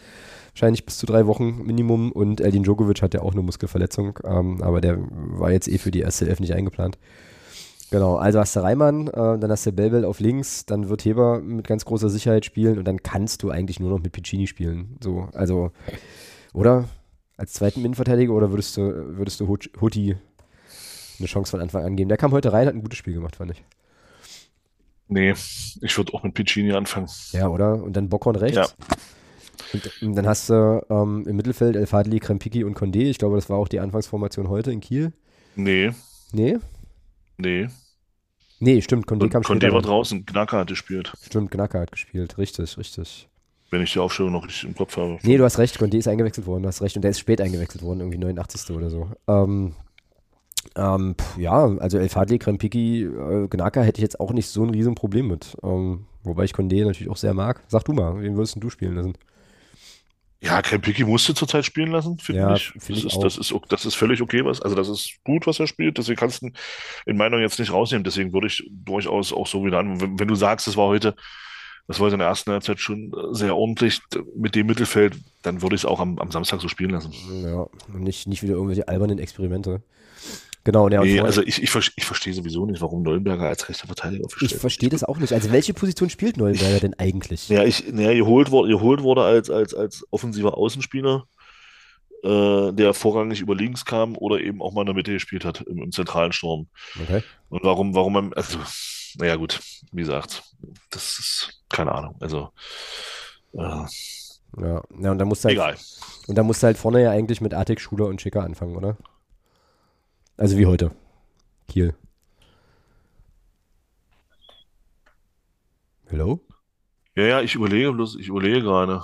B: Wahrscheinlich bis zu drei Wochen Minimum. Und Eldin Djokovic hat ja auch eine Muskelverletzung. Ähm, aber der war jetzt eh für die erste Elf nicht eingeplant. Genau, also hast du Reimann, äh, dann hast du Belbel auf links, dann wird Heber mit ganz großer Sicherheit spielen und dann kannst du eigentlich nur noch mit Piccini spielen. So, also, oder? Als zweiten Innenverteidiger oder würdest du, würdest du Hut- Hutti eine Chance von Anfang an geben? Der kam heute rein, hat ein gutes Spiel gemacht, fand ich.
A: Nee, ich würde auch mit Piccini anfangen.
B: Ja, oder? Und dann Bockhorn rechts.
A: Ja.
B: Und, und dann hast du ähm, im Mittelfeld El Fadli, Krempiki und Condé. Ich glaube, das war auch die Anfangsformation heute in Kiel.
A: Nee,
B: Nee?
A: nee.
B: Nee, stimmt, Condé kam
A: Condé
B: später.
A: war draußen, Knacker hat gespielt.
B: Stimmt, Knacker hat gespielt. Richtig, richtig.
A: Wenn ich die Aufstellung noch richtig im Kopf habe.
B: Nee, du hast recht, Condé ist eingewechselt worden, du hast recht. Und der ist spät eingewechselt worden, irgendwie 89. oder so. Ähm, ähm, pf, ja, also El Fadli, Krempiki, äh, Gnaka hätte ich jetzt auch nicht so ein Riesenproblem mit. Ähm, wobei ich Condé natürlich auch sehr mag. Sag du mal, wen würdest du spielen lassen?
A: Ja, Krempiki musste zurzeit spielen lassen, finde
B: Ja,
A: ich.
B: find
A: Das
B: ich
A: ist, das, ist, das ist völlig okay, was. Also, das ist gut, was er spielt. Deswegen kannst du ihn in meiner Meinung jetzt nicht rausnehmen. Deswegen würde ich durchaus auch so wieder an. Wenn, wenn du sagst, das war heute, das war in der ersten Halbzeit schon sehr ordentlich mit dem Mittelfeld, dann würde ich es auch am, am Samstag so spielen lassen.
B: Ja, und nicht, nicht wieder irgendwelche albernen Experimente. Genau, ja,
A: Nee, also ich, ich, ich verstehe sowieso nicht, warum Neuenberger als rechter Verteidiger aufgestellt
B: ich verstehe das auch nicht. Also welche Position spielt Neuenberger denn eigentlich?
A: Ja, ich, naja, geholt wurde, geholt wurde als, als, als offensiver Außenspieler, äh, der vorrangig über links kam oder eben auch mal in der Mitte gespielt hat, im, im zentralen Sturm.
B: Okay.
A: Und warum, warum man, also, naja, gut, wie gesagt, das ist keine Ahnung. Also, äh,
B: Ja, ja und dann musst du halt,
A: egal.
B: und dann musst du halt vorne ja eigentlich mit Artik, Schuler und Schicker anfangen, oder? Also wie heute. Kiel. Hello?
A: Ja, ja, ich überlege bloß, ich überlege gerade,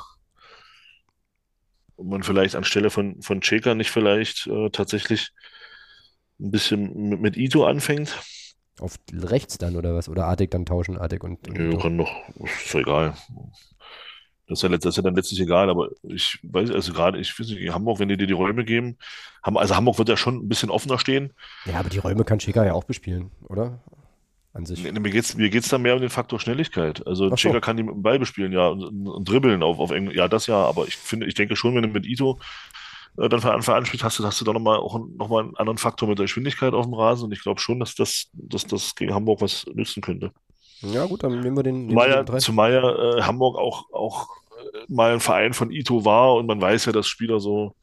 A: ob man vielleicht anstelle von, von Cheka nicht vielleicht äh, tatsächlich ein bisschen mit, mit Ito anfängt.
B: Auf rechts dann oder was? Oder Artik dann tauschen, Artik und, und
A: Ja, kann doch, ist doch egal. Das ist ja, letzt- das ist ja dann letztlich egal, aber ich weiß, also gerade, ich weiß nicht, in Hamburg, wenn die dir die Räume geben, haben, also Hamburg wird ja schon ein bisschen offener stehen.
B: Ja, aber die Räume kann Schicker ja auch bespielen, oder? An sich.
A: Nee, Mir geht's, mir geht's da mehr um den Faktor Schnelligkeit. Also
B: so.
A: Kann die mit dem Ball bespielen, ja, und, und, dribbeln auf, auf Englisch. Ja, das ja, aber ich finde, ich denke schon, wenn du mit Ito äh, dann von Anfang an spielst, hast du, hast du da nochmal auch einen- noch mal einen anderen Faktor mit der Geschwindigkeit auf dem Rasen und ich glaube schon, dass das, dass das gegen Hamburg was nützen könnte.
B: Ja, gut, dann nehmen wir den.
A: Zumal ja, zumal ja äh, Hamburg auch, auch mal ein Verein von Ito war und man weiß ja, dass Spieler so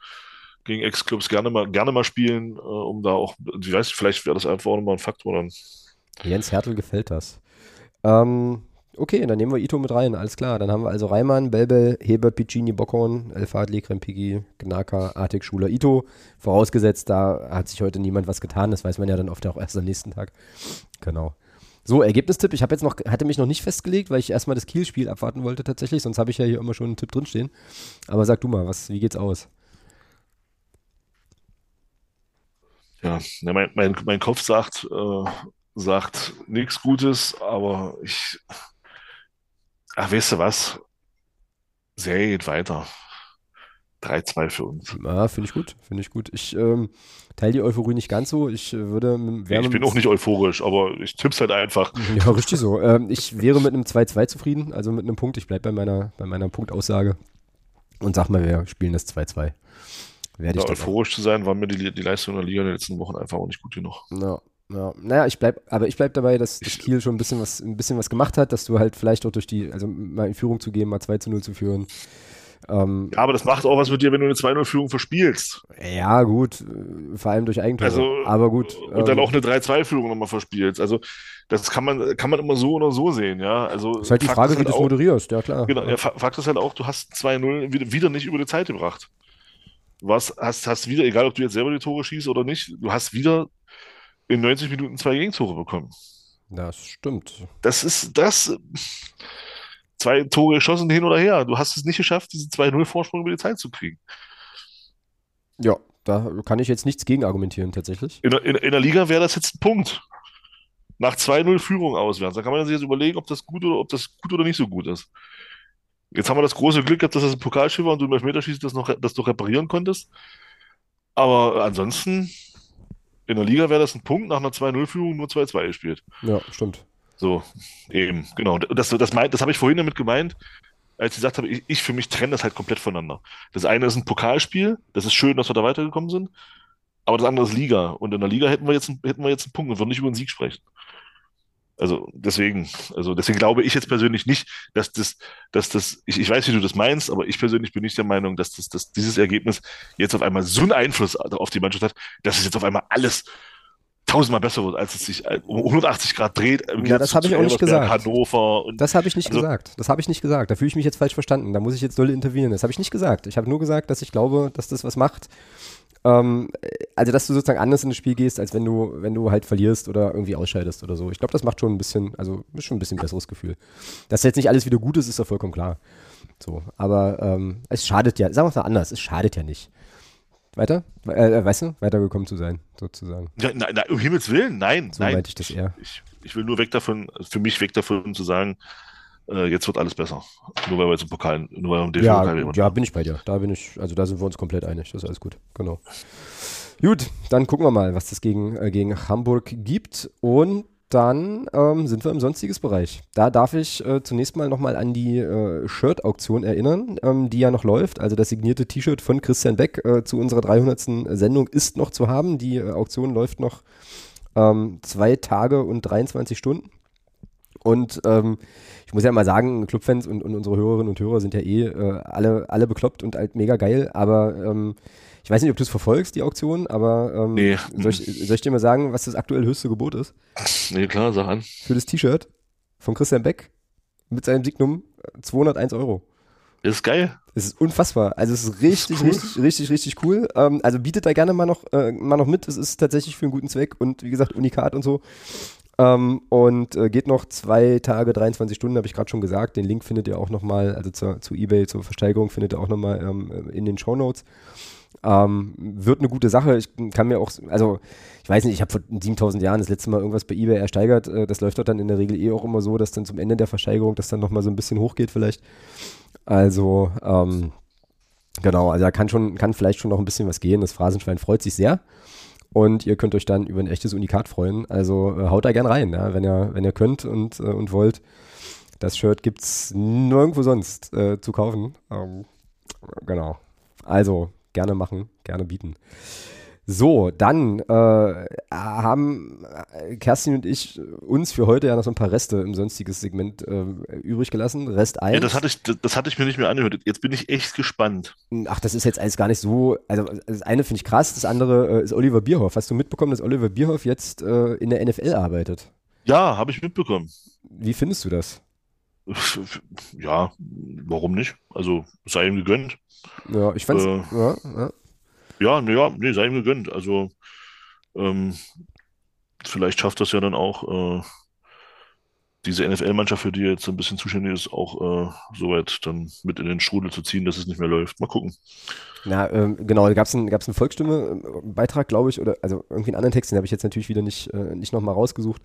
A: gegen Ex-Clubs gerne mal, gerne mal spielen, äh, um da auch, ich weiß, nicht, vielleicht wäre das einfach auch nochmal ein Faktor dann.
B: Jens Hertel gefällt das. Ähm, okay, dann nehmen wir Ito mit rein, alles klar. Dann haben wir also Reimann, Belbel, Heber, Piccini, Bockhorn, El Fadli, Krempigi, Gnaka, Artik, Schuler, Ito. Vorausgesetzt, da hat sich heute niemand was getan. Das weiß man ja dann oft auch erst am nächsten Tag. Genau. So, Ergebnistipp. Ich habe jetzt noch, hatte mich noch nicht festgelegt, weil ich erstmal das Kiel-Spiel abwarten wollte tatsächlich. Sonst habe ich ja hier immer schon einen Tipp drinstehen. Aber sag du mal, was, wie geht's aus?
A: Ja, mein, mein, mein Kopf sagt, äh, sagt nichts Gutes, aber ich, ach, weißt du was? Serie geht weiter. 3-2 für uns.
B: Ja, finde ich gut, finde ich gut. Ich ähm, teile die Euphorie nicht ganz so. Ich äh, würde
A: Ich bin auch nicht euphorisch, aber ich tipp's halt einfach.
B: Ja, richtig so. Ähm, ich wäre mit einem 2-2 zufrieden, also mit einem Punkt. Ich bleibe bei meiner, bei meiner Punktaussage und sag mal, wir spielen das 2-2. Werde
A: Ja, euphorisch zu sein, war mir die, die Leistung der Liga in den letzten Wochen einfach auch nicht gut genug.
B: Ja, ja. Naja, ich bleib, aber ich bleib dabei, dass, dass Kiel schon ein bisschen was, ein bisschen was gemacht hat, dass du halt vielleicht auch durch die, also mal in Führung zu gehen, mal 2 zu 0 zu führen. Ähm,
A: Ja, aber das macht auch was mit dir, wenn du eine 2-0-Führung verspielst.
B: ja, gut, äh, vor allem durch Eigentore.
A: Also,
B: aber gut.
A: Und dann
B: ähm,
A: auch eine 3-2-Führung nochmal verspielst. Also, das kann man, kann man immer so oder so sehen, ja. Also,
B: ist halt die
A: Fakt
B: Frage, wie
A: halt
B: du es moderierst, ja klar.
A: Genau, ja, Fa- Fakt ist halt auch, du hast 2-0 wieder, wieder nicht über die Zeit gebracht. Du hast, hast, hast wieder, egal ob du jetzt selber die Tore schießt oder nicht, du hast wieder in 90 Minuten zwei Gegentore bekommen.
B: Das stimmt.
A: Das ist das. Zwei Tore geschossen hin oder her. Du hast es nicht geschafft, diesen 2-0-Vorsprung über die Zeit zu kriegen.
B: Ja, Da kann ich jetzt nichts gegen argumentieren, tatsächlich.
A: In, der- in, in der Liga wäre das jetzt ein Punkt. Nach 2-0 Führung auswärts. Da kann man sich jetzt überlegen, ob das gut oder ob das gut oder nicht so gut ist. Jetzt haben wir das große Glück gehabt, dass das ein Pokalspiel war und du im Elfmeterschießen das noch, das noch reparieren konntest. Aber ansonsten, in der Liga wäre das ein Punkt nach einer 2-0-Führung nur 2-2 gespielt.
B: Ja, stimmt.
A: So, eben, genau. Das, das, meint, das habe ich vorhin damit gemeint, als ich gesagt habe, ich, ich für mich trenne das halt komplett voneinander. Das eine ist ein Pokalspiel, das ist schön, dass wir da weitergekommen sind, aber das andere ist Liga. Und in der Liga hätten wir jetzt, hätten wir jetzt einen Punkt und würden nicht über einen Sieg sprechen. Also deswegen, also deswegen glaube ich jetzt persönlich nicht, dass das, dass das, ich, ich weiß, wie du das meinst, aber ich persönlich bin nicht der Meinung, dass das, dass dieses Ergebnis jetzt auf einmal so einen Einfluss auf die Mannschaft hat, dass es jetzt auf einmal alles tausendmal besser wird, als es sich um 180 Grad dreht. im
B: Ja, das habe ich auch nicht gesagt.
A: Hannover und
B: Das habe ich nicht
A: Also-
B: gesagt. Das habe ich nicht gesagt. Da fühle ich mich jetzt falsch verstanden. Da muss ich jetzt dolle intervenieren. Das habe ich nicht gesagt. Ich habe nur gesagt, dass ich glaube, dass das was macht. Ähm, also, dass du sozusagen anders in das Spiel gehst, als wenn du, wenn du halt verlierst oder irgendwie ausscheidest oder so. Ich glaube, das macht schon ein bisschen, also ist schon ein bisschen besseres Gefühl. Dass jetzt nicht alles wieder gut ist, ist ja vollkommen klar. So, aber ähm, es schadet ja, sagen wir es mal anders, es schadet ja nicht. Weiter? Äh, weißt du, weitergekommen zu sein, sozusagen.
A: Ja, nein, nein, um Himmels Willen, nein,
B: So
A: nein.
B: meinte ich das eher.
A: Ich, ich will nur weg davon, für mich weg davon zu sagen, äh, jetzt wird alles besser. Nur weil wir jetzt im Pokal, nur weil wir im DFB-Pokal
B: Ja, ja, bin ich bei dir. Da bin ich, also da sind wir uns komplett einig. Das ist alles gut. Genau. Gut, dann gucken wir mal, was das gegen, äh, gegen Hamburg gibt. Und dann ähm, sind wir im sonstiges Bereich. Da darf ich äh, zunächst mal nochmal an die äh, Shirt-Auktion erinnern, ähm, die ja noch läuft. Also das signierte T-Shirt von Christian Beck äh, zu unserer 300. Sendung ist noch zu haben. Die äh, Auktion läuft noch ähm, zwei Tage und 23 Stunden. Und ähm, ich muss ja mal sagen, Clubfans und, und unsere Hörerinnen und Hörer sind ja eh äh, alle, alle bekloppt und halt mega geil, aber ähm, ich weiß nicht, ob du es verfolgst, die Auktion, aber ähm,
A: Nee.
B: soll, ich, soll ich dir mal sagen, was das aktuell höchste Gebot ist?
A: Nee, klar, sag an.
B: Für das T-Shirt von Christian Beck mit seinem Signum äh, 201 Euro.
A: Das ist geil.
B: Es ist unfassbar. Also es ist richtig,
A: cool.
B: richtig, richtig, richtig cool. Ähm, also bietet da gerne mal noch, äh, mal noch mit. Es ist tatsächlich für einen guten Zweck und wie gesagt, Unikat und so. Ähm, und äh, geht noch zwei Tage, 23 Stunden, habe ich gerade schon gesagt. Den Link findet ihr auch nochmal, also zur, zu Ebay, zur Versteigerung findet ihr auch nochmal ähm, in den Shownotes. Ähm, wird eine gute Sache. Ich kann mir auch, also ich weiß nicht, ich habe vor 7000 Jahren das letzte Mal irgendwas bei eBay ersteigert. Äh, das läuft doch dann in der Regel eh auch immer so, dass dann zum Ende der Versteigerung das dann nochmal so ein bisschen hochgeht vielleicht. Also, ähm, genau, also da kann schon, kann vielleicht schon noch ein bisschen was gehen. Das Phrasenschwein freut sich sehr. Und ihr könnt euch dann über ein echtes Unikat freuen. Also äh, haut da gern rein, ja, wenn ihr, wenn ihr könnt und, äh, und wollt. Das Shirt gibt's nirgendwo sonst äh, zu kaufen. Ähm, genau. Also gerne machen, gerne bieten. So, dann äh, haben äh, Kerstin und ich uns für heute ja noch so ein paar Reste im sonstiges Segment äh, übrig gelassen. Rest 1.
A: Ja, das hatte ich, das, das hatte ich mir nicht mehr angehört. Jetzt bin ich echt gespannt.
B: Ach, das ist jetzt alles gar nicht so. Also, das eine finde ich krass, das andere äh, ist Oliver Bierhoff. Hast du mitbekommen, dass Oliver Bierhoff jetzt äh, in der NFL arbeitet?
A: Ja, habe ich mitbekommen.
B: Wie findest du das?
A: Ja, warum nicht? Also sei ihm gegönnt.
B: Ja, ich fand's.
A: Äh.
B: ja, ja.
A: Ja, na ja, nee, sei ihm gegönnt. Also ähm, vielleicht schafft das ja dann auch äh, diese NFL-Mannschaft, für die er jetzt ein bisschen zuständig ist, auch äh, soweit dann mit in den Strudel zu ziehen, dass es nicht mehr läuft. Mal gucken.
B: Na, ähm, genau, da gab es einen, gab's einen Volksstimme-Beitrag, glaube ich, oder also irgendwie einen anderen Text, den habe ich jetzt natürlich wieder nicht, äh, nicht nochmal rausgesucht,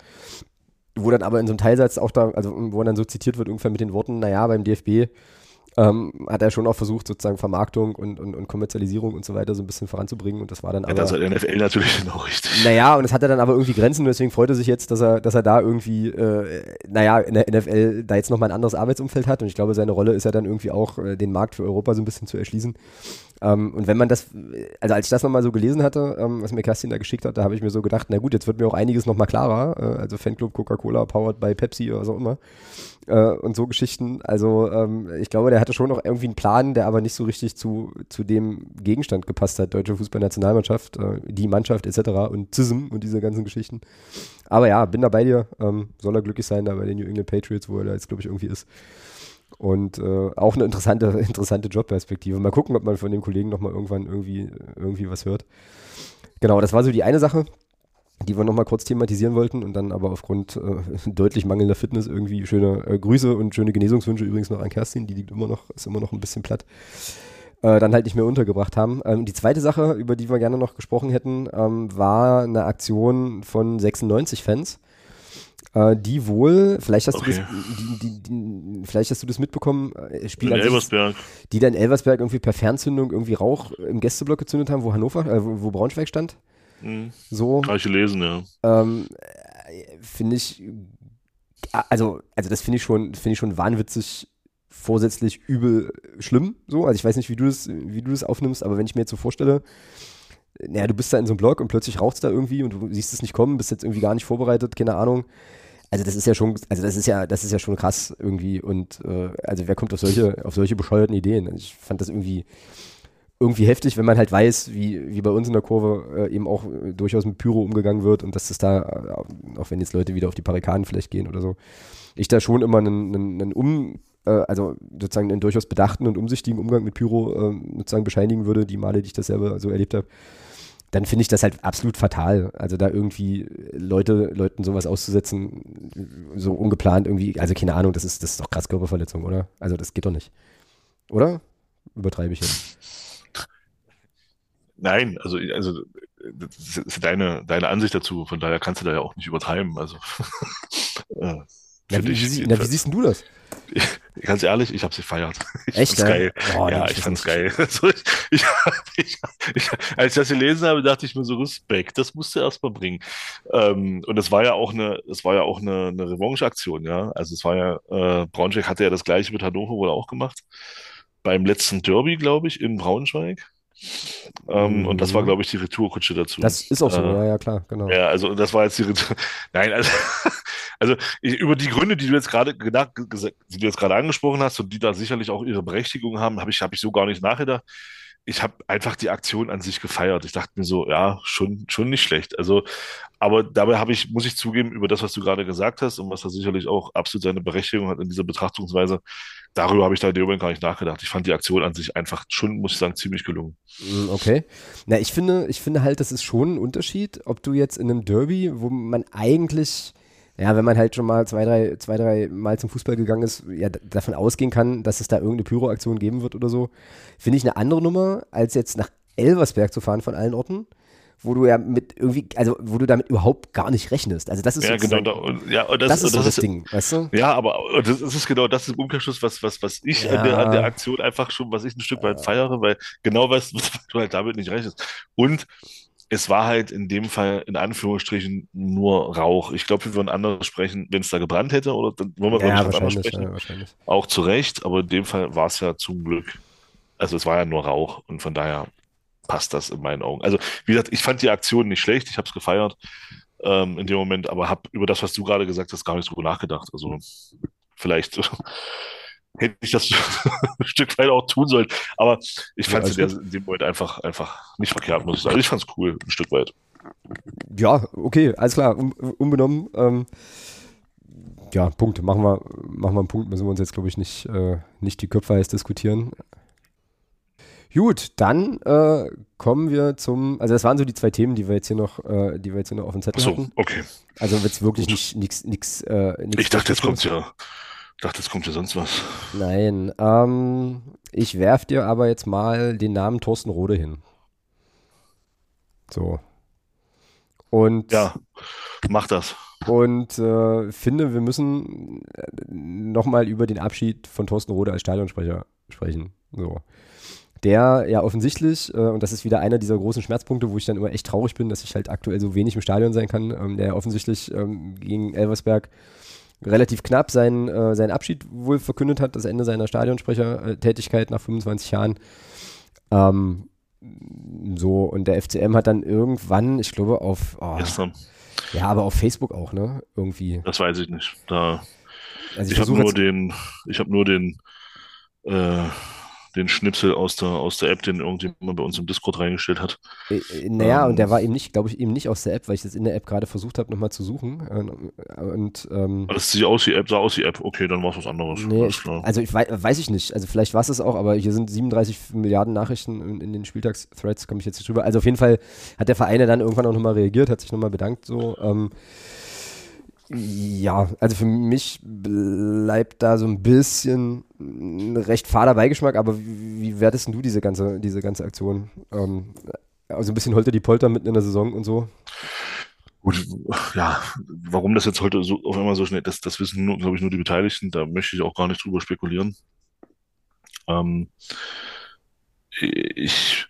B: wo dann aber in so einem Teilsatz auch da, also wo dann so zitiert wird, ungefähr mit den Worten, naja, beim DFB ähm, hat er schon auch versucht, sozusagen Vermarktung und, und, und Kommerzialisierung und so weiter so ein bisschen voranzubringen und das war dann
A: Ja,
B: aber.
A: das ist halt NFL natürlich genau richtig.
B: Naja, und es hatte dann aber irgendwie Grenzen und deswegen freut er sich jetzt, dass er, dass er da irgendwie, äh, naja, in der NFL da jetzt nochmal ein anderes Arbeitsumfeld hat und ich glaube, seine Rolle ist ja dann irgendwie auch, äh, den Markt für Europa so ein bisschen zu erschließen. Ähm, und wenn man das, also als ich das nochmal so gelesen hatte, ähm, was mir Kerstin da geschickt hat, da habe ich mir so gedacht, na gut, jetzt wird mir auch einiges nochmal klarer, äh, also Fanclub Coca-Cola, powered by Pepsi oder auch immer äh, und so Geschichten. Also ähm, ich glaube, der hatte schon noch irgendwie einen Plan, der aber nicht so richtig zu, zu dem Gegenstand gepasst hat, deutsche Fußballnationalmannschaft, äh, die Mannschaft etc. und CISM und diese ganzen Geschichten. Aber ja, bin da bei dir. Ähm, soll er glücklich sein da bei den New England Patriots, wo er da jetzt, glaube ich, irgendwie ist. Und äh, auch eine interessante, interessante Jobperspektive. Mal gucken, ob man von dem Kollegen nochmal irgendwann irgendwie, irgendwie was hört. Genau, das war so die eine Sache, die wir nochmal kurz thematisieren wollten und dann aber aufgrund äh, deutlich mangelnder Fitness irgendwie schöne äh, Grüße und schöne Genesungswünsche übrigens noch an Kerstin, die liegt immer noch, ist immer noch ein bisschen platt. äh, dann halt nicht mehr untergebracht haben. Ähm, die zweite Sache, über die wir gerne noch gesprochen hätten, ähm, war eine Aktion von 96-Fans, äh, die wohl, vielleicht hast
A: Okay.
B: du das, die, die, die, vielleicht hast du das mitbekommen, äh, Spiel
A: In
B: sich-
A: Elversberg.
B: die dann in Elversberg irgendwie per Fernzündung irgendwie Rauch im Gästeblock gezündet haben, wo Hannover, äh, wo, wo Braunschweig stand.
A: Hm.
B: So,
A: Habe ich gelesen, ja.
B: ähm, äh, finde ich, also, also das finde ich schon, finde ich schon wahnwitzig, vorsätzlich übel schlimm. So, also ich weiß nicht, wie du das, wie du das aufnimmst, aber wenn ich mir jetzt so vorstelle, naja, du bist da in so einem Block und plötzlich raucht es da irgendwie und du siehst es nicht kommen, bist jetzt irgendwie gar nicht vorbereitet, keine Ahnung. Also das ist ja schon, also das ist ja, das ist ja schon krass irgendwie und äh, also wer kommt auf solche, auf solche bescheuerten Ideen? Also ich fand das irgendwie, irgendwie heftig, wenn man halt weiß, wie, wie bei uns in der Kurve äh, eben auch äh, durchaus mit Pyro umgegangen wird und dass das da, äh, auch wenn jetzt Leute wieder auf die Barrikaden vielleicht gehen oder so, ich da schon immer einen, einen, einen um, äh, also sozusagen einen durchaus bedachten und umsichtigen Umgang mit Pyro äh, sozusagen bescheinigen würde, die Male, die ich das selber so erlebt habe, dann finde ich das halt absolut fatal. Also da irgendwie Leute, Leuten sowas auszusetzen, so ungeplant irgendwie, also keine Ahnung, das ist, das ist doch krass Körperverletzung, oder? Also das geht doch nicht. Oder? Übertreibe ich jetzt.
A: Nein, also, also das ist deine, deine Ansicht dazu, von daher kannst du da ja auch nicht übertreiben. Also, äh,
B: Na,
A: finde
B: wie, wie, na, wie siehst du das?
A: Ganz ehrlich, ich habe sie gefeiert. Ich
B: Echt,
A: fand's
B: ja?
A: geil.
B: Oh,
A: ja,
B: ich
A: fand's geil. Also ich, ich, ich, als ich das gelesen habe, dachte ich mir so Respekt, das musst du erst mal bringen. Ähm, und es war ja auch eine, es war ja auch eine, eine Revanche-Aktion, ja. Also es war ja, äh, Braunschweig hatte ja das gleiche mit Hannover wohl auch gemacht. Beim letzten Derby, glaube ich, in Braunschweig. Ähm, Und das war,
B: Mhm.
A: glaube ich, die Retourkutsche dazu.
B: Das ist auch so,
A: Äh,
B: ja, ja, klar, genau.
A: ja, also das war jetzt die Retour. Nein, also, also ich, über die Gründe, die du jetzt gerade gedacht, die du jetzt gerade angesprochen hast und die da sicherlich auch ihre Berechtigung haben, habe ich, habe ich so gar nicht nachgedacht. Ich habe einfach die Aktion an sich gefeiert. Ich dachte mir so, ja, schon, schon nicht schlecht. Also, aber dabei habe ich, muss ich zugeben, über das, was du gerade gesagt hast und was da sicherlich auch absolut seine Berechtigung hat in dieser Betrachtungsweise, darüber habe ich da in dem Moment gar nicht nachgedacht. Ich fand die Aktion an sich einfach schon, muss ich sagen, ziemlich gelungen.
B: Mm, Okay. Na, ich finde, ich finde halt, das ist schon ein Unterschied, ob du jetzt in einem Derby, wo man eigentlich, ja, wenn man halt schon mal zwei, drei, zwei, drei Mal zum Fußball gegangen ist, ja, davon ausgehen kann, dass es da irgendeine Pyroaktion geben wird oder so, finde ich eine andere Nummer, als jetzt nach Elversberg zu fahren von allen Orten, wo du ja mit irgendwie, also wo du damit überhaupt gar nicht rechnest. Also das ist
A: Ja, genau. Da, ja, das,
B: das, ist so
A: das
B: das
A: ist,
B: Ding, weißt du?
A: Ja, aber das, ist genau das im Umkehrschluss, was, was, was ich an, der, an der Aktion einfach schon, was ich ein Stück weit feiere, weil genau was, was du halt damit nicht rechnest. Und es war halt in dem Fall in Anführungsstrichen nur Rauch. Ich glaube, wir würden anders sprechen, wenn es da gebrannt hätte, oder dann wollen wir
B: Ja, wahrscheinlich,
A: sprechen.
B: ja, wahrscheinlich.
A: Auch zu Recht, aber in dem Fall war es ja zum Glück. Also es war ja nur Rauch und von daher passt das in meinen Augen. Also wie gesagt, ich fand die Aktion nicht schlecht, ich habe es gefeiert ähm, in dem Moment, aber habe über das, was du gerade gesagt hast, gar nicht so nachgedacht. Also vielleicht hätte ich das ein Stück weit auch tun sollen, aber ich
B: Ja,
A: fand es in, der- in dem Moment einfach, einfach nicht verkehrt, muss ich sagen. Also ich fand es cool, ein Stück weit.
B: Ja, okay, alles klar, un, unbenommen. Ähm, ja, Punkt. Machen wir, machen wir einen Punkt, müssen wir uns jetzt, glaube ich, nicht, äh, nicht die Köpfe heiß diskutieren. Gut, dann äh, kommen wir zum, also das waren so die zwei Themen, die wir jetzt hier noch, äh, die wir jetzt hier noch auf dem Zettel
A: Achso,
B: hatten.
A: okay.
B: Also jetzt wirklich nicht nix, äh, nix
A: Ich dachte, jetzt
B: Besonderes.
A: kommt ja, dachte, jetzt kommt ja sonst was.
B: Nein, ähm, ich werf dir aber jetzt mal den Namen Thorsten Rode hin. So. Und
A: Ja, mach das.
B: Und äh, finde, wir müssen nochmal über den Abschied von Thorsten Rode als Stadionsprecher sprechen. So. Der ja offensichtlich, äh, und das ist wieder einer dieser großen Schmerzpunkte, wo ich dann immer echt traurig bin, dass ich halt aktuell so wenig im Stadion sein kann, ähm, der ja offensichtlich ähm, gegen Elversberg relativ knapp seinen, äh, seinen Abschied wohl verkündet hat, das Ende seiner Stadionsprechertätigkeit nach 25 Jahren. Ähm, so, und der FCM hat dann irgendwann, ich glaube, auf, oh,
A: Gestern.
B: ja, aber auf Facebook auch, ne? Irgendwie.
A: Das weiß ich nicht. Da,
B: Also
A: ich habe
B: versuche
A: nur den, ich habe nur den, äh, den Schnipsel aus der, aus der App, den irgendjemand bei uns im Discord reingestellt hat.
B: äh, äh, naja,
A: ähm,
B: und der war eben nicht, glaube ich, eben nicht aus der App, weil ich das in der App gerade versucht habe, nochmal zu suchen. Äh, und, ähm,
A: Aber das sieht aus wie App, sah aus wie App. Okay, dann war es was anderes.
B: nee, also ich weiß, weiß ich nicht. Also vielleicht war es es auch, aber hier sind 37 Milliarden Nachrichten in, in den Spieltags-Threads, komme ich jetzt nicht drüber. Also auf jeden Fall hat der Verein dann irgendwann auch nochmal reagiert, hat sich nochmal bedankt, so. Ähm, Ja, also für mich bleibt da so ein bisschen ein recht fader Beigeschmack, aber wie, wertest du diese ganze, diese ganze Aktion? Ähm, also ein bisschen Holter die Polter mitten in der Saison und so.
A: Gut, ja, warum das jetzt heute so auf einmal so schnell, das, das wissen glaube ich, nur die Beteiligten, da möchte ich auch gar nicht drüber spekulieren. Ähm, ich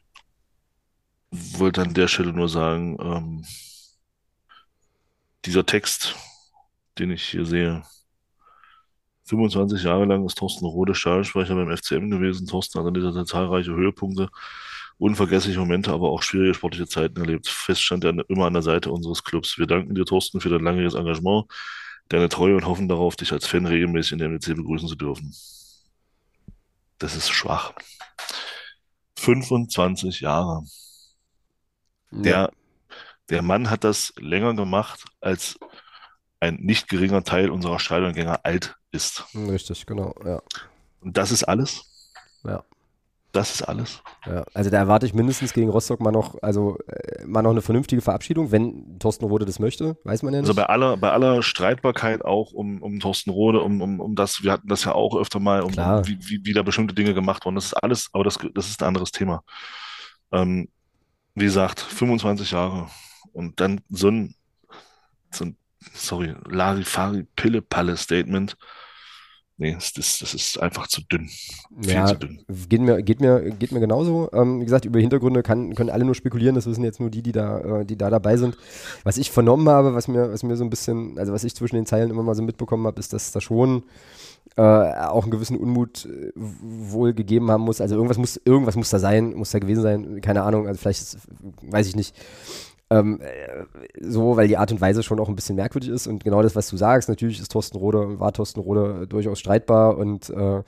A: wollte an der Stelle nur sagen, ähm, dieser Text, den ich hier sehe, 25 Jahre lang ist Thorsten Rode Stadionsprecher beim FCM gewesen. Thorsten hat an dieser Zeit zahlreiche Höhepunkte unvergessliche Momente, aber auch schwierige sportliche Zeiten erlebt. Fest stand er immer an der Seite unseres Clubs. Wir danken dir, Thorsten, für dein langjähriges Engagement, deine Treue und hoffen darauf, dich als Fan regelmäßig in der MWC begrüßen zu dürfen. Das ist schwach. 25 Jahre. Der, der Mann hat das länger gemacht, als ein nicht geringer Teil unserer Stadiongänger alt ist.
B: Richtig, genau, ja.
A: Und das ist alles?
B: Ja.
A: Das ist alles.
B: Ja, also da erwarte ich mindestens gegen Rostock mal noch, also äh, mal noch eine vernünftige Verabschiedung, wenn Thorsten Rode das möchte, weiß man ja
A: Also
B: nicht.
A: bei aller, bei aller Streitbarkeit auch um, um Thorsten Rode, um, um, um das, wir hatten das ja auch öfter mal, um, um wie, wie, wie da bestimmte Dinge gemacht wurden. Das ist alles, aber das, das ist ein anderes Thema. Ähm, wie gesagt, 25 Jahre und dann so ein, so ein sorry, Larifari-Pille-Palle-Statement. Nee, das, das, das ist einfach zu dünn. Viel
B: Ja,
A: zu dünn.
B: geht mir, geht mir, geht mir genauso. Ähm, wie gesagt, über Hintergründe kann, können alle nur spekulieren, das wissen jetzt nur die, die da, äh, die da dabei sind. Was ich vernommen habe, was mir, was mir so ein bisschen, also was ich zwischen den Zeilen immer mal so mitbekommen habe, ist, dass da schon äh, auch einen gewissen Unmut äh, wohl gegeben haben muss. Also irgendwas muss, irgendwas muss da sein, muss da gewesen sein, keine Ahnung, also vielleicht ist, weiß ich nicht. Ähm, äh, so, weil die Art und Weise schon auch ein bisschen merkwürdig ist und genau das, was du sagst, natürlich ist Thorsten Rode, war Thorsten Rode durchaus streitbar und äh,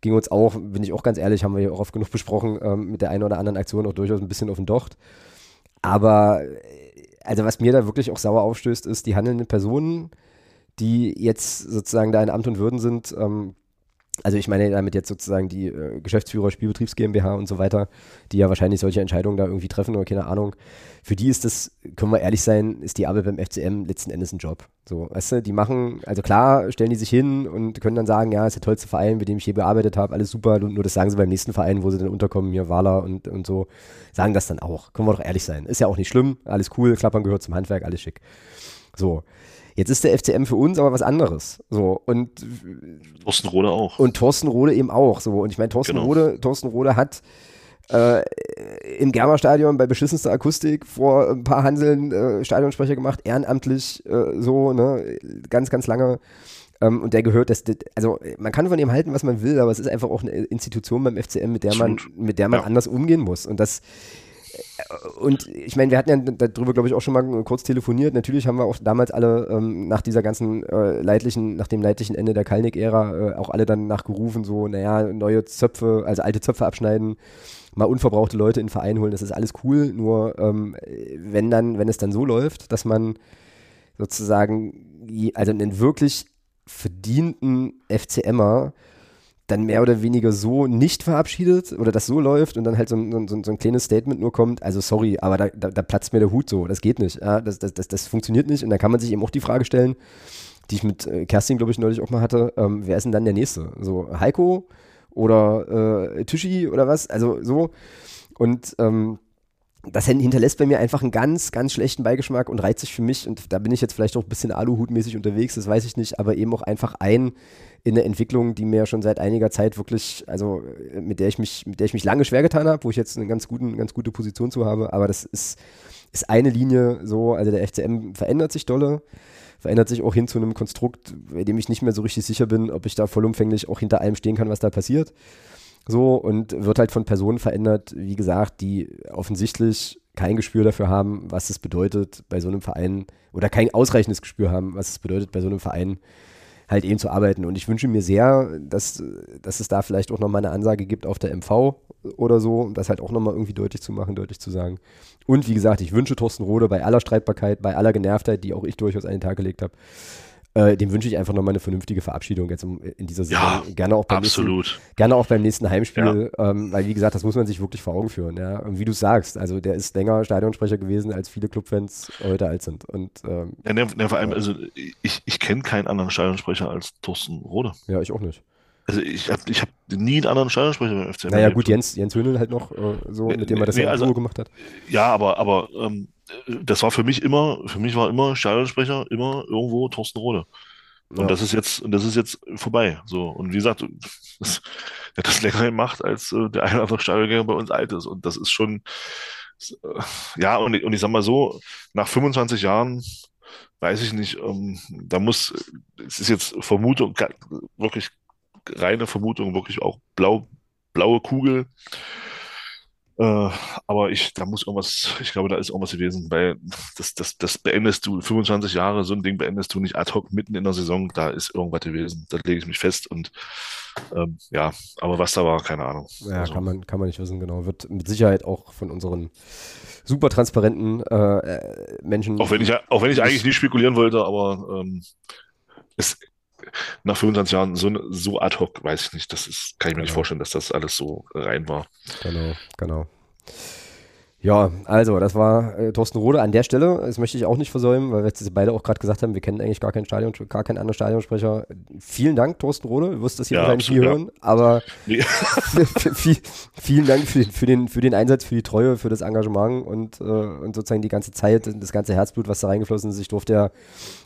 B: ging uns auch, bin ich auch ganz ehrlich, haben wir hier auch oft genug besprochen, ähm, mit der einen oder anderen Aktion auch durchaus ein bisschen auf den Docht. Aber, äh, also was mir da wirklich auch sauer aufstößt, ist die handelnden Personen, die jetzt sozusagen da in Amt und Würden sind, ähm, also ich meine damit jetzt sozusagen die äh, Geschäftsführer, Spielbetriebs GmbH und so weiter, die ja wahrscheinlich solche Entscheidungen da irgendwie treffen oder keine Ahnung. Für die ist das, können wir ehrlich sein, ist die Arbeit beim FCM letzten Endes ein Job. So, weißt du, die machen, also klar, stellen die sich hin und können dann sagen, ja, ist der tollste Verein, mit dem ich je gearbeitet habe, alles super. Nur das sagen sie beim nächsten Verein, wo sie dann unterkommen, hier Wala und, und so, sagen das dann auch. Können wir doch ehrlich sein. Ist ja auch nicht schlimm, alles cool, Klappern gehört zum Handwerk, alles schick. So. Jetzt ist der FCM für uns aber was anderes. So, und
A: Thorsten Rode auch.
B: und Thorsten Rode eben auch. So. Und ich meine, Thorsten,
A: Genau.
B: Rode, Thorsten Rode hat äh, im Germer-Stadion bei beschissenster Akustik vor ein paar Hanseln äh, Stadionsprecher gemacht, ehrenamtlich äh, so, ne, ganz, ganz lange. Ähm, und der gehört, das, das, also man kann von ihm halten, was man will, aber es ist einfach auch eine Institution beim FCM, mit der man, mit der man
A: Ja.
B: anders umgehen muss. Und das und ich meine, wir hatten ja darüber, glaube ich, auch schon mal kurz telefoniert. Natürlich haben wir auch damals alle ähm, nach dieser ganzen äh, leidlichen, nach dem leidlichen Ende der Kalnick-Ära äh, auch alle dann nachgerufen, so, naja, neue Zöpfe, also alte Zöpfe abschneiden, mal unverbrauchte Leute in den Verein holen, das ist alles cool. Nur ähm, wenn dann, wenn es dann so läuft, dass man sozusagen, also einen wirklich verdienten FCMer dann mehr oder weniger so nicht verabschiedet oder das so läuft und dann halt so ein, so ein, so ein kleines Statement nur kommt, also sorry, aber da, da, da platzt mir der Hut so, das geht nicht, ja, das, das, das, das funktioniert nicht und dann kann man sich eben auch die Frage stellen, die ich mit äh, Kerstin, glaube ich, neulich auch mal hatte, ähm, wer ist denn dann der Nächste? So Heiko oder äh, Tischi oder was? Also so und ähm, das hin- hinterlässt bei mir einfach einen ganz, ganz schlechten Beigeschmack und reizt sich für mich, und da bin ich jetzt vielleicht auch ein bisschen Aluhutmäßig unterwegs, das weiß ich nicht, aber eben auch einfach ein in eine Entwicklung, die mir schon seit einiger Zeit wirklich, also äh, mit der ich mich, mit der ich mich lange schwer getan habe, wo ich jetzt eine ganz, guten, ganz gute Position zu habe, aber das ist, ist eine Linie so, also der FCM verändert sich dolle, verändert sich auch hin zu einem Konstrukt, bei dem ich nicht mehr so richtig sicher bin, ob ich da vollumfänglich auch hinter allem stehen kann, was da passiert. So, und wird halt von Personen verändert, wie gesagt, die offensichtlich kein Gespür dafür haben, was es bedeutet, bei so einem Verein, oder kein ausreichendes Gespür haben, was es bedeutet, bei so einem Verein halt eben zu arbeiten. Und ich wünsche mir sehr, dass, dass es da vielleicht auch nochmal eine Ansage gibt auf der MV oder so, um das halt auch nochmal irgendwie deutlich zu machen, deutlich zu sagen. Und wie gesagt, ich wünsche Thorsten Rode bei aller Streitbarkeit, bei aller Genervtheit, die auch ich durchaus an den Tag gelegt habe, Äh, dem wünsche ich einfach nochmal eine vernünftige Verabschiedung jetzt in dieser Saison.
A: Ja,
B: gerne auch beim
A: absolut.
B: Nächsten, gerne auch beim nächsten Heimspiel, ja. ähm, weil wie gesagt, das muss man sich wirklich vor Augen führen. Ja? Und wie du sagst, also der ist länger Stadionsprecher gewesen, als viele Clubfans heute alt sind. Und, ähm,
A: ja, ne, ne, vor allem, also ich, ich kenne keinen anderen Stadionsprecher als Thorsten Rode.
B: Ja, ich auch nicht.
A: Also ich habe ich hab nie einen anderen Stadionsprecher beim FCM.
B: Naja, gut, Jens, Jens Höhnel halt noch äh, so, mit dem er das nee, ja also, gemacht hat.
A: Ja, aber, aber ähm, das war für mich immer, für mich war immer Stadionsprecher immer irgendwo Thorsten Rode. Und ja. das ist jetzt, das ist jetzt vorbei. So. Und wie gesagt, das, er hat das länger gemacht, als äh, der eine oder andere Stadiongänger bei uns alt ist. Und das ist schon, äh, ja, und, und ich sag mal so, nach 25 Jahren weiß ich nicht, ähm, da muss, es ist jetzt Vermutung, wirklich reine Vermutung, wirklich auch blau, blaue Kugel. Äh, aber ich, da muss irgendwas, ich glaube, da ist irgendwas gewesen, weil das, das, das beendest du, 25 Jahre, so ein Ding beendest du nicht ad hoc mitten in der Saison, da ist irgendwas gewesen. Da lege ich mich fest und ähm, ja, aber was da war, keine Ahnung.
B: Ja, also. kann, man, kann man nicht wissen, genau. Wird mit Sicherheit auch von unseren super transparenten äh, äh Menschen.
A: Auch wenn ich, auch wenn ich eigentlich nicht spekulieren wollte, aber ähm, es, nach 25 Jahren so, so ad hoc, weiß ich nicht. Das ist, kann ich mir genau. nicht vorstellen, dass das alles so rein war.
B: Genau, genau. Ja, also, das war äh, Thorsten Rode an der Stelle. Das möchte ich auch nicht versäumen, weil wir jetzt beide auch gerade gesagt haben, wir kennen eigentlich gar keinen Stadion, gar keinen anderen Stadionsprecher. Vielen Dank, Thorsten Rode. Du wirst das hier ja, wahrscheinlich nie hören, aber nee. viel, vielen Dank für den, für, den, für den Einsatz, für die Treue, für das Engagement und, äh, und sozusagen die ganze Zeit, das ganze Herzblut, was da reingeflossen ist. Ich durfte ja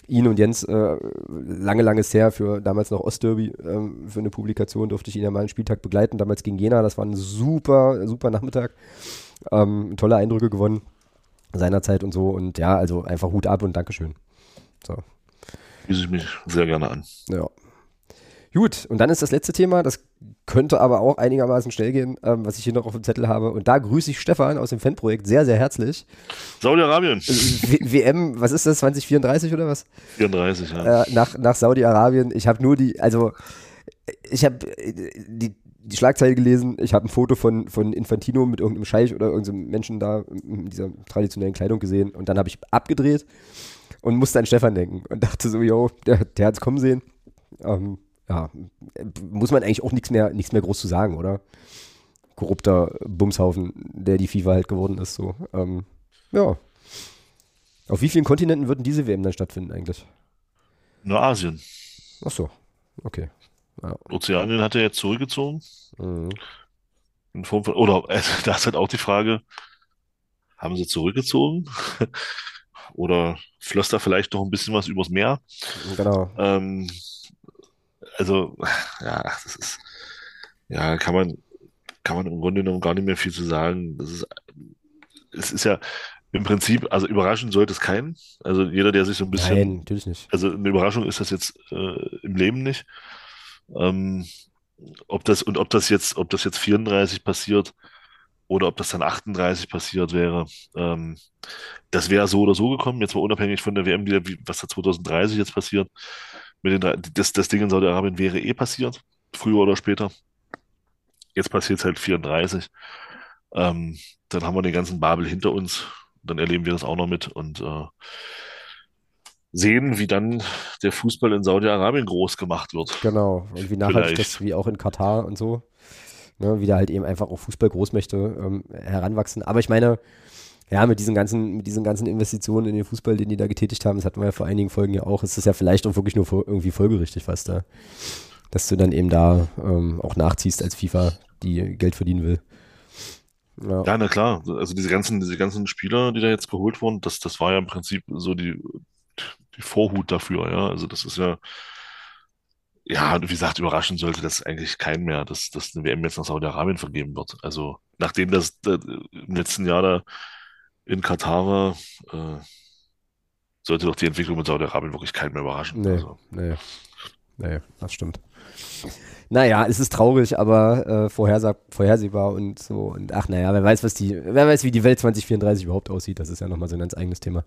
B: ihn und Jens äh, lange, lange her für damals noch Ostderby, äh, für eine Publikation durfte ich ihn ja mal einen Spieltag begleiten, damals gegen Jena. Das war ein super, super Nachmittag. Ähm, tolle Eindrücke gewonnen seinerzeit und so. Und ja, also einfach Hut ab und Dankeschön. So.
A: Schließe ich mich sehr gerne an.
B: Ja. Gut, und dann ist das letzte Thema, das könnte aber auch einigermaßen schnell gehen, ähm, was ich hier noch auf dem Zettel habe. Und da grüße ich Stefan aus dem Fanprojekt sehr, sehr herzlich.
A: Saudi-Arabien.
B: WM, was ist das, 2034 oder was?
A: 34, ja.
B: Äh, nach nach Saudi-Arabien. Ich habe nur die, also ich habe die, die Schlagzeile gelesen, ich habe ein Foto von, von Infantino mit irgendeinem Scheich oder irgendeinem Menschen da in dieser traditionellen Kleidung gesehen und dann habe ich abgedreht und musste an Stefan denken und dachte so, yo, der, der hat es kommen sehen. Ähm, ja, muss man eigentlich auch nichts mehr, nichts mehr groß zu sagen, oder? Korrupter Bumshaufen, der die FIFA halt geworden ist, so. Ähm, ja. Auf wie vielen Kontinenten würden diese WM dann stattfinden eigentlich?
A: Nur Asien.
B: Ach so, okay.
A: Ja. Ozeanien hat er jetzt zurückgezogen. Mhm. In Form von, oder äh, da ist halt auch die Frage, haben sie zurückgezogen? oder floss da vielleicht noch ein bisschen was übers Meer?
B: Genau.
A: Ähm, also, ja, das ist, ja, kann man, kann man im Grunde genommen gar nicht mehr viel zu sagen. Das ist, es ist ja im Prinzip, also überraschen sollte es keinen. Also jeder, der sich so ein bisschen.
B: Nein, natürlich nicht.
A: Also eine Überraschung ist das jetzt äh, im Leben nicht. Ähm, ob das, und ob das jetzt, ob das jetzt 34 passiert oder ob das dann 38 passiert wäre, ähm, das wäre so oder so gekommen, jetzt mal unabhängig von der WM, die, was da 2030 jetzt passiert. Mit den, das, das Ding in Saudi-Arabien wäre eh passiert, früher oder später. Jetzt passiert es halt 34. Ähm, dann haben wir den ganzen Babel hinter uns. Dann erleben wir das auch noch mit und äh, sehen, wie dann der Fußball in Saudi-Arabien groß gemacht wird.
B: Genau, und wie nachhaltig das wie auch in Katar und so, ne, wie da halt eben einfach auch Fußball-Großmächte ähm, heranwachsen. Aber ich meine, ja, mit diesen ganzen, mit diesen ganzen Investitionen in den Fußball, den die da getätigt haben, das hatten wir ja vor einigen Folgen ja auch, ist das ja vielleicht auch wirklich nur irgendwie folgerichtig fast da. Dass du dann eben da ähm, auch nachziehst als FIFA, die Geld verdienen will.
A: Ja. ja, na klar. Also diese ganzen, diese ganzen Spieler, die da jetzt geholt wurden, das, das war ja im Prinzip so die, die Vorhut dafür, ja. Also das ist ja, ja, wie gesagt, überraschen sollte das eigentlich keinen mehr, dass, dass eine WM jetzt nach Saudi-Arabien vergeben wird. Also nachdem das äh, im letzten Jahr da in Katar war, äh, sollte doch die Entwicklung mit Saudi-Arabien wirklich keinen mehr überraschen.
B: Nee,
A: also.
B: nee, nee, das stimmt. Naja, es ist traurig, aber äh, vorhersag vorhersehbar und so. Und ach, naja, wer weiß, was die, wer weiß, wie die Welt 2034 überhaupt aussieht. Das ist ja nochmal so ein ganz eigenes Thema.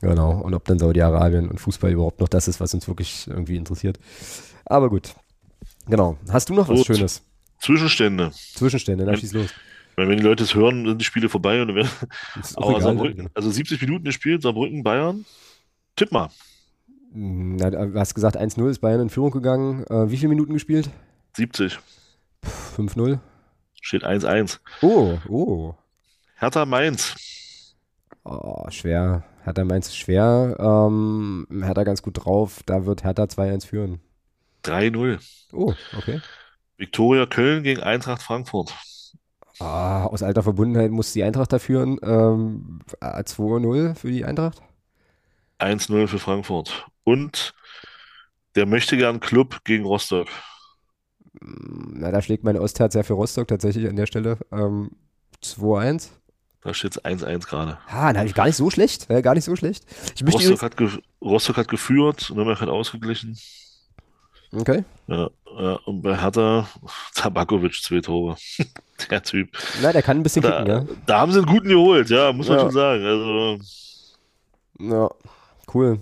B: Genau. Und ob dann Saudi-Arabien und Fußball überhaupt noch das ist, was uns wirklich irgendwie interessiert. Aber gut. Genau. Hast du noch was gut. Schönes?
A: Zwischenstände.
B: Zwischenstände, dann schieß los.
A: Weil wenn die Leute es hören, sind die Spiele vorbei. Und werden, aber egal, Saarbrücken, genau. also 70 Minuten gespielt, Saarbrücken, Bayern. Tipp mal.
B: Na, du hast gesagt, 1-0 ist Bayern in Führung gegangen. Äh, wie viele Minuten gespielt?
A: 70.
B: 5-0.
A: Steht 1-1.
B: Oh, oh.
A: Hertha Mainz.
B: Oh, schwer. Hertha Mainz ist schwer. Ähm, Hertha ganz gut drauf. Da wird Hertha 2-1 führen.
A: 3-0.
B: Oh, okay.
A: Viktoria Köln gegen Eintracht Frankfurt.
B: Ah, aus alter Verbundenheit muss die Eintracht da führen. Ähm, 2-0 für die Eintracht.
A: 1-0 für Frankfurt. Und der möchte gern Club gegen Rostock.
B: Na, da schlägt mein Ostherz ja für Rostock tatsächlich an der Stelle. Ähm, 2-1.
A: Da steht es 1-1 gerade.
B: Ah, ich gar nicht so schlecht. Äh, gar nicht so schlecht.
A: Rostock
B: übrigens,
A: hat, Rostock hat geführt, Nürnberg hat ausgeglichen.
B: okay.
A: Ja, ja, und bei Hertha Tabakovic zwei Tore. Der Typ.
B: Na, der kann ein bisschen
A: Da,
B: kicken, ja.
A: da haben sie einen guten geholt, ja, muss man
B: Ja.
A: schon sagen. Also,
B: Ja, cool.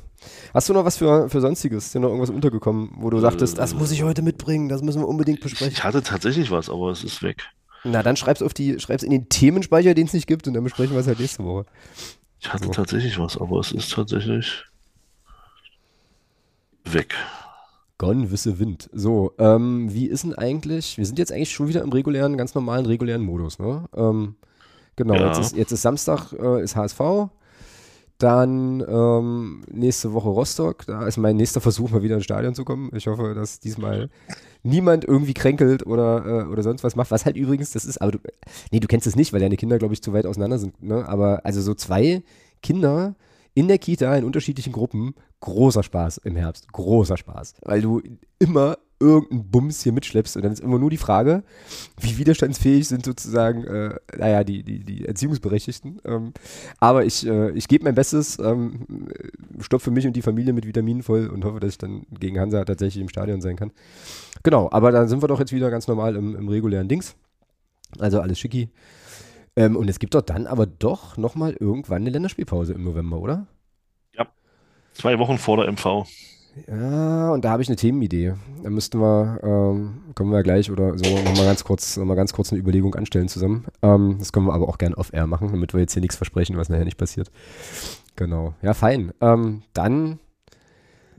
B: Hast du noch was für, für Sonstiges? Ist dir noch irgendwas untergekommen, wo du sagtest, das muss ich heute mitbringen, das müssen wir unbedingt besprechen?
A: ich hatte tatsächlich was, aber es ist weg.
B: Na, dann schreib's auf die, schreib's in den Themenspeicher, den es nicht gibt, und dann besprechen wir es halt nächste Woche.
A: Ich hatte
B: So.
A: tatsächlich was, aber es ist tatsächlich weg.
B: Gone wisse Wind. So, ähm, wie ist denn eigentlich? Wir sind jetzt eigentlich schon wieder im regulären, ganz normalen regulären Modus, ne? Ähm, genau,
A: Ja.
B: jetzt, ist, jetzt ist Samstag, äh, ist HSV. Dann ähm, nächste Woche Rostock. Da ist mein nächster Versuch, mal wieder ins Stadion zu kommen. Ich hoffe, dass diesmal niemand irgendwie kränkelt oder, äh, oder sonst was macht. Was halt übrigens, das ist, aber du, nee, du kennst es nicht, weil deine Kinder, glaube ich, zu weit auseinander sind. Ne? Aber also so zwei Kinder in der Kita in unterschiedlichen Gruppen, großer Spaß im Herbst. Großer Spaß. Weil du immer irgendeinen Bums hier mitschleppst und dann ist immer nur die Frage, wie widerstandsfähig sind sozusagen, äh, naja, die, die, die Erziehungsberechtigten. Ähm, aber ich, äh, ich gebe mein Bestes, ähm, stopfe mich und die Familie mit Vitaminen voll und hoffe, dass ich dann gegen Hansa tatsächlich im Stadion sein kann. Genau, aber dann sind wir doch jetzt wieder ganz normal im, im regulären Dings. Also alles schicki. Ähm, und es gibt doch dann aber doch nochmal irgendwann eine Länderspielpause im November, oder?
A: Zwei Wochen vor der MV.
B: Ja, und da habe ich eine Themenidee. Da müssten wir, ähm, können wir gleich oder so nochmal ganz kurz, noch mal ganz kurz eine Überlegung anstellen zusammen. Ähm, das können wir aber auch gern off-air machen, damit wir jetzt hier nichts versprechen, was nachher nicht passiert. Genau. Ja, fein. Ähm, dann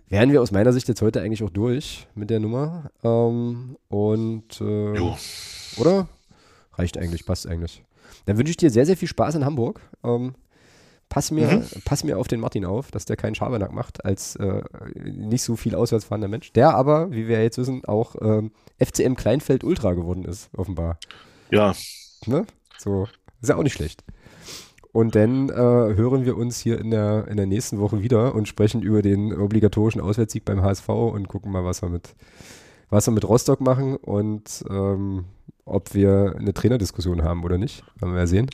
B: wären wir aus meiner Sicht jetzt heute eigentlich auch durch mit der Nummer. Ähm, und äh,
A: Jo.
B: oder? Reicht eigentlich, passt eigentlich. Dann wünsche ich dir sehr, sehr viel Spaß in Hamburg. Ähm, pass, mir,
A: Mhm.
B: pass mir auf den Martin auf, dass der keinen Schabernack macht, als äh, nicht so viel auswärts fahrender Mensch. Der aber, wie wir jetzt wissen, auch ähm, FCM Kleinfeld Ultra geworden ist, offenbar.
A: Ja,
B: Ne? So, ist ja auch nicht schlecht. Und dann äh, hören wir uns hier in der, in der nächsten Woche wieder und sprechen über den obligatorischen Auswärtssieg beim HSV und gucken mal, was wir mit, was wir mit Rostock machen und ähm, ob wir eine Trainerdiskussion haben oder nicht. Werden wir ja sehen.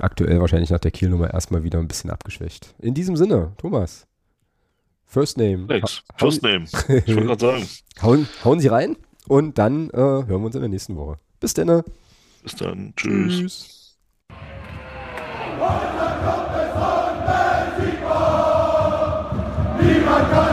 B: Aktuell wahrscheinlich nach der Kielnummer erstmal wieder ein bisschen abgeschwächt. In diesem Sinne, Thomas. First Name. Nix.
A: First Name. ich wollte gerade sagen.
B: Hauen, hauen, Sie rein und dann äh, hören wir uns in der nächsten Woche. Bis dann.
A: Bis dann. Tschüss.
B: Tschüss. Niemand kann